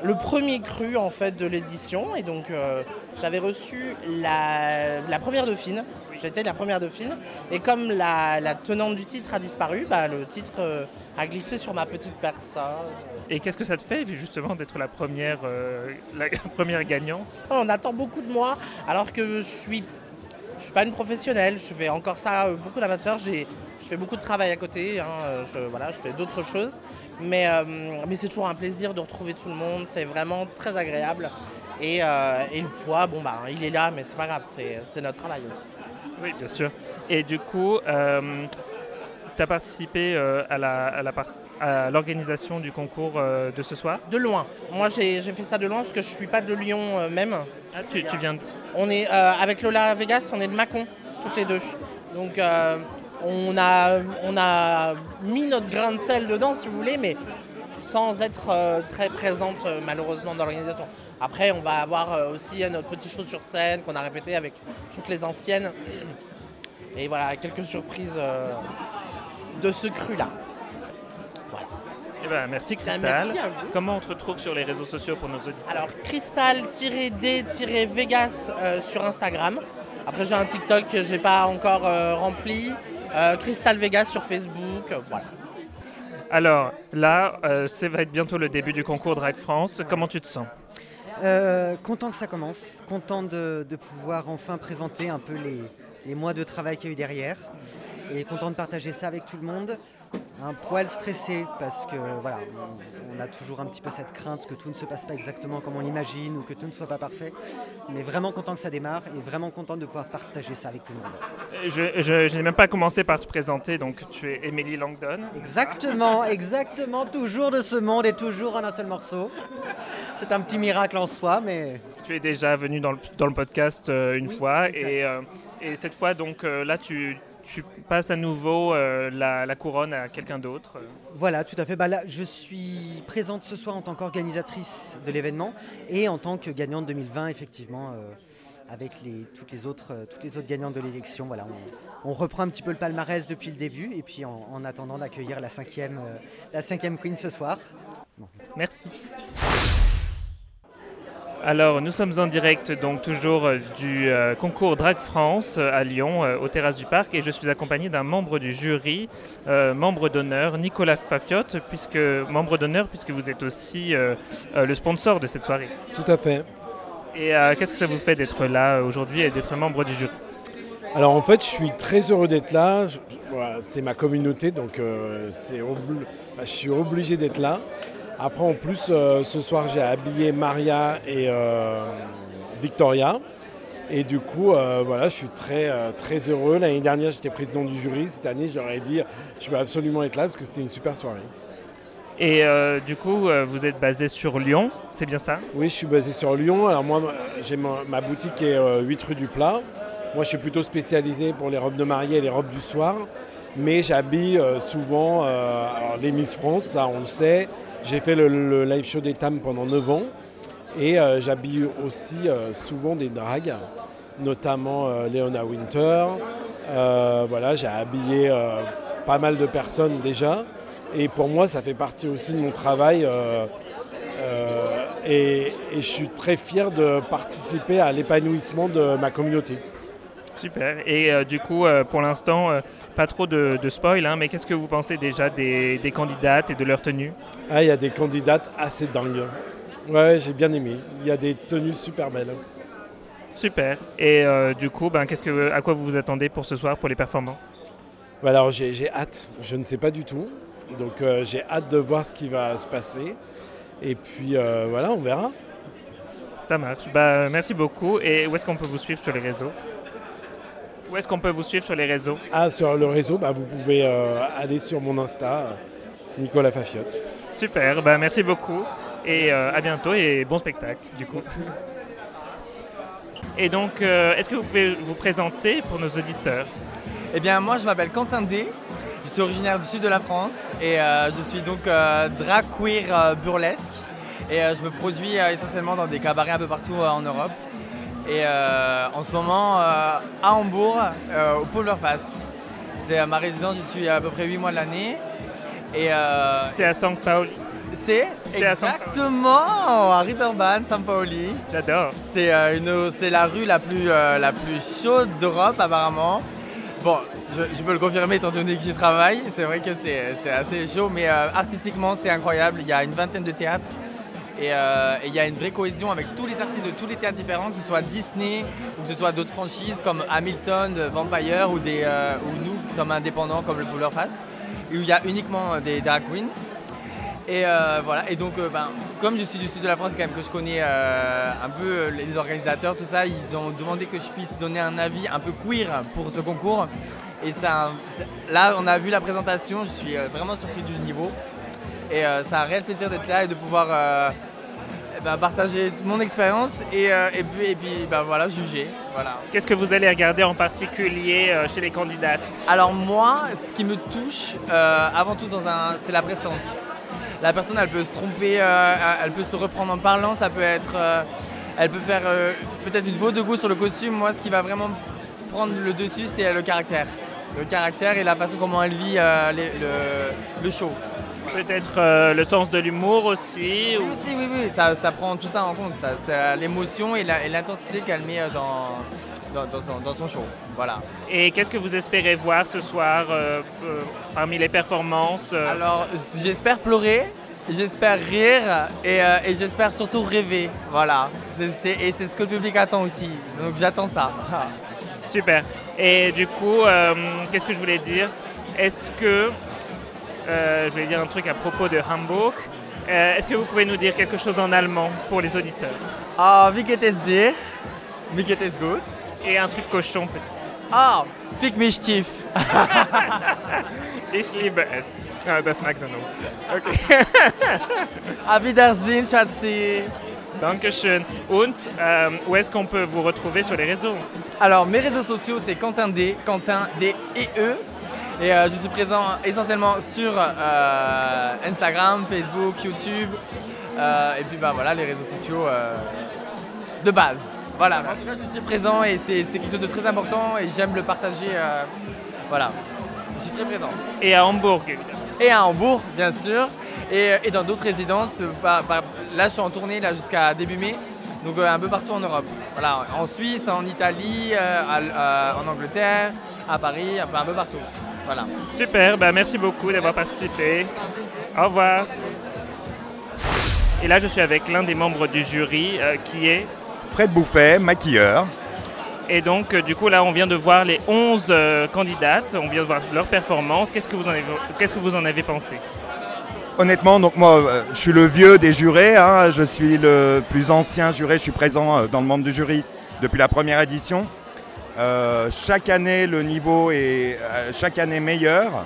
le premier cru en fait de l'édition. Et donc euh, j'avais reçu la, la première dauphine. J'étais la première dauphine. Et comme la, la tenante du titre a disparu, bah, le titre euh, a glissé sur ma petite personne. Et qu'est-ce que ça te fait justement d'être la première, euh, la <laughs> première gagnante? On attend beaucoup de moi alors que je suis, je suis pas une professionnelle. Je fais encore ça euh, beaucoup d'amateurs. J'ai, je fais beaucoup de travail à côté. hein, Je, voilà, je fais d'autres choses. Mais, euh, mais c'est toujours un plaisir de retrouver tout le monde. C'est vraiment très agréable. Et, euh, et le poids, bon bah, il est là, mais c'est pas grave. C'est, notre travail aussi. Oui, bien sûr. Et du coup, tu as participé euh, à la- la l'organisation du concours euh, de ce soir? De loin. Moi, j'ai, fait ça de loin parce que je suis pas de Lyon euh, même. Ah, tu, tu viens de... On est euh, avec Lola Vegas, on est de Mâcon, toutes les deux. Donc euh, on, a, on a mis notre grain de sel dedans, si vous voulez, mais sans être euh, très présente euh, malheureusement dans l'organisation. Après, on va avoir euh, aussi notre petit show sur scène qu'on a répété avec toutes les anciennes. Et voilà, quelques surprises de ce cru-là. Eh ben, merci Ben, Crystal. merci à vous. Comment on te retrouve sur les réseaux sociaux pour nos auditeurs Alors, cristal-d-vegas euh, sur Instagram. Après, j'ai un TikTok que je n'ai pas encore euh, rempli. Euh, Crystal Vegas sur Facebook. voilà. Alors là, euh, ça va être bientôt le début du concours Drag France. Comment tu te sens Euh, content que ça commence, content de, de pouvoir enfin présenter un peu les, les mois de travail qu'il y a eu derrière et content de partager ça avec tout le monde. Un poil stressé parce que voilà, on, a toujours un petit peu cette crainte que tout ne se passe pas exactement comme on l'imagine ou que tout ne soit pas parfait. Mais vraiment content que ça démarre et vraiment content de pouvoir partager ça avec tout le monde. Je, n'ai même pas commencé par te présenter, donc tu es Émilie Langdon. Exactement, <laughs> exactement, toujours de ce monde et toujours en un seul morceau. C'est un petit miracle en soi, mais Tu es déjà venu dans le, dans le podcast euh, une Oui, fois exact. et, euh, et cette fois, donc euh, là, tu, tu passes à nouveau euh, la, la couronne à quelqu'un d'autre. Voilà, tout à fait. Bah là, je suis présente ce soir en tant qu'organisatrice de l'événement et en tant que gagnante 2020, effectivement, euh, avec les, toutes, les autres, euh, toutes les autres gagnantes de l'élection. Voilà, on, on reprend un petit peu le palmarès depuis le début et puis en, en attendant d'accueillir la cinquième, euh, la cinquième queen ce soir. Merci. Alors, nous sommes en direct, donc toujours euh, du euh, concours Drag France euh, à Lyon, euh, aux terrasses du parc, et je suis accompagné d'un membre du jury, membre d'honneur, Nicolas Fafiotte, puisque membre d'honneur, puisque vous êtes aussi le sponsor de cette soirée. Tout à fait. Et qu'est-ce que ça vous fait d'être là aujourd'hui et d'être membre du jury? Alors en fait, je suis très heureux d'être là. Voilà, c'est ma communauté, donc c'est obli- bah, je suis obligé d'être là. Après, en plus, euh, ce soir, j'ai habillé Maria et euh, Victoria. Et du coup, euh, voilà, je suis très, très heureux. L'année dernière, j'étais président du jury. Cette année, j'aurais dit, je veux absolument être là parce que c'était une super soirée. Et du coup, vous êtes basé sur Lyon, c'est bien ça? Oui, je suis basé sur Lyon. Alors moi, j'ai ma, ma boutique est euh, 8 rue du Plat. Moi, je suis plutôt spécialisé pour les robes de mariée et les robes du soir. Mais j'habille souvent les Miss France, ça on le sait. J'ai fait le, live show des Tam pendant 9 ans. Et euh, j'habille aussi euh, souvent des dragues, notamment euh, Leona Winter. Euh, voilà, j'ai habillé pas mal de personnes déjà. Et pour moi, ça fait partie aussi de mon travail. et, et je suis très fier de participer à l'épanouissement de ma communauté. Super. Et euh, du coup, euh, pour l'instant, euh, pas trop de, de spoil, hein, mais qu'est-ce que vous pensez déjà des, des candidates et de leur tenue Ah, il y a des candidates assez dingues. Ouais, j'ai bien aimé. Il y a des tenues super belles. Super. Et du coup, ben, qu'est-ce que, à quoi vous vous attendez pour ce soir, pour les performances Bah Alors j'ai hâte, je ne sais pas du tout. Donc j'ai hâte de voir ce qui va se passer. Et puis voilà, on verra. Ça marche. Bah, merci beaucoup. Et où est-ce qu'on peut vous suivre sur les réseaux? Où est-ce qu'on peut vous suivre sur les réseaux Ah, sur le réseau, bah, vous pouvez euh, aller sur mon Insta, Nicolas Fafiotte. Super. Bah, merci beaucoup. Et euh, à bientôt et bon spectacle, du coup. Et donc, euh, est-ce que vous pouvez vous présenter pour nos auditeurs Eh bien, moi, je m'appelle Quentin D. Je suis originaire du sud de la France et euh, je suis donc euh, drag queer euh, burlesque. Et euh, je me produis euh, essentiellement dans des cabarets un peu partout euh, en Europe. Et euh, en ce moment, euh, à Hambourg, euh, au Pulverfest. C'est ma résidence, j'y suis à peu près 8 mois de l'année. Et C'est à San Paolo. c'est exactement à Riverbahn, San Paoli. J'adore. C'est euh, la rue la plus, euh, la plus chaude d'Europe apparemment. Bon, je, je peux le confirmer étant donné que j'y travaille. C'est vrai que c'est c'est assez chaud, mais euh, artistiquement c'est incroyable. Il y a une vingtaine de théâtres. Et euh, et il y a une vraie cohésion avec tous les artistes de tous les théâtres différents, que ce soit Disney ou que ce soit d'autres franchises comme Hamilton, euh, Vampire euh, ou nous qui sommes indépendants comme le Polar Face, où il y a uniquement des drag queens. Et voilà, et donc ben, comme je suis du sud de la France, quand même que je connais un peu les organisateurs, tout ça, ils ont demandé que je puisse donner un avis un peu queer pour ce concours. Et ça, là, on a vu la présentation, je suis vraiment surpris du niveau. Et c'est un réel plaisir d'être là et de pouvoir eh ben, partager mon expérience et, euh, et puis, et puis ben, voilà, juger. Voilà. Qu'est-ce que vous allez regarder en particulier euh, chez les candidates? Alors moi, ce qui me touche euh, avant tout dans un, c'est la prestance. La personne, elle peut se tromper, elle peut se reprendre en parlant, ça peut être, elle peut faire peut-être une faute de goût sur le costume. Moi, ce qui va vraiment prendre le dessus, c'est le caractère, le caractère et la façon comment elle vit les- le, le show. Peut-être euh, le sens de l'humour aussi ou... Oui, oui, oui, ça, ça prend tout ça en compte, ça, c'est l'émotion et l'intensité qu'elle met euh, dans, dans, dans son, dans son show. Voilà. Et qu'est-ce que vous espérez voir ce soir euh, euh, parmi les performances Alors, j'espère pleurer, j'espère rire et, et j'espère surtout rêver. Voilà. Et c'est ce que le public attend aussi. Donc j'attends ça. Super. Et du coup, qu'est-ce que je voulais dire? Est-ce que, je voulais dire un truc à propos de Hamburg, Euh, est-ce que vous pouvez nous dire quelque chose en allemand pour les auditeurs? Ah, wie geht es dir? Wie geht es gut? Et un truc cochon peut-être. Ah, fick mich tief. <laughs> Ich liebe es. Ah, das McDonald's. Ok. <laughs> Auf Wiedersehen, Schatzi. Dankeschön. Und euh, où est-ce qu'on peut vous retrouver sur les réseaux? Alors, mes réseaux sociaux, c'est Quentin D, Quentin D et E. Et euh, je suis présent essentiellement sur euh, Instagram, Facebook, YouTube. euh, et puis, bah voilà, les réseaux sociaux de base. Voilà, en tout cas, je suis très présent et c'est quelque chose de très important et j'aime le partager. voilà, je suis très présent. Et à Hambourg, évidemment. Et à Hambourg, bien sûr, et, et dans d'autres résidences. par- par- là, je suis en tournée jusqu'à début mai, donc euh, un peu partout en Europe. Voilà, en Suisse, en Italie, euh, à- en Angleterre, à Paris, un peu, un peu partout. Voilà. Super, bah merci beaucoup d'avoir participé. Au revoir. Et là, je suis avec l'un des membres du jury euh, qui est. Fred Bouffet, maquilleur. Et donc, euh, du coup, là, on vient de voir les 11 euh, candidates, on vient de voir leur performance. Qu'est-ce que vous en avez, qu'est-ce que vous en avez pensé? Honnêtement, donc moi, je suis le vieux des jurés. hein. Je suis le plus ancien juré. Je suis présent dans le membre du jury depuis la première édition. Euh, chaque année, le niveau est euh, chaque année meilleur.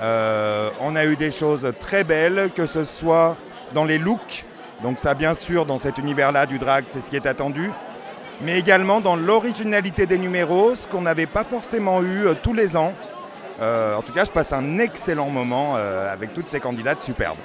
Euh, on a eu des choses très belles, que ce soit dans les looks. Donc ça, bien sûr, dans cet univers-là du drag, c'est ce qui est attendu. Mais également dans l'originalité des numéros, ce qu'on n'avait pas forcément eu tous les ans. En tout cas, je passe un excellent moment avec toutes ces candidates superbes.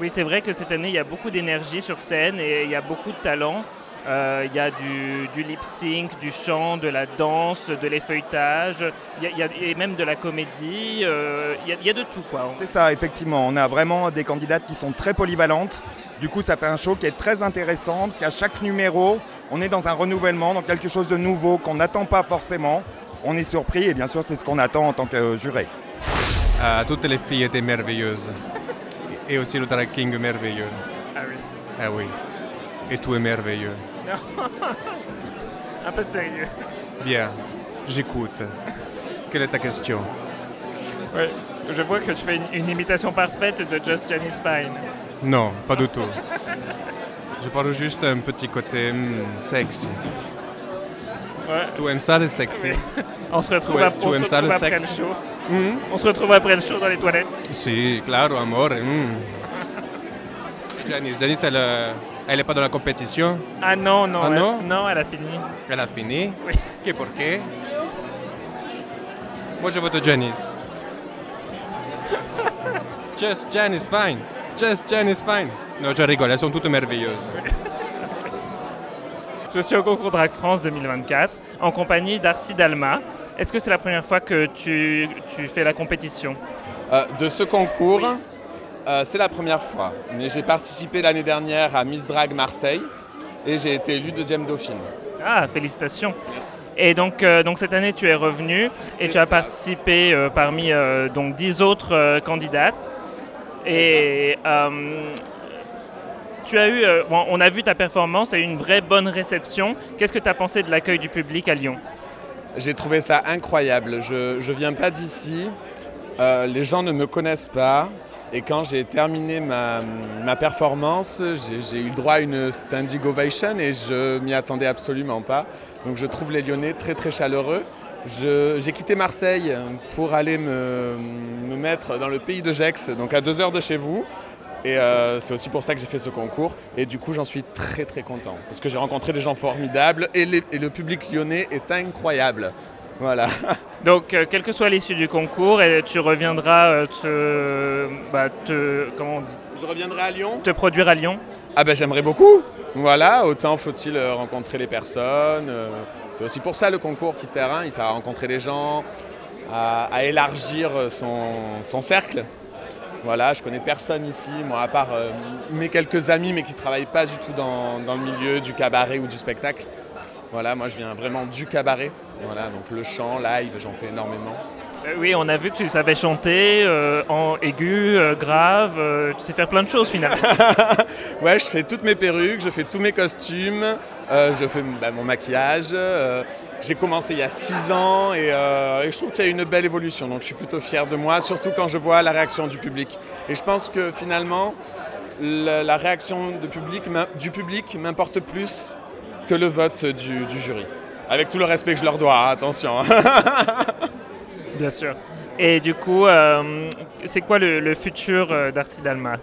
Oui, c'est vrai que cette année, il y a beaucoup d'énergie sur scène et il y a beaucoup de talent. Euh, il y a du, du lip sync, du chant, de la danse, de l'effeuilletage, il y a- il y a- et même de la comédie. euh, il, y a, il y a de tout, quoi. C'est ça, effectivement. On a vraiment des candidates qui sont très polyvalentes. Du coup, ça fait un show qui est très intéressant parce qu'à chaque numéro, on est dans un renouvellement, dans quelque chose de nouveau qu'on n'attend pas forcément. On est surpris et bien sûr, c'est ce qu'on attend en tant que juré. Toutes les filles étaient merveilleuses. Et aussi le drag king merveilleux. Ah oui. Ah oui. Et tout est merveilleux. Un peu de sérieux. Bien, j'écoute. Quelle est ta question? Ouais, je vois que tu fais une, une imitation parfaite de Just Janice Fine. Non, pas du tout. Je parle juste un petit côté hmm, sexy. Ouais. Tu aimes ça le sexy? Oui. On se retrouve, Tu, tu on se ça retrouve après sexe le show. Hmm? On se retrouve après le show dans les toilettes. Si, claro, amore. hmm. <laughs> Janice, Janice, elle, euh, elle est pas dans la compétition? Ah non, non, Ah elle, non? non, elle a fini. Elle a fini? Oui. Que por qué? Moi, je vote Janice. <laughs> Just Janice, fine. Just Janice, fine. Non, je rigole, elles sont toutes merveilleuses. <laughs> Je suis au concours Drag France 2024 en compagnie d'Arcy Dalma. Est-ce que c'est la première fois que tu, tu fais la compétition? Euh, de ce concours, euh, c'est la première fois. Mais j'ai participé l'année dernière à Miss Drag Marseille et j'ai été élue deuxième dauphine. Ah, félicitations. Et donc, euh, donc cette année, tu es revenu et tu as participé euh, parmi donc 10 autres candidates. Et tu as eu, bon, on a vu ta performance, tu as eu une vraie bonne réception. Qu'est-ce que tu as pensé de l'accueil du public à Lyon? J'ai trouvé ça incroyable. Je ne viens pas d'ici. Les gens ne me connaissent pas. Et quand j'ai terminé ma, ma performance, j'ai eu le droit à une standing ovation et je m'y attendais absolument pas. Donc je trouve les Lyonnais très très chaleureux. J'ai quitté Marseille pour aller me, me mettre dans le pays de Gex, donc à deux heures de chez vous. Et euh, c'est aussi pour ça que j'ai fait ce concours. Et du coup, j'en suis très très content. Parce que j'ai rencontré des gens formidables et, les- et le public lyonnais est incroyable. Voilà. Donc, euh, quelle que soit l'issue du concours, et tu reviendras euh, te, bah, te, comment on dit? Je reviendrai à Lyon Te produire à Lyon Ah ben j'aimerais beaucoup. Voilà, autant faut-il euh, rencontrer les personnes. euh, C'est aussi pour ça le concours qui sert, hein, il sert à rencontrer les gens, à, à élargir son, son cercle. Voilà, je connais personne ici, moi à part euh, mes quelques amis, mais qui ne travaillent pas du tout dans, dans le milieu du cabaret ou du spectacle. Voilà, moi je viens vraiment du cabaret. Voilà, donc le chant, live, j'en fais énormément. Euh, Oui, on a vu que tu savais chanter euh, en aigu, euh, grave, tu sais faire plein de choses finalement. <laughs> Ouais, je fais toutes mes perruques, je fais tous mes costumes, je fais bah, mon maquillage. j'ai commencé il y a 6 ans et, et je trouve qu'il y a une belle évolution. Donc je suis plutôt fier de moi, surtout quand je vois la réaction du public. Et je pense que finalement, la, la réaction de public, m'im- du public m'importe plus que le vote du, jury. Avec tout le respect que je leur dois, hein, attention. <laughs> Bien sûr. Et du coup, euh, c'est quoi le, le futur euh, d'Arcy Dalma?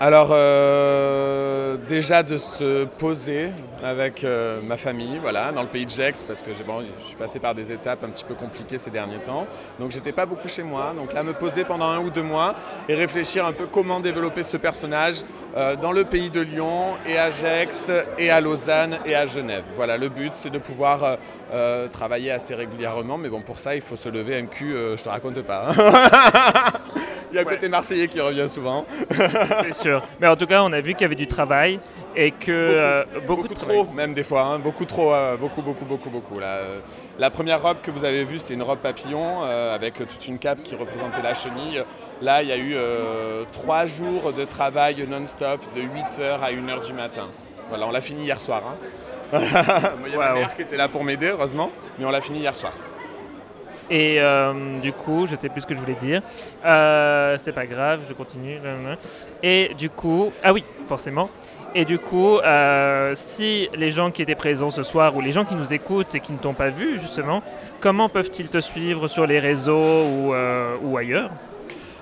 Alors, euh, déjà de se poser avec euh, ma famille, voilà, dans le pays de Gex, parce que bon, je suis passé par des étapes un petit peu compliquées ces derniers temps. Donc j'étais pas beaucoup chez moi. Donc là, me poser pendant un ou deux mois et réfléchir un peu comment développer ce personnage euh, dans le pays de Lyon et à Gex et à Lausanne et à Genève. Voilà, le but, c'est de pouvoir travailler assez régulièrement. Mais bon, pour ça, il faut se lever un cul, je te raconte pas. hein. <laughs> il y a le côté marseillais qui revient souvent. Sûr. Mais en tout cas, on a vu qu'il y avait du travail et que euh, beaucoup, de trop, même des fois, hein, beaucoup trop, euh, beaucoup, beaucoup, beaucoup, beaucoup. la première robe que vous avez vue, c'était une robe papillon euh, avec toute une cape qui représentait la chenille. Là, il y a eu trois jours de travail non-stop, de 8h à 1h du matin. Voilà, on l'a fini hier soir. hein. <laughs> Il y a ma mère qui était là pour m'aider, heureusement, mais on l'a fini hier soir. Et euh, du coup, je sais plus ce que je voulais dire. Euh, c'est pas grave, je continue. Et du coup, ah oui, forcément. Et du coup, euh, si les gens qui étaient présents ce soir ou les gens qui nous écoutent et qui ne t'ont pas vu justement, comment peuvent-ils te suivre sur les réseaux ou, ailleurs?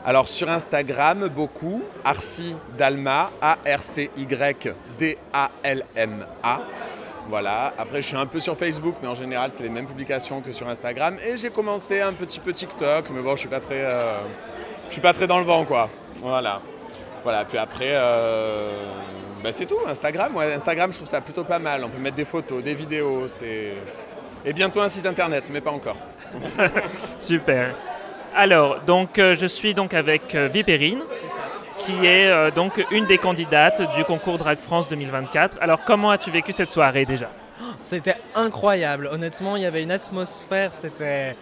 Alors sur Instagram, beaucoup, Arcy Dalma, A-R-C-Y-D-A-L-M-A. Voilà, après je suis un peu sur Facebook, mais en général c'est les mêmes publications que sur Instagram. Et j'ai commencé un petit peu TikTok, mais bon, je suis pas très, euh, je suis pas très dans le vent, quoi. Voilà. Voilà, puis après, euh, bah, c'est tout, Instagram. Ouais, Instagram, je trouve ça plutôt pas mal. On peut mettre des photos, des vidéos, c'est... Et bientôt un site internet, mais pas encore. <laughs> Super. Alors, donc, euh, je suis donc avec Vipérine, qui est euh, donc une des candidates du concours Drag France 2024. Alors, comment as-tu vécu cette soirée déjà? C'était incroyable. Honnêtement, il y avait une atmosphère, c'était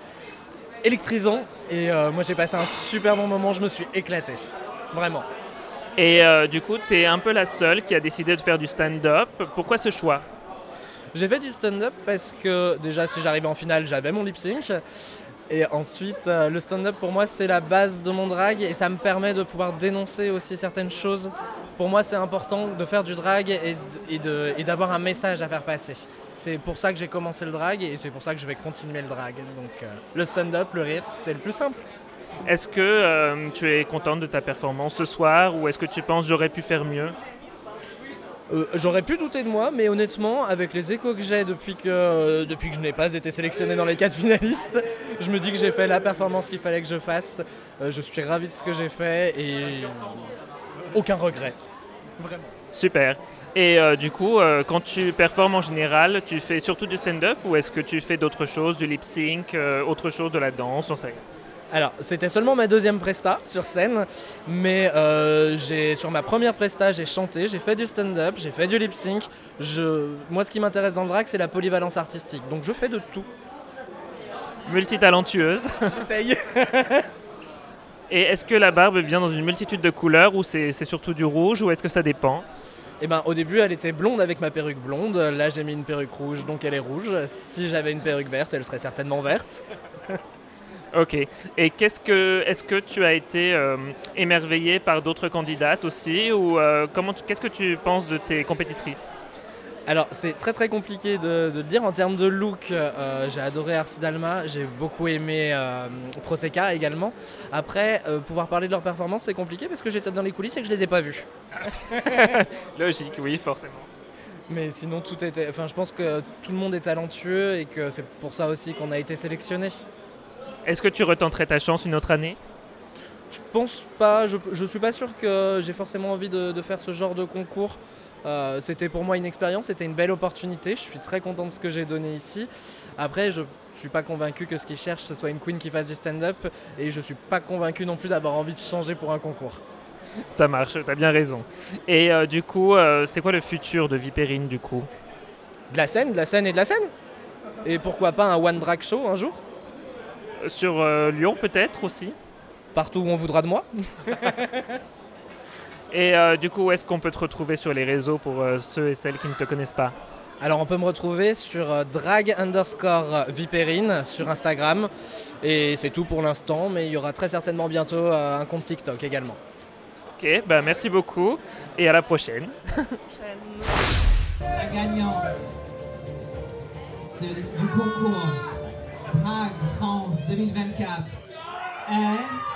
électrisant. Et euh, moi, j'ai passé un super bon moment. Je me suis éclaté. Vraiment. Et euh, du coup, tu es un peu la seule qui a décidé de faire du stand-up. Pourquoi ce choix? J'ai fait du stand-up parce que déjà, si j'arrivais en finale, j'avais mon lip sync. Et ensuite, euh, le stand-up pour moi, c'est la base de mon drag et ça me permet de pouvoir dénoncer aussi certaines choses. Pour moi, c'est important de faire du drag et, d'avoir un message à faire passer. C'est pour ça que j'ai commencé le drag et c'est pour ça que je vais continuer le drag. Donc, euh, le stand-up, le rire, c'est le plus simple. Est-ce que euh, tu es contente de ta performance ce soir ou est-ce que tu penses j'aurais pu faire mieux? Euh, J'aurais pu douter de moi, mais honnêtement, avec les échos que j'ai depuis que, euh, depuis que je n'ai pas été sélectionné dans les quatre finalistes, je me dis que j'ai fait la performance qu'il fallait que je fasse. Euh, je suis ravi de ce que j'ai fait et aucun regret. Vraiment. Super. Et euh, du coup, quand tu performes en général, tu fais surtout du stand-up ou est-ce que tu fais d'autres choses, du lip sync, euh, autre chose, de la danse, sais rien. Alors, c'était seulement ma deuxième presta sur scène, mais euh, j'ai sur ma première presta, j'ai chanté, j'ai fait du stand-up, j'ai fait du lip sync. Je, moi, ce qui m'intéresse dans le drag, c'est la polyvalence artistique. Donc, je fais de tout. Multitalentueuse. J'essaye. <laughs> Et est-ce que la barbe vient dans une multitude de couleurs ou c'est c'est surtout du rouge ou est-ce que ça dépend? Eh ben, au début, elle était blonde avec ma perruque blonde. Là, j'ai mis une perruque rouge, donc elle est rouge. Si j'avais une perruque verte, elle serait certainement verte. <laughs> Ok. Et qu'est-ce que, est-ce que tu as été euh, émerveillé par d'autres candidates aussi ou euh, comment, qu'est-ce que tu penses de tes compétitrices? Alors, c'est très très compliqué de, de le dire. En termes de look, euh, j'ai adoré Arsi Dalma, j'ai beaucoup aimé euh, Prosecca également. Après, euh, pouvoir parler de leur performance, c'est compliqué parce que j'étais dans les coulisses et que je les ai pas vus. <laughs> Logique, oui, forcément. Mais sinon, tout était. Enfin, je pense que tout le monde est talentueux et que c'est pour ça aussi qu'on a été sélectionné. Est-ce que tu retenterais ta chance une autre année? Je pense pas, je, je suis pas sûr que j'ai forcément envie de, de faire ce genre de concours. Euh, c'était pour moi une expérience, c'était une belle opportunité. Je suis très content de ce que j'ai donné ici. Après, je suis pas convaincu que ce qu'ils cherchent ce soit une queen qui fasse du stand-up et je suis pas convaincu non plus d'avoir envie de changer pour un concours. Ça marche, t'as bien raison. Et euh, du coup, euh, c'est quoi le futur de Vipérine du coup? De la scène, de la scène et de la scène Et pourquoi pas un one drag show un jour? Sur euh, Lyon peut-être aussi Partout où on voudra de moi. <laughs> Et euh, du coup, où est-ce qu'on peut te retrouver sur les réseaux pour euh, ceux et celles qui ne te connaissent pas? Alors on peut me retrouver sur euh, drag underscore vipérine sur Instagram. Et c'est tout pour l'instant, mais il y aura très certainement bientôt euh, un compte TikTok également. Ok, bah merci beaucoup et à la prochaine. La gagnante de- du concours Drag France 2024 est...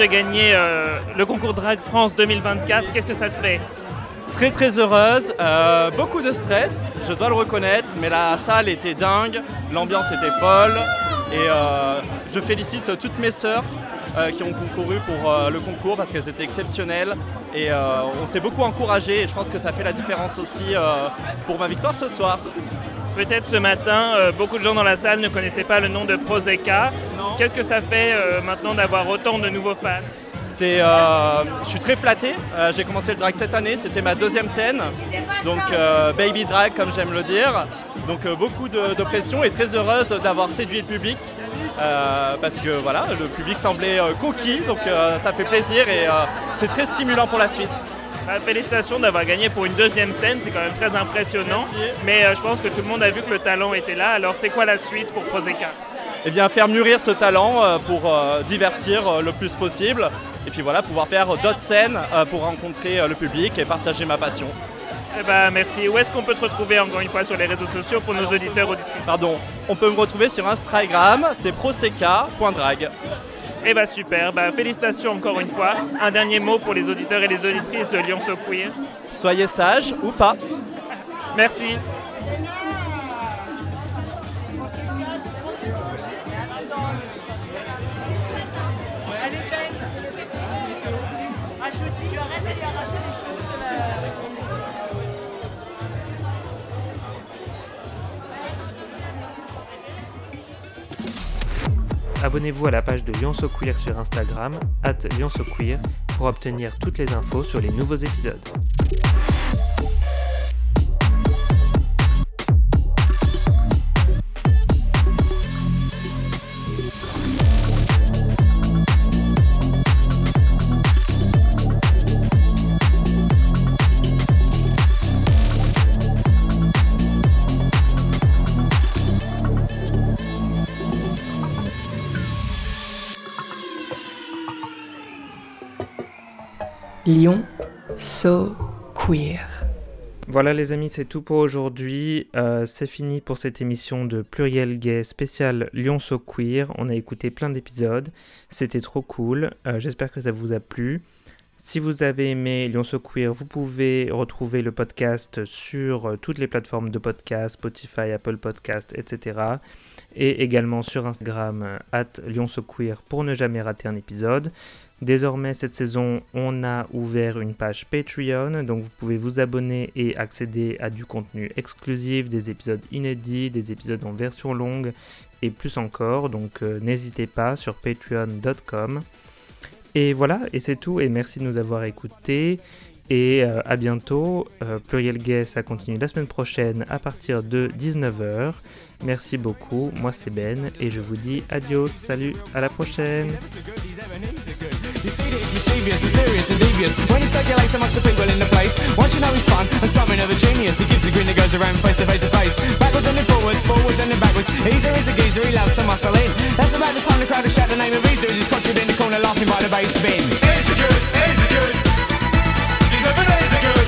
de gagner euh, le concours Drag France 2024. Qu'est-ce que ça te fait? Très très heureuse, euh, beaucoup de stress, je dois le reconnaître, mais la salle était dingue, l'ambiance était folle et euh, je félicite toutes mes sœurs qui ont concouru pour le concours parce qu'elles étaient exceptionnelles et on s'est beaucoup encouragé et je pense que ça fait la différence aussi pour ma victoire ce soir. Peut-être ce matin, euh, beaucoup de gens dans la salle ne connaissaient pas le nom de Prozeca. Qu'est-ce que ça fait euh, maintenant d'avoir autant de nouveaux fans C'est, euh, je suis très flatté. Euh, j'ai commencé le drag cette année, c'était ma deuxième scène, donc euh, baby drag comme j'aime le dire. Donc beaucoup de, de pression et très heureuse d'avoir séduit le public parce que voilà, le public semblait conquis, donc ça fait plaisir et c'est très stimulant pour la suite. Bah, Félicitations d'avoir gagné pour une deuxième scène, c'est quand même très impressionnant. Mais euh, je pense que tout le monde a vu que le talent était là. Alors c'est quoi la suite pour Prozeca Eh bien, faire mûrir ce talent euh, pour euh, divertir euh, le plus possible et puis voilà, pouvoir faire d'autres scènes euh, pour rencontrer euh, le public et partager ma passion. Eh ben, merci. Où est-ce qu'on peut te retrouver encore une fois sur les réseaux sociaux pour nos auditeurs auditrices? Pardon, on peut me retrouver sur Instagram, c'est proseca.drag. Eh ben super, bah, félicitations encore une fois. Un dernier mot pour les auditeurs et les auditrices de Lyon So Queer. Soyez sages ou pas. Merci. Abonnez-vous à la page de Lyon Queer sur Instagram, at Lyon pour obtenir toutes les infos sur les nouveaux épisodes. Lyon, so queer. Voilà les amis, c'est tout pour aujourd'hui. Euh, c'est fini pour cette émission de Pluriel Gay spécial Lyon So Queer. On a écouté plein d'épisodes. C'était trop cool. Euh, J'espère que ça vous a plu. Si vous avez aimé Lyon So Queer, vous pouvez retrouver le podcast sur euh, toutes les plateformes de podcast, Spotify, Apple Podcast, etc. Et également sur Instagram, at Lyon So Queer pour ne jamais rater un épisode. Désormais, cette saison, on a ouvert une page Patreon, donc vous pouvez vous abonner et accéder à du contenu exclusif, des épisodes inédits, des épisodes en version longue et plus encore. Donc euh, n'hésitez pas sur patreon.com. Et voilà, et c'est tout, et merci de nous avoir écoutés. Et euh, à bientôt. Euh, Pluriel Gay, ça continue la semaine prochaine à partir de 19h. Merci beaucoup, moi c'est Ben, et je vous dis adios, salut, à la prochaine. You see that it's mischievous, mysterious and devious. When he circulates amongst the people in the place Once you know he's fun and something of a genius. He gives a grin that goes around face to face to face. Backwards and then forwards, forwards and then backwards. Easer is a geezer, he loves to muscle in. That's about the time the crowd will shout the name of Easer As he's conjured in the corner laughing by the bass bin. Easy good, easy good. He's and easy good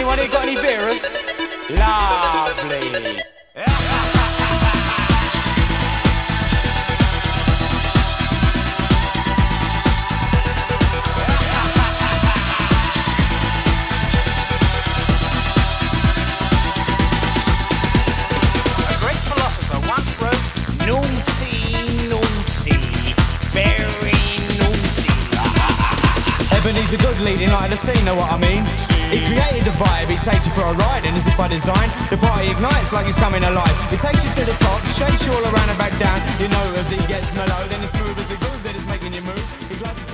anyone here got any beerers? Lovely Ebony's a good leading light the scene, know what I mean? He created the vibe, he takes you for a ride, and this is by design. The party ignites like it's coming alive. He takes you to the top, shakes you all around and back down. You know, as he gets mellow, then it's smooth as a groove that is making you move.